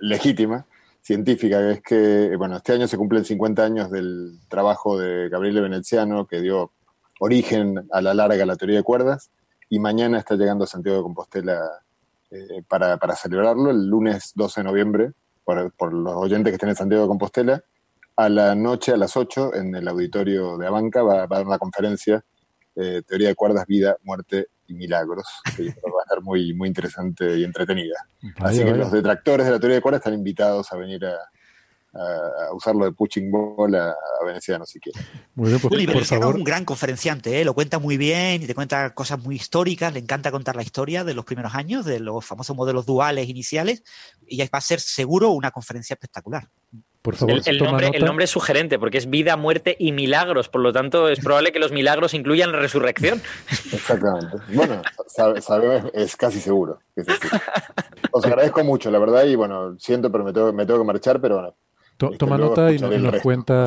legítima científica, es que, bueno, este año se cumplen 50 años del trabajo de Gabriele Veneziano, que dio origen a la larga la teoría de cuerdas, y mañana está llegando a Santiago de Compostela eh, para, celebrarlo, el lunes 12 de noviembre, por, los oyentes que estén en Santiago de Compostela, a la noche, a las 8, en el auditorio de Abanca, va, a dar una conferencia, eh, Teoría de cuerdas, vida, muerte y milagros, que va a estar muy, muy interesante y entretenida. Así que los detractores de la teoría de cuerdas están invitados a venir a, usarlo de pushing ball a, Veneciano si quieren. Muy bien, pues, por favor. es un gran conferenciante, ¿eh? lo cuenta muy bien y te cuenta cosas muy históricas, le encanta contar la historia de los primeros años, de los famosos modelos duales iniciales, y va a ser seguro una conferencia espectacular. Por favor, el, nombre, es sugerente porque es vida, muerte y milagros. Por lo tanto, es probable que los milagros incluyan la resurrección. Exactamente. Bueno, sabemos, es casi seguro. Os agradezco mucho, la verdad, y bueno, siento, pero me tengo, me tengo que marchar, pero bueno. Este, toma nota y, nos cuenta.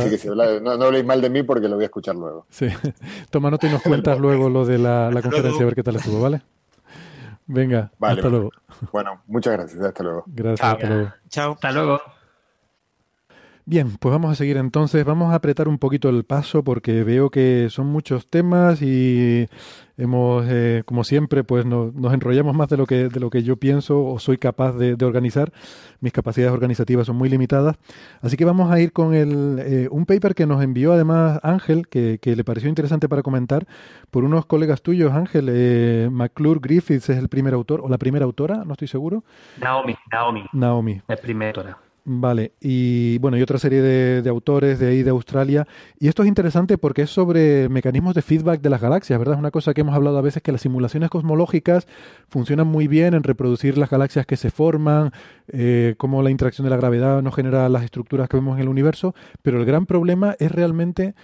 no, habléis mal de mí porque lo voy a escuchar luego. Sí. Toma nota y nos cuentas luego lo de la, conferencia, a ver qué tal estuvo, ¿vale? Venga, hasta luego. Bueno, muchas gracias. Hasta luego. Gracias, hasta luego. Chao. Hasta luego. Bien, pues vamos a seguir entonces. Vamos a apretar un poquito el paso porque veo que son muchos temas y hemos, eh, como siempre, pues nos enrollamos más de lo que de lo que yo pienso o soy capaz de, organizar. Mis capacidades organizativas son muy limitadas, así que vamos a ir con el, eh, un paper que nos envió además Ángel, que, que, le pareció interesante para comentar por unos colegas tuyos. Ángel, eh, McClure Griffiths es el primer autor o la primera autora, no estoy seguro. Naomi, Naomi. Naomi. La primera autora. Vale, y bueno, y otra serie de, autores de ahí de Australia. Y esto es interesante porque es sobre mecanismos de feedback de las galaxias, ¿verdad? Es una cosa que hemos hablado a veces que las simulaciones cosmológicas funcionan muy bien en reproducir las galaxias que se forman, eh, cómo la interacción de la gravedad nos genera las estructuras que vemos en el universo, pero el gran problema es realmente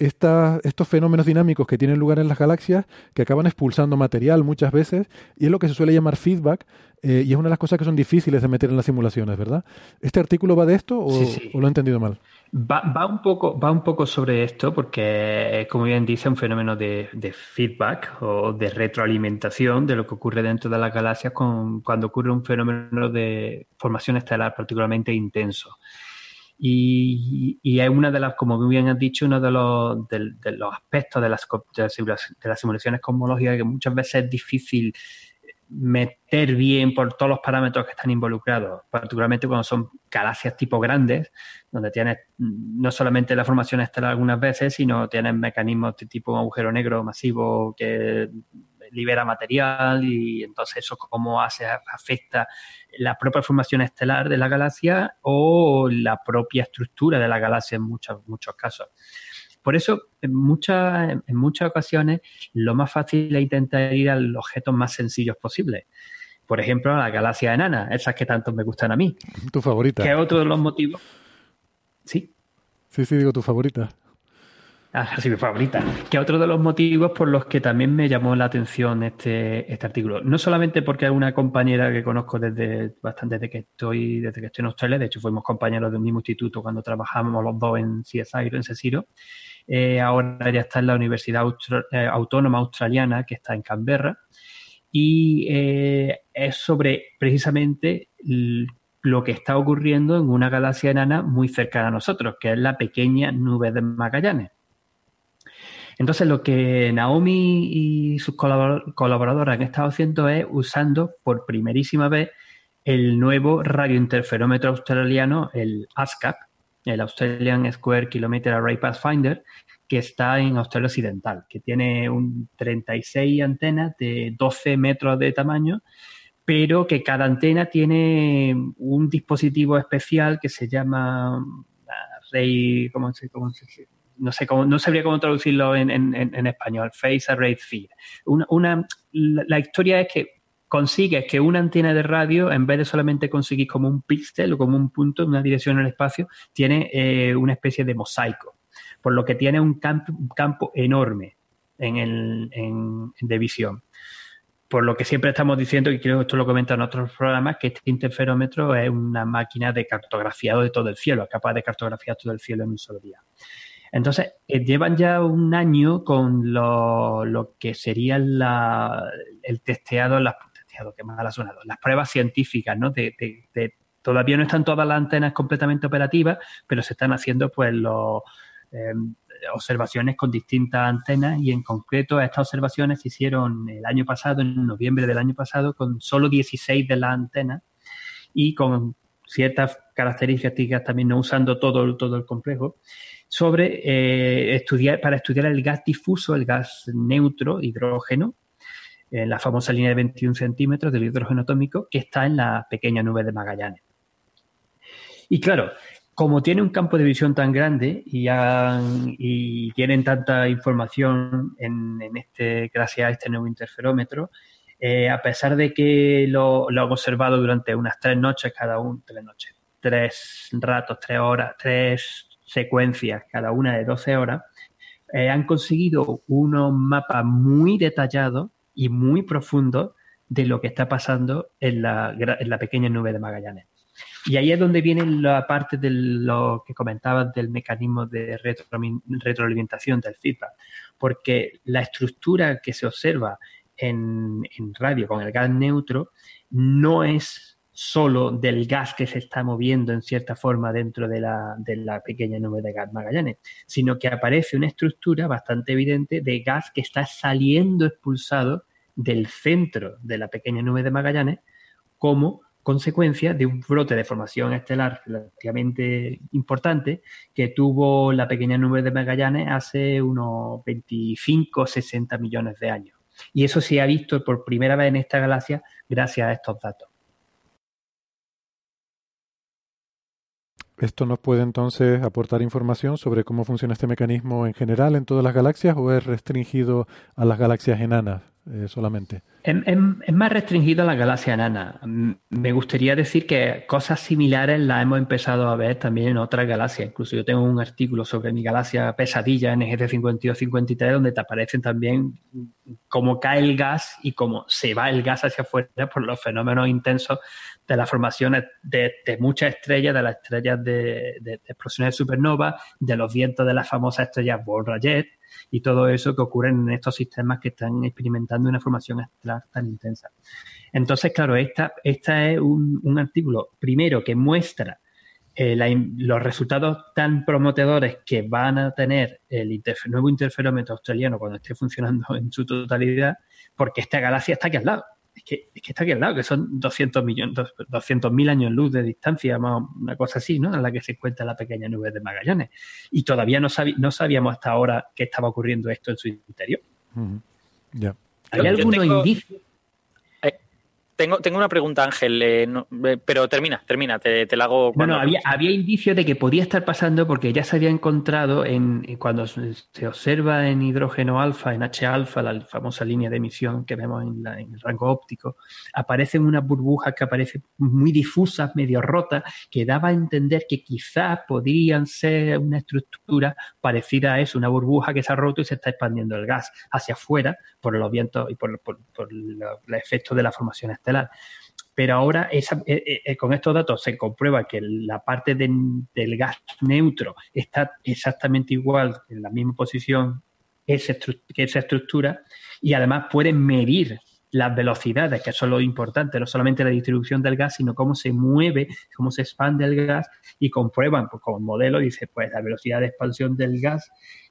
estos fenómenos dinámicos que tienen lugar en las galaxias que acaban expulsando material muchas veces y es lo que se suele llamar feedback eh, y es una de las cosas que son difíciles de meter en las simulaciones, ¿verdad? ¿Este artículo va de esto o, lo he entendido mal? Va, un poco, va un poco sobre esto porque, como bien dice, un fenómeno de, feedback o de retroalimentación de lo que ocurre dentro de las galaxias con, cuando ocurre un fenómeno de formación estelar particularmente intenso. Y, es una de las, como bien has dicho, uno de los, de, los aspectos de las, de las simulaciones cosmológicas que muchas veces es difícil meter bien por todos los parámetros que están involucrados, particularmente cuando son galaxias tipo grandes, donde tienes no solamente la formación estelar algunas veces, sino tienes mecanismos de tipo agujero negro masivo que libera material y entonces eso cómo hace, afecta la propia formación estelar de la galaxia o la propia estructura de la galaxia en muchos, muchos casos. Por eso, en muchas, en muchas ocasiones, lo más fácil es intentar ir a los objetos más sencillos posibles. Por ejemplo, a la galaxia enana, esas que tanto me gustan a mí. Tu favorita. Que es otro de los motivos. ¿Sí? Sí, sí, digo tu favorita. Ah, sí, mi favorita. Que otro de los motivos por los que también me llamó la atención este, este artículo. No solamente porque es una compañera que conozco desde bastante desde que estoy, desde que estoy en Australia, de hecho fuimos compañeros del mismo instituto cuando trabajamos los dos en CSI, en CSIRO. Eh, ahora ya está en la Universidad eh, Autónoma Australiana, que está en Canberra. Y eh, es sobre precisamente lo que está ocurriendo en una galaxia enana muy cercana a nosotros, que es la pequeña nube de Magallanes. Entonces, lo que Naomi y sus colaboradores han estado haciendo es usando por primerísima vez el nuevo radiointerferómetro australiano, el ASCAP, el Australian Square Kilometer Array Pathfinder, que está en Australia Occidental, que tiene un 36 antenas de 12 metros de tamaño, pero que cada antena tiene un dispositivo especial que se llama Array, ¿cómo se, cómo se no sé cómo, no sabría cómo traducirlo en, español, Face Array Feed. Una, la, historia es que consigues que una antena de radio, en vez de solamente conseguir como un píxel o como un punto, una dirección en el espacio, tiene eh, una especie de mosaico, por lo que tiene un campo, un campo enorme en el, en, de visión. Por lo que siempre estamos diciendo, y creo que esto lo comentan en otros programas, que este interferómetro es una máquina de cartografiado de todo el cielo, capaz de cartografiar todo el cielo en un solo día. Entonces, eh, llevan ya un año con lo, que sería la, el testeado, las, testeado, qué mal ha sonado, las pruebas científicas, ¿no? De, de, todavía no están todas las antenas completamente operativas, pero se están haciendo pues los eh, observaciones con distintas antenas y en concreto estas observaciones se hicieron el año pasado, en noviembre del año pasado, con solo 16 de las antenas y con ciertas características también no usando todo, todo el complejo sobre eh, estudiar, para estudiar el gas difuso, el gas neutro, hidrógeno, en la famosa línea de 21 centímetros del hidrógeno atómico que está en la pequeña nube de Magallanes. Y claro, como tiene un campo de visión tan grande y, tienen tanta información en, este, gracias a este nuevo interferómetro, eh, a pesar de que lo, lo, han observado durante unas tres noches cada uno, tres noches, tres ratos, tres horas, tres secuencias, cada una de 12 horas, eh, han conseguido unos mapas muy detallados y muy profundos de lo que está pasando en la, pequeña nube de Magallanes. Y ahí es donde viene la parte de lo que comentabas del mecanismo de retroalimentación del feedback, porque la estructura que se observa en, en radio con el gas neutro no es solo del gas que se está moviendo en cierta forma dentro de la, de la pequeña nube de gas Magallanes, sino que aparece una estructura bastante evidente de gas que está saliendo expulsado del centro de la pequeña nube de Magallanes como consecuencia de un brote de formación estelar relativamente importante que tuvo la pequeña nube de Magallanes hace unos 25 o 60 millones de años. Y eso se ha visto por primera vez en esta galaxia gracias a estos datos. ¿Esto nos puede entonces aportar información sobre cómo funciona este mecanismo en general en todas las galaxias o es restringido a las galaxias enanas? Eh, solamente. Es, más restringido a la galaxia enana. Me gustaría decir que cosas similares las hemos empezado a ver también en otras galaxias. Incluso yo tengo un artículo sobre mi galaxia pesadilla NGC 5253 donde te aparecen también cómo cae el gas y cómo se va el gas hacia afuera por los fenómenos intensos de las formaciones de, muchas estrellas, de las estrellas de, explosiones de supernova, de los vientos de las famosas estrellas Ball-Rayet, y todo eso que ocurre en estos sistemas que están experimentando una formación estelar tan intensa. Entonces, claro, esta, esta es un, artículo, primero, que muestra eh, los resultados tan prometedores que van a tener el nuevo interferómetro australiano cuando esté funcionando en su totalidad, porque esta galaxia está aquí al lado es que, está aquí al lado, que son 200 millones, 200 mil años luz de distancia, una cosa así, ¿no? En la que se encuentra la pequeña nube de Magallanes. Y todavía no, no sabíamos hasta ahora que estaba ocurriendo esto en su interior. Ya. ¿Hay algunos indicios? Tengo, tengo una pregunta, Ángel, eh, eh, pero termina, termina, te, la hago. Bueno, había, había indicios de que podía estar pasando porque ya se había encontrado en, cuando se observa en hidrógeno alfa, en H alfa, la famosa línea de emisión que vemos en, el rango óptico, aparecen unas burbujas que aparecen muy difusas, medio rotas, que daba a entender que quizás podrían ser una estructura parecida a eso, una burbuja que se ha roto y se está expandiendo el gas hacia afuera por los vientos y por, por, el efecto de la formación pero ahora eh, eh, eh, con estos datos se comprueba que la parte del gas neutro está exactamente igual, en la misma posición que esa estructura, y además pueden medir las velocidades, que eso es lo importante, no solamente la distribución del gas, sino cómo se mueve, cómo se expande el gas, y comprueban pues, con el modelo, dice, pues la velocidad de expansión del gas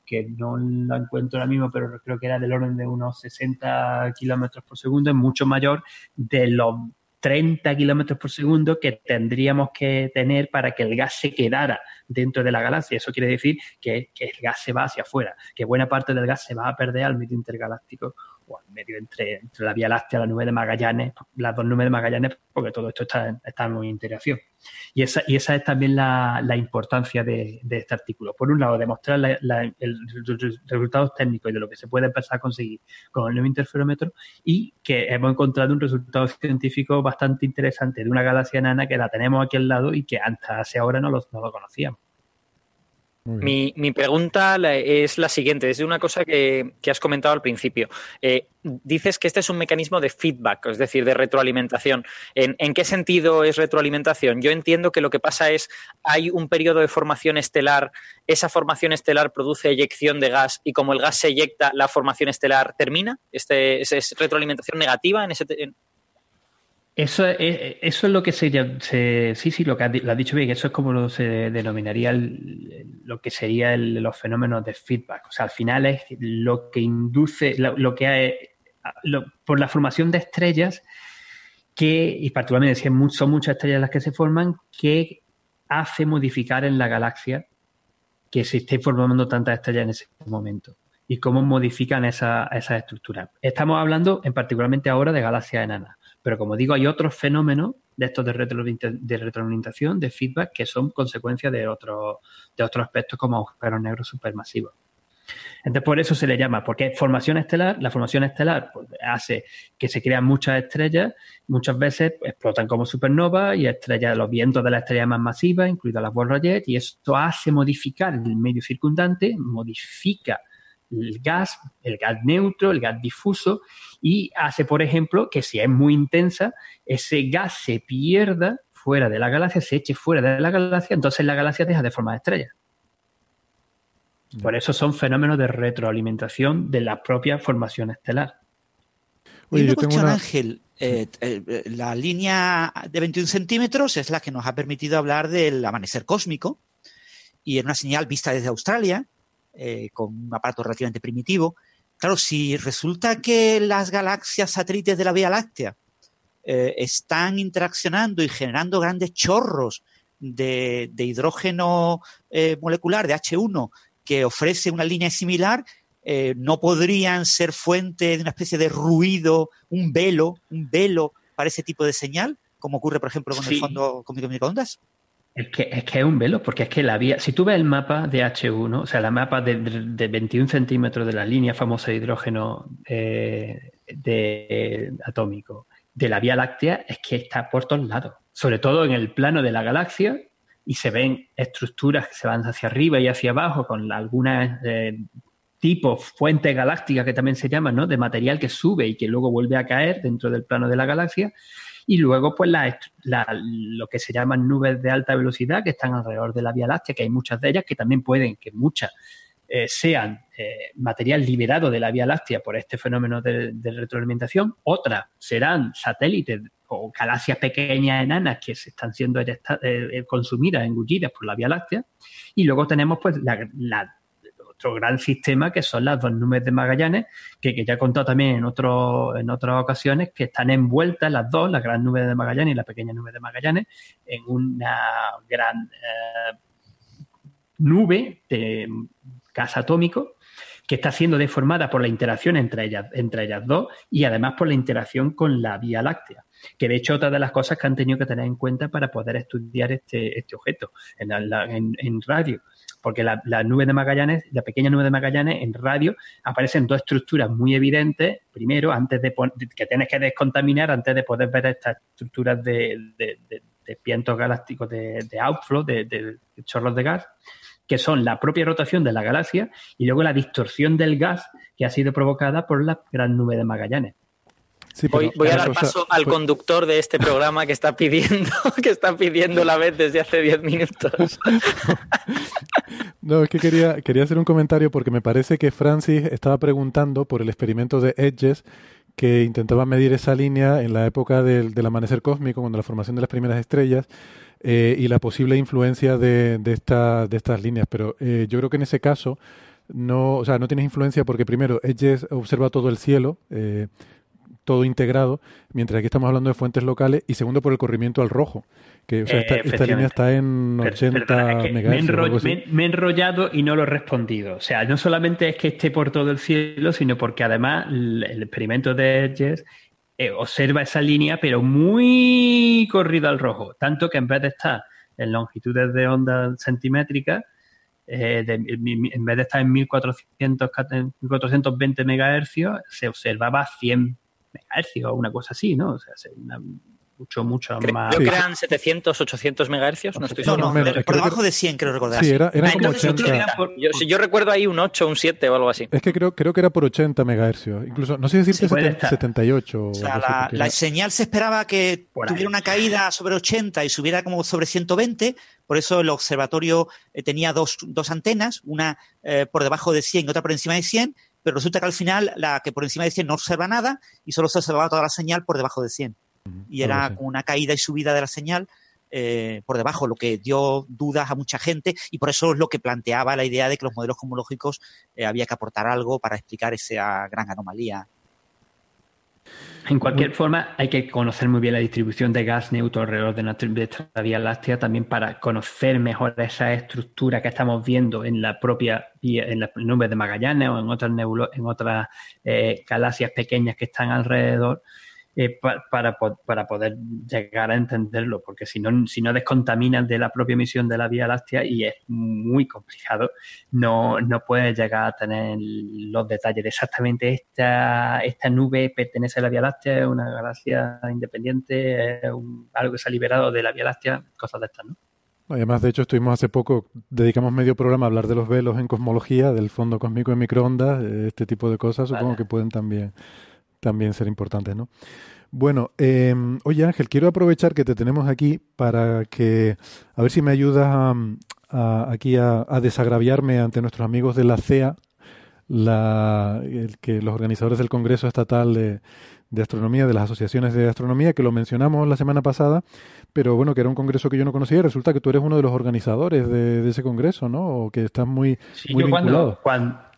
que no la encuentro ahora mismo, pero creo que era del orden de unos 60 kilómetros por segundo, es mucho mayor de los 30 kilómetros por segundo que tendríamos que tener para que el gas se quedara dentro de la galaxia. Eso quiere decir que, que, el gas se va hacia afuera, que buena parte del gas se va a perder al medio intergaláctico al medio entre, la Vía Láctea, la nube de Magallanes, las dos nubes de Magallanes, porque todo esto está, está en interacción. Y esa, y esa es también la, importancia de, este artículo. Por un lado, demostrar los resultados técnicos y de lo que se puede empezar a conseguir con el nuevo interferómetro y que hemos encontrado un resultado científico bastante interesante de una galaxia enana que la tenemos aquí al lado y que hasta hace ahora no lo, no lo conocíamos. Mi, pregunta es la siguiente, es de una cosa que, has comentado al principio. Eh, dices que este es un mecanismo de feedback, es decir, de retroalimentación. ¿En, qué sentido es retroalimentación? Yo entiendo que lo que pasa es, hay un periodo de formación estelar, esa formación estelar produce eyección de gas y como el gas se eyecta, la formación estelar termina. Este, ¿Es, retroalimentación negativa en ese, eso es, eso es lo que se, sí, sí, lo que has, dicho bien, eso es como lo se denominaría lo que sería los fenómenos de feedback. O sea, al final es lo que induce, lo, que hay, por la formación de estrellas, que, y particularmente son muchas estrellas las que se forman, que hace modificar en la galaxia que se esté formando tantas estrellas en ese momento y cómo modifican esas esa estructuras. Estamos hablando en particularmente ahora de galaxias enanas. Pero como digo, hay otros fenómenos de estos de, retroalimentación, de feedback, que son consecuencia de, otros de otros aspectos como agujeros negros supermasivos. Entonces, por eso se le llama, porque formación estelar, la formación estelar pues, hace que se crean muchas estrellas, muchas veces explotan como supernovas y estrellas, los vientos de la estrella más masiva, incluidas las Wolf-Rayet, y esto hace modificar el medio circundante, modifica el gas, el gas neutro, el gas difuso, y hace, por ejemplo, que si es muy intensa, ese gas se pierda fuera de la galaxia, se eche fuera de la galaxia, entonces la galaxia deja de formar estrellas. Por eso son fenómenos de retroalimentación de la propia formación estelar. y una cuestión, Ángel. Eh, eh, la línea de 21 centímetros es la que nos ha permitido hablar del amanecer cósmico y en una señal vista desde Australia, eh, con un aparato relativamente primitivo. Claro, si resulta que las galaxias satélites de la Vía Láctea están interaccionando y generando grandes chorros de, de hidrógeno molecular, de H1, que ofrece una línea similar, eh, no podrían ser fuente de una especie de ruido, un velo, un velo para ese tipo de señal, como ocurre, por ejemplo, con el fondo de microondas? Es que, es que es un velo, porque es que la vía, si tú ves el mapa de H1, o sea, la mapa de, 21 centímetros de la línea famosa de hidrógeno eh, de, atómico de la Vía Láctea, es que está por todos lados, sobre todo en el plano de la galaxia, y se ven estructuras que se van hacia arriba y hacia abajo con algunas eh, tipo fuente galáctica que también se llama, ¿no? De material que sube y que luego vuelve a caer dentro del plano de la galaxia. Y luego, pues, lo que se llaman nubes de alta velocidad que están alrededor de la Vía Láctea, que hay muchas de ellas que también pueden, que muchas eh, sean eh, material liberado de la Vía Láctea por este fenómeno de, retroalimentación. Otras serán satélites o galaxias pequeñas enanas que se están siendo eh, consumidas, engullidas por la Vía Láctea. Y luego tenemos, pues, la, la otro gran sistema que son las dos nubes de Magallanes, que, ya he contado también en, otro, en otras ocasiones, que están envueltas las dos, la gran nube de Magallanes y la pequeña nube de Magallanes, en una gran eh, nube de gas atómico que está siendo deformada por la interacción entre ellas, entre ellas dos y además por la interacción con la Vía Láctea que de hecho otra de las cosas que han tenido que tener en cuenta para poder estudiar este, este objeto en, en, radio porque la, nube de Magallanes, la pequeña nube de Magallanes en radio aparecen dos estructuras muy evidentes, primero, antes de que tienes que descontaminar antes de poder ver estas estructuras de, de, vientos galácticos de, outflow, de, chorros de gas, que son la propia rotación de la galaxia y luego la distorsión del gas que ha sido provocada por la gran nube de Magallanes voy, a dar paso al pues conductor de este programa que está pidiendo, que está pidiendo la vez desde hace 10 minutos. no, es que quería, quería hacer un comentario porque me parece que Francis estaba preguntando por el experimento de Edges que intentaba medir esa línea en la época del, amanecer cósmico, cuando la formación de las primeras estrellas, eh, y la posible influencia de, de, de estas líneas. Pero eh, yo creo que en ese caso no, o sea, no tienes influencia porque primero Edges observa todo el cielo, eh, todo integrado, mientras aquí estamos hablando de fuentes locales, y segundo por el corrimiento al rojo, que esta, línea está en 80 MHz. Me, he enrollado y no lo he respondido. O sea, no solamente es que esté por todo el cielo, sino porque además el, experimento de Edges eh, observa esa línea, pero muy corrida al rojo, tanto que en vez de estar en longitudes de onda centimétricas, eh, en vez de estar en 1400, 1420 MHz, se observaba 100 megahercios o una cosa así, ¿no? O sea, mucho, mucho más. Creo que eran 700, 800 megahercios, no estoy seguro. No, por debajo de 100, creo recordar. Sí, era, era como 80. yo, yo, recuerdo ahí un 8, un 7 o algo así. Es que creo, creo que era por 80 megahercios. Incluso, no sé decirte 78. O sea, la, señal se esperaba que tuviera una caída sobre 80 y subiera como sobre 120. Por eso el observatorio eh, tenía dos, dos antenas, una eh, por debajo de 100 y otra por encima de 100 pero resulta que al final la que por encima de 100 no observa nada y solo se observaba toda la señal por debajo de 100. Y era una caída y subida de la señal eh, por debajo, lo que dio dudas a mucha gente y por eso es lo que planteaba la idea de que los modelos cosmológicos eh, había que aportar algo para explicar esa gran anomalía en cualquier forma, hay que conocer muy bien la distribución de gas neutro alrededor de nuestra Vía Láctea también para conocer mejor esa estructura que estamos viendo en la propia en las nubes de Magallanes o en otras, en otras eh, galaxias pequeñas que están alrededor eh, para, para, poder llegar a entenderlo, porque si no, si no descontaminas de la propia emisión de la Vía Láctea y es muy complicado, no, no puedes llegar a tener los detalles de exactamente esta, esta nube pertenece a la Vía Láctea, es una galaxia independiente, es algo que se ha liberado de la Vía Láctea, cosas de estas, ¿no? Además, de hecho, estuvimos hace poco, dedicamos medio programa a hablar de los velos en cosmología, del fondo cósmico en microondas, este tipo de cosas, supongo que pueden también también ser importantes, ¿no? Bueno, eh, oye Ángel, quiero aprovechar que te tenemos aquí para que, a ver si me ayudas a, aquí a, desagraviarme ante nuestros amigos de la CEA, la, que los organizadores del Congreso Estatal de, de Astronomía, de las asociaciones de astronomía, que lo mencionamos la semana pasada, pero bueno, que era un congreso que yo no conocía y resulta que tú eres uno de los organizadores de, ese congreso, ¿no? O que estás muy, muy vinculado. Cuando, cuando,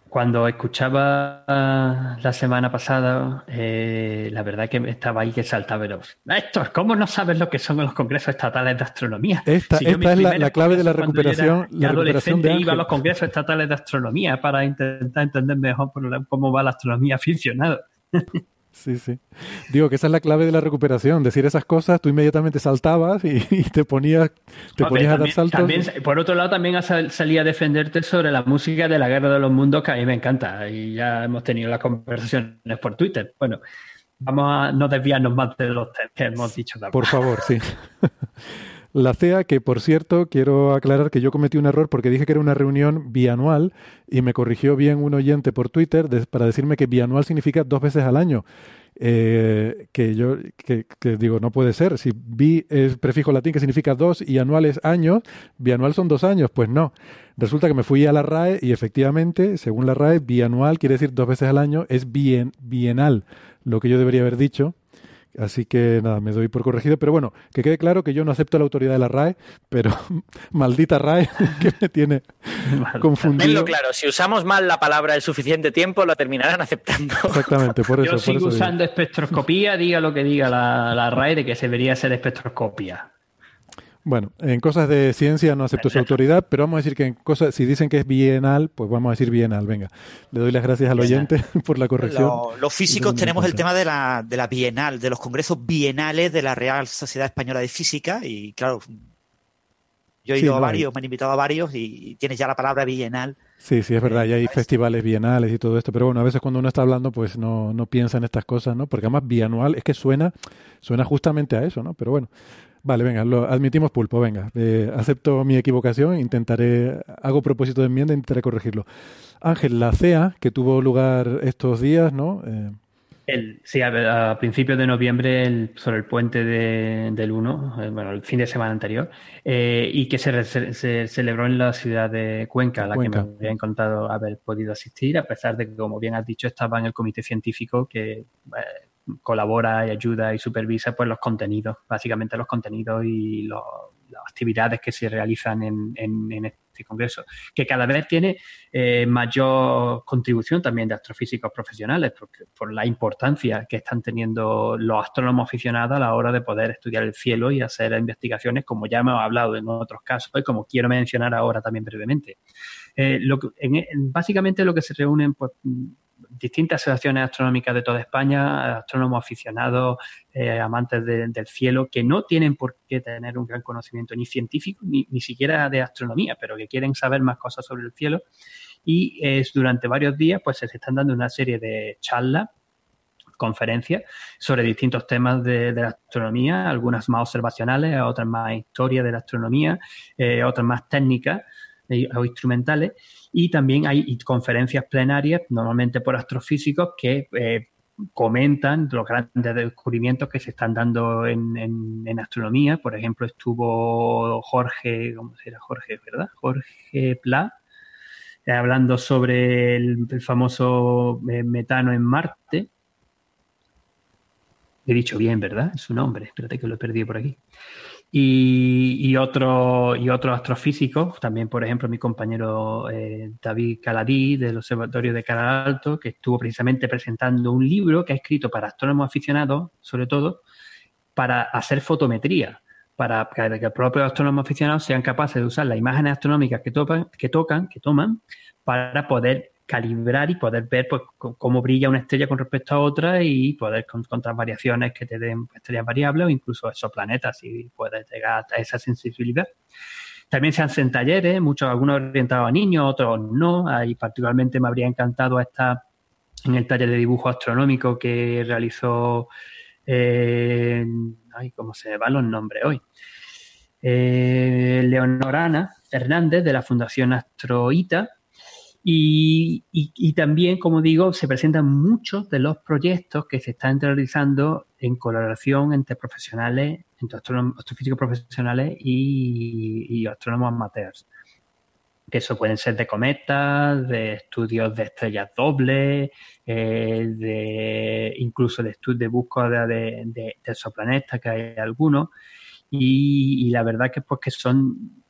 escuchaba la semana pasada, eh, la verdad que estaba ahí que saltaba los... Esto, ¿cómo no sabes lo que son los congresos estatales de astronomía? Esta, es la, clave de la recuperación. La recuperación de iba a los congresos estatales de astronomía para intentar entender mejor cómo va la astronomía aficionada. Sí, sí. Digo que esa es la clave de la recuperación. Decir esas cosas, tú inmediatamente saltabas y, te ponías, te ponías a dar saltos. por otro lado, también salía a defenderte sobre la música de la Guerra de los Mundos, que a mí me encanta. Y ya hemos tenido las conversaciones por Twitter. Bueno, vamos a no desviarnos más de los temas que hemos dicho. Por favor, sí. La CEA, que por cierto, quiero aclarar que yo cometí un error porque dije que era una reunión bianual y me corrigió bien un oyente por Twitter para decirme que bianual significa dos veces al año. Eh, que yo que, digo, no puede ser. Si bi es prefijo latín que significa dos y anual es años, bianual son dos años. Pues no. Resulta que me fui a la RAE y efectivamente, según la RAE, bianual quiere decir dos veces al año, es bien, bienal, lo que yo debería haber dicho. Así que nada, me doy por corregido. Pero bueno, que quede claro que yo no acepto la autoridad de la RAE, pero maldita RAE que me tiene confundido. Tenlo claro, si usamos mal la palabra el suficiente tiempo, lo terminarán aceptando. Exactamente, por eso. Yo sigo usando espectroscopía, diga lo que diga la, la RAE de que se debería ser espectroscopía. Bueno, en cosas de ciencia no acepto su autoridad, pero vamos a decir que en cosas, si dicen que es bienal, pues vamos a decir bienal. Venga, le doy las gracias al oyente por la corrección. los físicos tenemos el tema de la, de la bienal, de los congresos bienales de la Real Sociedad Española de Física, y claro, yo he ido a varios, me han invitado a varios y tienes ya la palabra bienal. Sí, sí, es verdad, ya hay festivales bienales y todo esto, pero bueno, a veces cuando uno está hablando, pues no, no piensa en estas cosas, ¿no? Porque además bianual es que suena, suena justamente a eso, ¿no? Pero bueno, Vale, venga, lo admitimos pulpo, venga. Eh, acepto mi equivocación, intentaré, hago propósito de enmienda, intentaré corregirlo. Ángel, la CEA, que tuvo lugar estos días, ¿no? Eh, el, sí, a, principios de noviembre, sobre el puente del 1, eh, bueno, el fin de semana anterior, y que se, celebró en la ciudad de Cuenca, a la que me había encantado haber podido asistir, a pesar de que, como bien has dicho, estaba en el comité científico que colabora y ayuda y supervisa pues los contenidos, básicamente los contenidos y las actividades que se realizan en, este congreso, que cada vez tiene eh, mayor contribución también de astrofísicos profesionales, por la importancia que están teniendo los astrónomos aficionados a la hora de poder estudiar el cielo y hacer investigaciones, como ya hemos hablado en otros casos y como quiero mencionar ahora también brevemente. Eh, lo básicamente lo que se reúnen pues, distintas asociaciones astronómicas de toda España, astrónomos aficionados, eh, amantes del cielo, que no tienen por qué tener un gran conocimiento ni científico, ni, siquiera de astronomía, pero que quieren saber más cosas sobre el cielo. Y es durante varios días, pues se están dando una serie de charlas conferencias sobre distintos temas de, la astronomía, algunas más observacionales, otras más historia de la astronomía, eh, otras más técnicas eh, o instrumentales y también hay conferencias plenarias, normalmente por astrofísicos, que eh, comentan los grandes descubrimientos que se están dando en, en, astronomía. Por ejemplo, estuvo Jorge, ¿cómo se? Jorge, ¿verdad? Jorge Pla, eh, hablando sobre el, famoso eh, metano en Marte. He dicho bien, ¿verdad? Su nombre. Espérate que lo he perdido por aquí. Y, y, otro, y otros astrofísicos, también por ejemplo mi compañero eh, David Caladí del Observatorio de Cara Alto, que estuvo precisamente presentando un libro que ha escrito para astrónomos aficionados, sobre todo, para hacer fotometría, para que los propios astrónomos aficionados sean capaces de usar las imágenes astronómicas que, topan, que tocan, que toman, para poder calibrar y poder ver pues, cómo brilla una estrella con respecto a otra y poder encontrar variaciones que te den estrellas variables o incluso exoplanetas si puedes llegar a esa sensibilidad. También se hacen talleres, muchos, algunos orientados a niños, otros no. Ahí particularmente me habría encantado estar en el taller de dibujo astronómico que realizó, eh, ay, ¿cómo se van los nombres hoy? Eh, Leonorana Hernández de la Fundación Astroita, y, y, también, como digo, se presentan muchos de los proyectos que se están realizando en colaboración entre profesionales, entre astrofísicos profesionales y, y astrónomos amateurs. que eso pueden ser de cometas, de estudios de estrellas dobles, eh, de incluso de estudios de búsqueda de, de, exoplanetas, que hay algunos. Y, la verdad que pues que son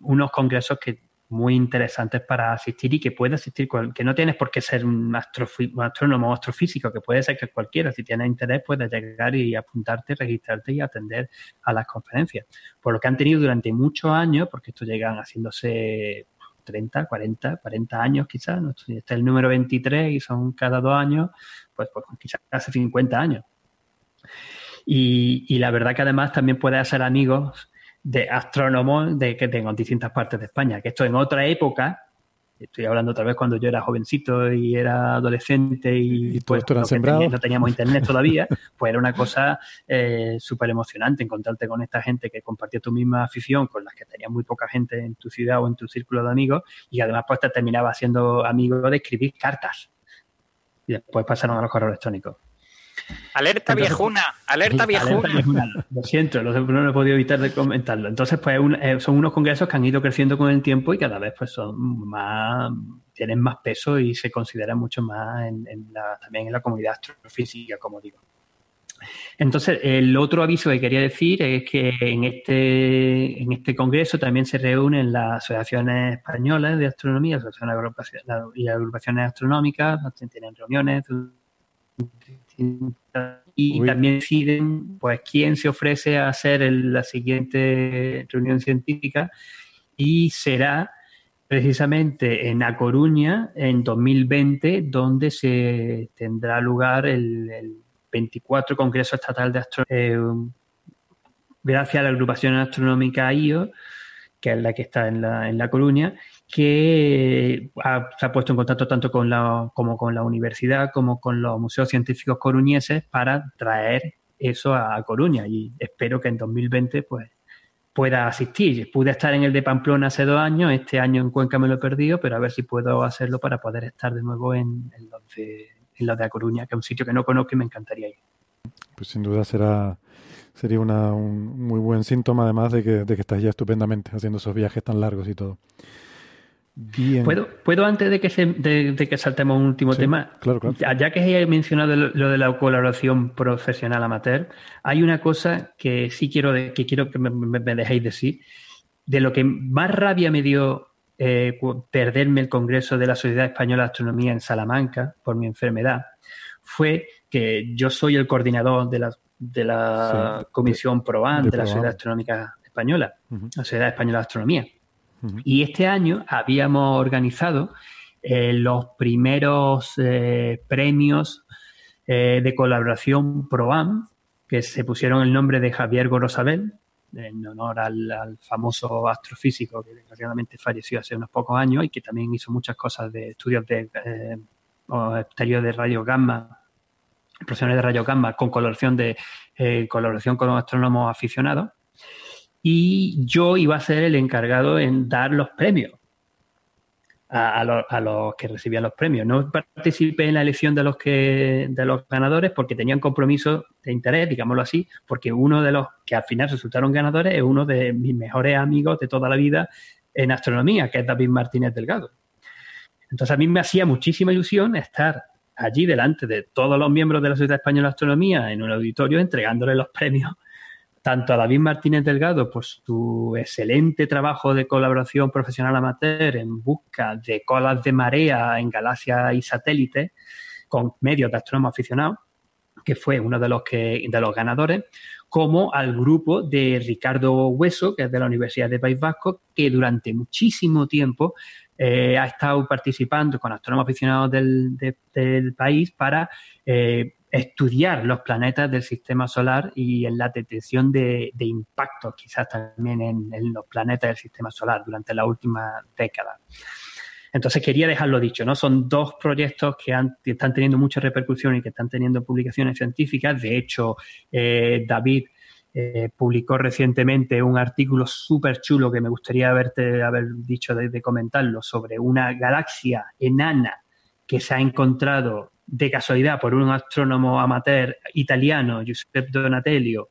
unos congresos que muy interesantes para asistir y que puede asistir, que no tienes por qué ser un, astrónomo o astrofísico, que puede ser que cualquiera, si tienes interés, puedes llegar y apuntarte, registrarte y atender a las conferencias. Por lo que han tenido durante muchos años, porque esto llegan haciéndose 30, 40, 40 años quizás, ¿no? este es el número 23 y son cada dos años, pues, pues quizás hace 50 años. Y, y, la verdad que además también puedes hacer amigos de astrónomos de que tengo en distintas partes de España. Que esto en otra época, estoy hablando otra vez cuando yo era jovencito y era adolescente y, pues, no, teníamos internet todavía, pues era una cosa eh, súper emocionante encontrarte con esta gente que compartía tu misma afición, con las que tenías muy poca gente en tu ciudad o en tu círculo de amigos, y además pues te terminaba siendo amigo de escribir cartas. Y después pasaron a los correos electrónicos. Alerta viejuna, alerta viejuna. Lo siento, no he podido evitar de comentarlo. Entonces, pues eh, son unos congresos que han ido creciendo con el tiempo y cada vez pues son más, tienen más peso y se consideran mucho más en, la, también en la comunidad astrofísica, como digo. Entonces, el otro aviso que quería decir es que en este, en este congreso también se reúnen las asociaciones españolas de astronomía, asociaciones y agrupaciones astronómicas, tienen reuniones y también deciden pues quién se ofrece a hacer la siguiente reunión científica. Y será precisamente en A Coruña en 2020 donde se tendrá lugar el, 24 Congreso Estatal de Astronomía eh, gracias a la agrupación astronómica IO que es la que está en La, en la Coruña que se ha puesto en contacto tanto con la, como con la universidad como con los museos científicos coruñeses para traer eso a, Coruña y espero que en 2020 pues pueda asistir. Pude estar en el de Pamplona hace dos años, este año en Cuenca me lo he perdido, pero a ver si puedo hacerlo para poder estar de nuevo en, en los, de, en los de A Coruña, que es un sitio que no conozco y me encantaría ir. Pues sin duda será sería una, un muy buen síntoma además de que, de que estás ya estupendamente haciendo esos viajes tan largos y todo. ¿Puedo, ¿Puedo antes de que, de, que saltemos un último tema? Claro, claro. Ya, que he mencionado lo, de la colaboración profesional amateur, hay una cosa que sí quiero, que, quiero que me, dejéis decir. De lo que más rabia me dio eh, perderme el Congreso de la Sociedad Española de Astronomía en Salamanca por mi enfermedad fue que yo soy el coordinador de la, de la Comisión PROAN de, la Sociedad Astronómica Española, la Sociedad Española de Astronomía. Y este año habíamos organizado eh, los primeros eh, premios eh, de colaboración ProAM, que se pusieron el nombre de Javier Gorosabel, en honor al, famoso astrofísico que desgraciadamente falleció hace unos pocos años y que también hizo muchas cosas de estudios de exterior de radio gamma, profesionales de radio gamma con colaboración de colaboración con astrónomos aficionados y yo iba a ser el encargado en dar los premios a, los, que recibían los premios. No participé en la elección de los que de los ganadores porque tenían compromiso de interés, digámoslo así, porque uno de los que al final resultaron ganadores es uno de mis mejores amigos de toda la vida en astronomía, que es David Martínez Delgado. Entonces a mí me hacía muchísima ilusión estar allí delante de todos los miembros de la Sociedad Española de Astronomía en un auditorio entregándole los premios tanto a David Martínez Delgado por su excelente trabajo de colaboración profesional amateur en busca de colas de marea en galaxias y satélites con medios de astrónomos aficionados, que fue uno de los, que, de los ganadores, como al grupo de Ricardo Hueso, que es de la Universidad de País Vasco, que durante muchísimo tiempo eh, ha estado participando con astrónomos aficionados del, del país para eh, estudiar los planetas del sistema solar y en la detección de, impactos quizás también en, los planetas del sistema solar durante la última década. Entonces quería dejarlo dicho, ¿no? Son dos proyectos que, están teniendo mucha repercusión y que están teniendo publicaciones científicas. De hecho, eh, David eh, publicó recientemente un artículo súper chulo que me gustaría haberte haber dicho de comentarlo sobre una galaxia enana que se ha encontrado de casualidad por un astrónomo amateur italiano, Giuseppe Donatello,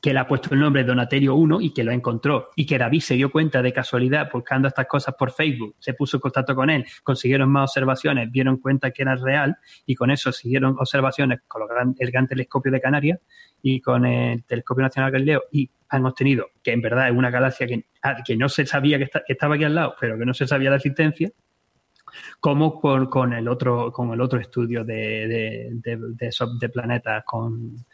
que le ha puesto el nombre Donatelio 1 y que lo encontró. Y que David se dio cuenta de casualidad buscando estas cosas por Facebook, se puso en contacto con él, consiguieron más observaciones, vieron cuenta que era real y con eso siguieron observaciones con el gran telescopio de Canarias y con el telescopio nacional Galileo y han obtenido que en verdad es una galaxia que, ah, que no se sabía que, estaba aquí al lado, pero que no se sabía la existencia, como con, el otro con el otro estudio de, de, de planetas con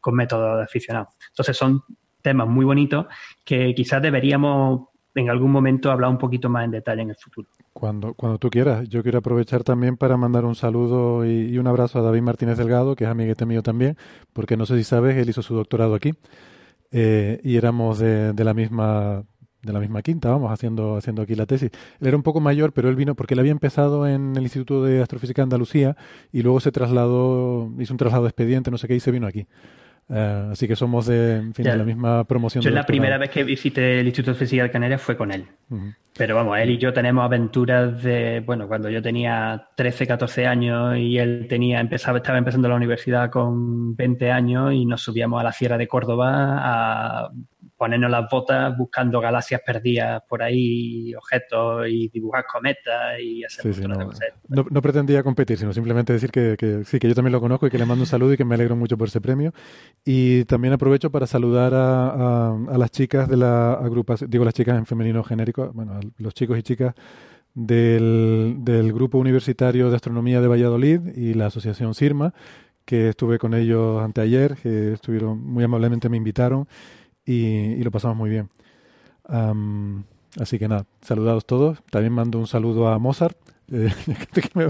con métodos aficionados. Entonces son temas muy bonitos que quizás deberíamos en algún momento hablar un poquito más en detalle en el futuro. Cuando, cuando tú quieras. Yo quiero aprovechar también para mandar un saludo y, un abrazo a David Martínez Delgado, que es amiguete mío también, porque no sé si sabes, él hizo su doctorado aquí eh, y éramos de, de, la misma de la misma quinta, vamos, haciendo, haciendo aquí la tesis. Él era un poco mayor, pero él vino porque él había empezado en el Instituto de Astrofísica de Andalucía y luego se trasladó, hizo un traslado de expediente, no sé qué, y se vino aquí. Eh, así que somos de, la misma promoción. Yo la primera vez que visité el Instituto de Física de Canarias fue con él. Pero vamos, él y yo tenemos aventuras de, bueno, cuando yo tenía 13, 14 años y él tenía, empezaba, estaba empezando la universidad con 20 años y nos subíamos a la Sierra de Córdoba a ponernos las botas buscando galaxias perdidas por ahí, objetos y dibujar cometas y hacer sí, no, no, pretendía competir, sino simplemente decir que, sí, que yo también lo conozco y que le mando un saludo y que me alegro mucho por ese premio. Y también aprovecho para saludar a, las chicas de la agrupación, digo las chicas en femenino genérico, bueno, a los chicos y chicas del, del Grupo Universitario de Astronomía de Valladolid y la Asociación CIRMA, que estuve con ellos anteayer, que estuvieron muy amablemente me invitaron y, lo pasamos muy bien. así que nada, saludados todos. También mando un saludo a Mozart. Eh,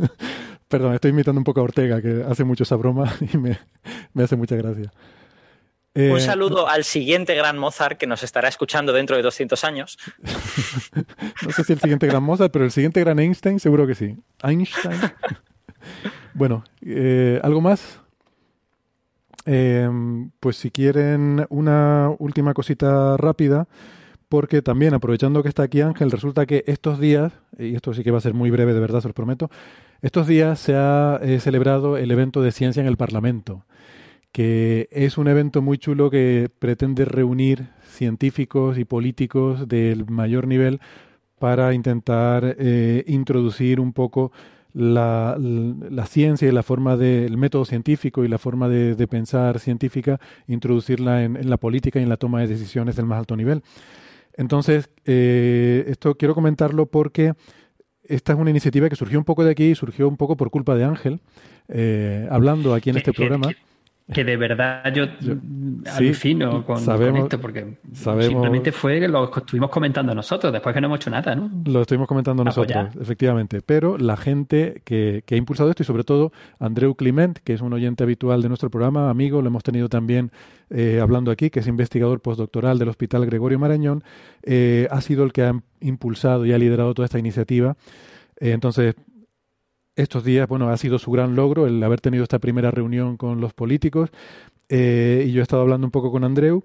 perdón, estoy imitando un poco a Ortega, que hace mucho esa broma y me, hace mucha gracia. Un eh, saludo al siguiente gran Mozart que nos estará escuchando dentro de 200 años. no sé si el siguiente gran Mozart, pero el siguiente gran Einstein seguro que sí. Einstein. bueno, eh, ¿algo más? Eh, pues si quieren una última cosita rápida, porque también aprovechando que está aquí Ángel, resulta que estos días, y esto sí que va a ser muy breve de verdad, se los prometo, estos días se ha eh, celebrado el evento de ciencia en el Parlamento, que es un evento muy chulo que pretende reunir científicos y políticos del mayor nivel para intentar eh, introducir un poco la, la, ciencia y la forma del método científico y la forma de, pensar científica, introducirla en, la política y en la toma de decisiones del más alto nivel. Entonces, eh, esto quiero comentarlo porque esta es una iniciativa que surgió un poco de aquí y surgió un poco por culpa de Ángel, eh, hablando aquí en este programa que de verdad yo, alucino con, esto, porque simplemente fue que lo estuvimos comentando nosotros, después que no hemos hecho nada, ¿no? Lo estuvimos comentando nosotros, efectivamente. Pero la gente que, que, ha impulsado esto, y sobre todo Andreu Clement, que es un oyente habitual de nuestro programa, amigo, lo hemos tenido también eh, hablando aquí, que es investigador postdoctoral del Hospital Gregorio Marañón, eh, ha sido el que ha impulsado y ha liderado toda esta iniciativa. Eh, entonces, estos días, bueno, ha sido su gran logro el haber tenido esta primera reunión con los políticos. Eh, y yo he estado hablando un poco con Andreu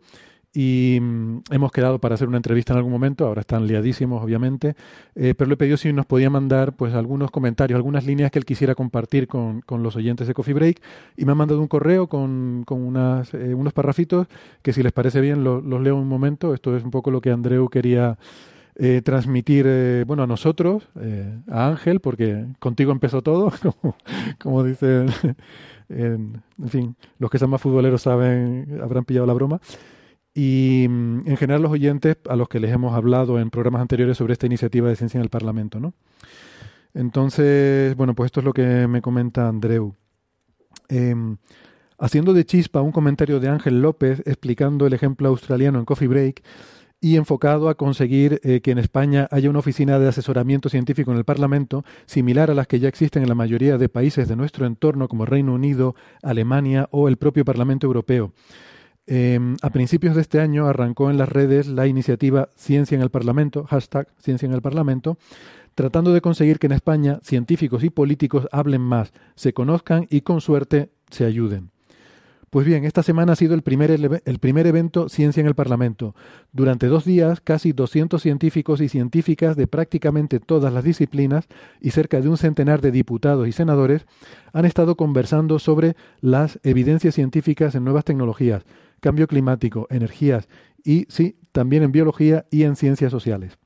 y mm, hemos quedado para hacer una entrevista en algún momento. Ahora están liadísimos, obviamente, eh, pero le he pedido si nos podía mandar pues algunos comentarios, algunas líneas que él quisiera compartir con, con los oyentes de Coffee Break y me ha mandado un correo con, con unas, eh, unos parrafitos que si les parece bien los leo un momento. Esto es un poco lo que Andreu quería eh, transmitir, eh, bueno, a nosotros, eh, a Ángel, porque contigo empezó todo, como, como dicen, en, fin, los que son más futboleros saben, habrán pillado la broma. Y mm, en general los oyentes a los que les hemos hablado en programas anteriores sobre esta iniciativa de ciencia en el Parlamento, ¿no? Entonces, bueno, pues esto es lo que me comenta Andreu. Em, haciendo de chispa un comentario de Ángel López explicando el ejemplo australiano en Coffee Break, y enfocado a conseguir eh, que en España haya una oficina de asesoramiento científico en el Parlamento, similar a las que ya existen en la mayoría de países de nuestro entorno, como Reino Unido, Alemania o el propio Parlamento Europeo. Em, a principios de este año arrancó en las redes la iniciativa Ciencia en el Parlamento, hashtag Ciencia en el Parlamento, tratando de conseguir que en España científicos y políticos hablen más, se conozcan y con suerte se ayuden. Pues bien, esta semana ha sido el primer, el primer evento Ciencia en el Parlamento. Durante dos días, casi 200 científicos y científicas de prácticamente todas las disciplinas y cerca de un centenar de diputados y senadores han estado conversando sobre las evidencias científicas en nuevas tecnologías, cambio climático, energías y, sí, también en biología y en ciencias sociales.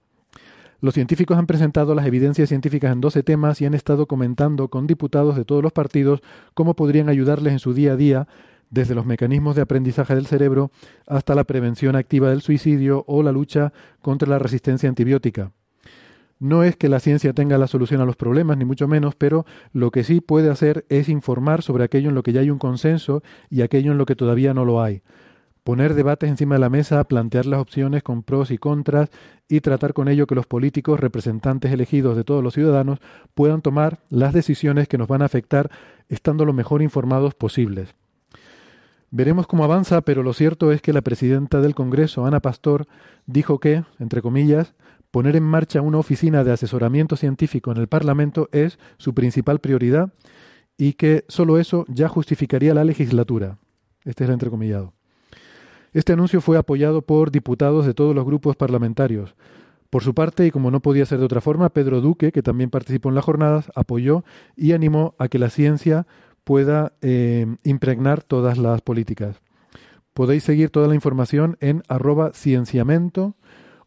Los científicos han presentado las evidencias científicas en 12 temas y han estado comentando con diputados de todos los partidos cómo podrían ayudarles en su día a día, desde los mecanismos de aprendizaje del cerebro hasta la prevención activa del suicidio o la lucha contra la resistencia antibiótica. No es que la ciencia tenga la solución a los problemas, ni mucho menos, pero lo que sí puede hacer es informar sobre aquello en lo que ya hay un consenso y aquello en lo que todavía no lo hay. Poner debates encima de la mesa, plantear las opciones con pros y contras y tratar con ello que los políticos, representantes elegidos de todos los ciudadanos, puedan tomar las decisiones que nos van a afectar estando lo mejor informados posibles. Veremos cómo avanza, pero lo cierto es que la presidenta del Congreso, Ana Pastor, dijo que, entre comillas, poner en marcha una oficina de asesoramiento científico en el Parlamento es su principal prioridad y que solo eso ya justificaría la legislatura. Este es el entrecomillado. Este anuncio fue apoyado por diputados de todos los grupos parlamentarios. Por su parte, y como no podía ser de otra forma, Pedro Duque, que también participó en las jornadas, apoyó y animó a que la ciencia pueda eh, impregnar todas las políticas. Podéis seguir toda la información en arroba cienciamento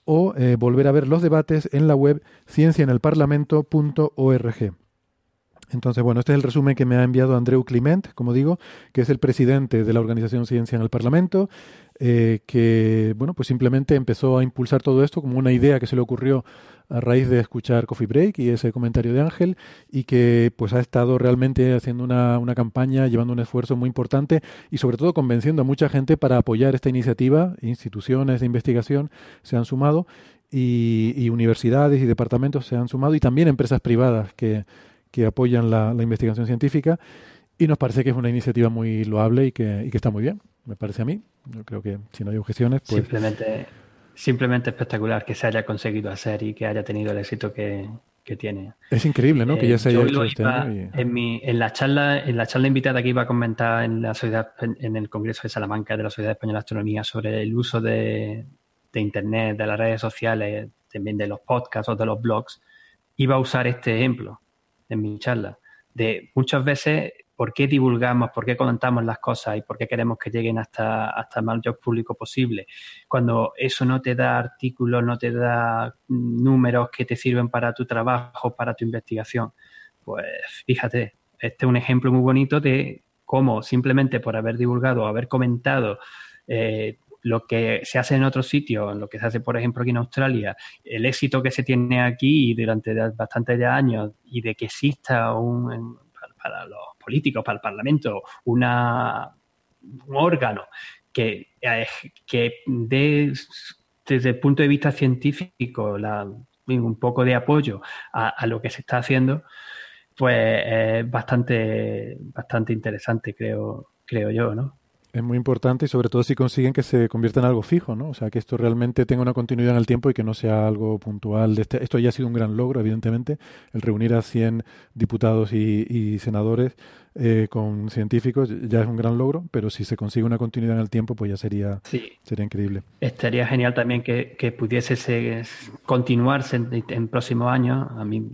o eh, volver a ver los debates en la web cienciaenelparlamento.org. Entonces, bueno, este es el resumen que me ha enviado Andreu Clement, como digo, que es el presidente de la organización Ciencia en el Parlamento, eh, que, bueno, pues simplemente empezó a impulsar todo esto como una idea que se le ocurrió a raíz de escuchar Coffee Break y ese comentario de Ángel y que pues ha estado realmente haciendo una, una campaña, llevando un esfuerzo muy importante y sobre todo convenciendo a mucha gente para apoyar esta iniciativa. Instituciones de investigación se han sumado y, y universidades y departamentos se han sumado y también empresas privadas que, que apoyan la, la, investigación científica y nos parece que es una iniciativa muy loable y que, y que está muy bien, me parece a mí. Yo creo que si no hay objeciones, pues... Simplemente simplemente espectacular que se haya conseguido hacer y que haya tenido el éxito que, tiene. Es increíble, ¿no? que ya se haya hecho este en, mi, en, la charla, en la charla invitada que iba a comentar en la sociedad, en el Congreso de Salamanca de la Sociedad Española de Astronomía sobre el uso de, de Internet, de las redes sociales, también de los podcasts o de los blogs, iba a usar este ejemplo en mi charla. De muchas veces por qué divulgamos, por qué comentamos las cosas y por qué queremos que lleguen hasta, hasta el mayor público posible. Cuando eso no te da artículos, no te da números que te sirven para tu trabajo, para tu investigación, pues fíjate, este es un ejemplo muy bonito de cómo simplemente por haber divulgado haber comentado eh, lo que se hace en otros sitios, lo que se hace, por ejemplo, aquí en Australia, el éxito que se tiene aquí durante bastantes años y de que exista un, para los políticos, para el Parlamento, una, un órgano que, eh, que dé desde el punto de vista científico un poco de apoyo a, lo que se está haciendo, pues es bastante, bastante interesante, creo, creo yo, ¿no? Es muy importante y sobre todo si consiguen que se convierta en algo fijo, ¿no? O sea, que esto realmente tenga una continuidad en el tiempo y que no sea algo puntual. De este, esto ya ha sido un gran logro, evidentemente, el reunir a 100 diputados y, senadores eh, con científicos ya es un gran logro, pero si se consigue una continuidad en el tiempo, pues ya sería, sería increíble. Estaría genial también que, que pudiese continuarse en, próximos años. A mí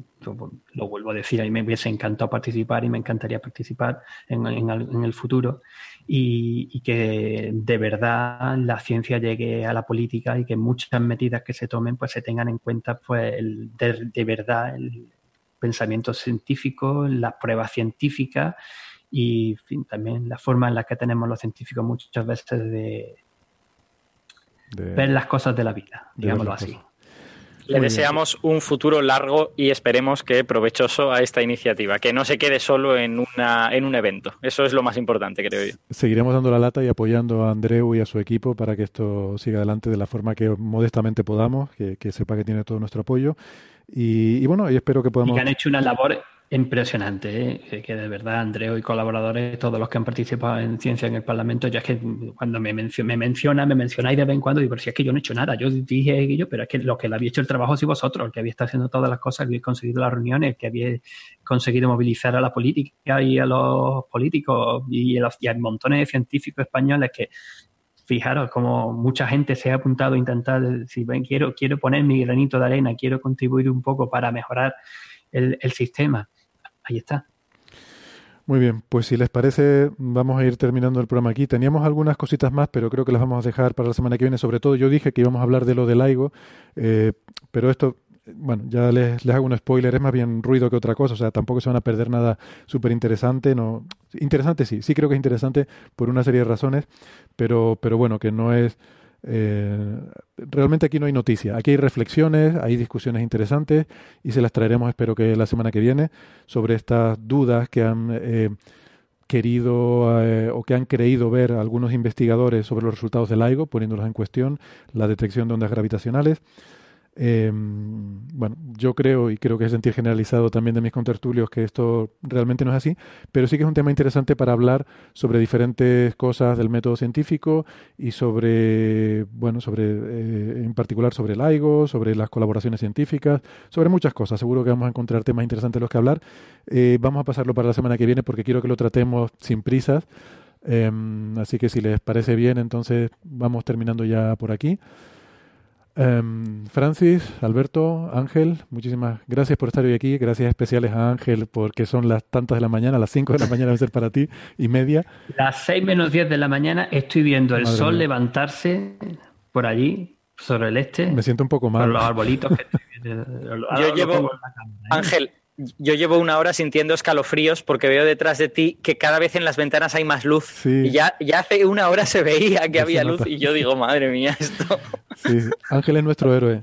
lo vuelvo a decir, a mí me hubiese encantado participar y me encantaría participar en, en el futuro y, que de verdad la ciencia llegue a la política y que muchas medidas que se tomen pues se tengan en cuenta pues de, verdad el pensamiento científico, las pruebas científicas y también la forma en la que tenemos los científicos muchas veces de, ver las cosas de la vida, digámoslo así. Le deseamos un futuro largo y esperemos que provechoso a esta iniciativa, que no se quede solo en, una, en un evento. Eso es lo más importante, creo yo. Seguiremos dando la lata y apoyando a Andreu y a su equipo para que esto siga adelante de la forma que modestamente podamos, que, sepa que tiene todo nuestro apoyo. Y, bueno, y espero que podamos... Y que han hecho una labor Impresionante, ¿eh? que de verdad Andreo y colaboradores, todos los que han participado en ciencia en el Parlamento, ya es que cuando me, menciona, me menciona, me mencionáis de vez en cuando, digo, pero si es que yo no he hecho nada, yo dije yo, pero es que lo que le había hecho el trabajo si vosotros, el que había estado haciendo todas las cosas, el que había conseguido las reuniones, el que había conseguido movilizar a la política y a los políticos y a, montones de científicos españoles que fijaros como mucha gente se ha apuntado a intentar, si ven, quiero, quiero poner mi granito de arena, quiero contribuir un poco para mejorar el sistema ahí está. Muy bien, pues si les parece, vamos a ir terminando el programa aquí. Teníamos algunas cositas más, pero creo que las vamos a dejar para la semana que viene. Sobre todo, yo dije que íbamos a hablar de lo del LIGO, eh, pero esto, bueno, ya les, les, hago un spoiler, es más bien ruido que otra cosa, o sea, tampoco se van a perder nada súper interesante. No, interesante sí, sí creo que es interesante por una serie de razones, pero, pero bueno, que no es eh, realmente aquí no hay noticia, aquí hay reflexiones, hay discusiones interesantes y se las traeremos, espero que la semana que viene, sobre estas dudas que han eh, querido eh, o que han creído ver algunos investigadores sobre los resultados del LIGO, poniéndolos en cuestión, la detección de ondas gravitacionales. Eh, bueno, yo creo, y creo que es sentir generalizado también de mis contertulios, que esto realmente no es así, pero sí que es un tema interesante para hablar sobre diferentes cosas del método científico y sobre, bueno, sobre, eh, en particular sobre el AIGO, sobre las colaboraciones científicas, sobre muchas cosas. Seguro que vamos a encontrar temas interesantes de los que hablar. Eh, vamos a pasarlo para la semana que viene porque quiero que lo tratemos sin prisas. Em, así que si les parece bien, entonces vamos terminando ya por aquí. Um, Francis, Alberto, Ángel, muchísimas gracias por estar hoy aquí. Gracias especiales a Ángel porque son las tantas de la mañana, las 5 de la mañana va a ser para ti y media. Las 6 menos 10 de la mañana estoy viendo el Madre sol mía. levantarse por allí, sobre el este. Me siento un poco mal. Por los arbolitos que Yo llevo, Ángel, yo llevo una hora sintiendo escalofríos porque veo detrás de ti que cada vez en las ventanas hay más luz. Sí. Y ya, ya hace una hora se veía que ya había luz y yo digo, madre mía, esto. Sí, Ángel es nuestro héroe.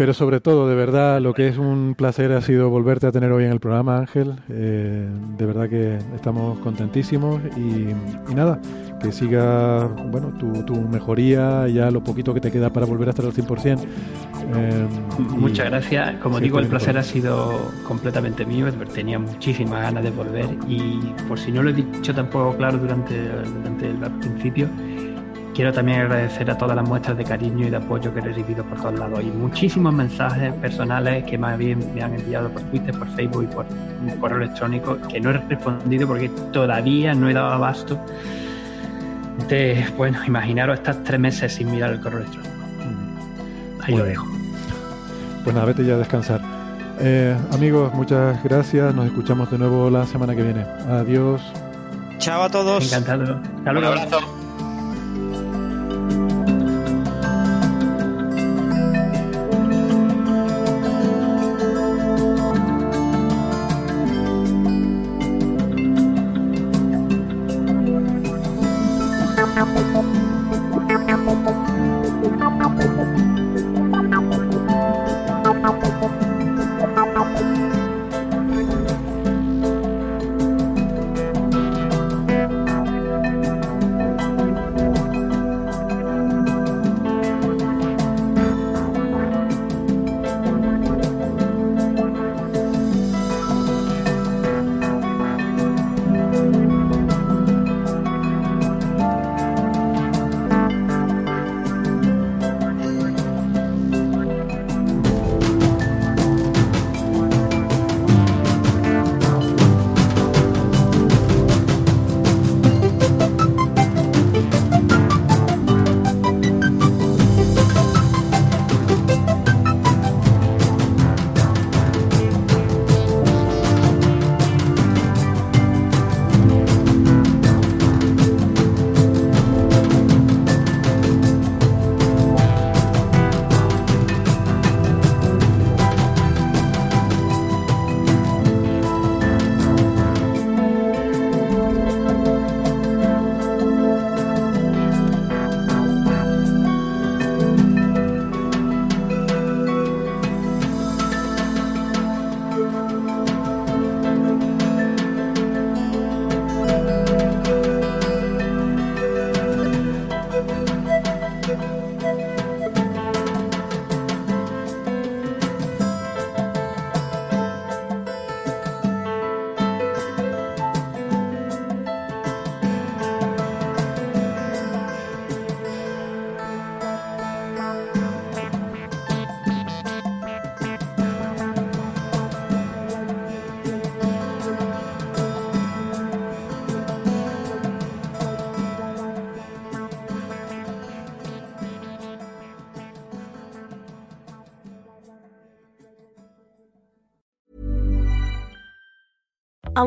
Pero sobre todo, de verdad, lo que es un placer ha sido volverte a tener hoy en el programa, Ángel. Eh, de verdad que estamos contentísimos y, y, nada, que siga bueno, tu, tu, mejoría, ya lo poquito que te queda para volver a estar al 100%. Eh, Muchas gracias. Como sí, digo, el placer ha sido completamente mío. Tenía muchísimas ganas de volver y por si no lo he dicho tampoco claro durante, durante el principio, Quiero también agradecer a todas las muestras de cariño y de apoyo que he recibido por todos lados y muchísimos mensajes personales que más bien me han enviado por Twitter, por Facebook y por correo electrónico que no he respondido porque todavía no he dado abasto de, bueno, imaginaros estar tres meses sin mirar el correo electrónico. Ahí bueno, lo dejo. Pues nada, vete ya a descansar. Eh, amigos, muchas gracias. Nos escuchamos de nuevo la semana que viene. Adiós. Chao a todos. Encantado. Hasta luego. Un abrazo.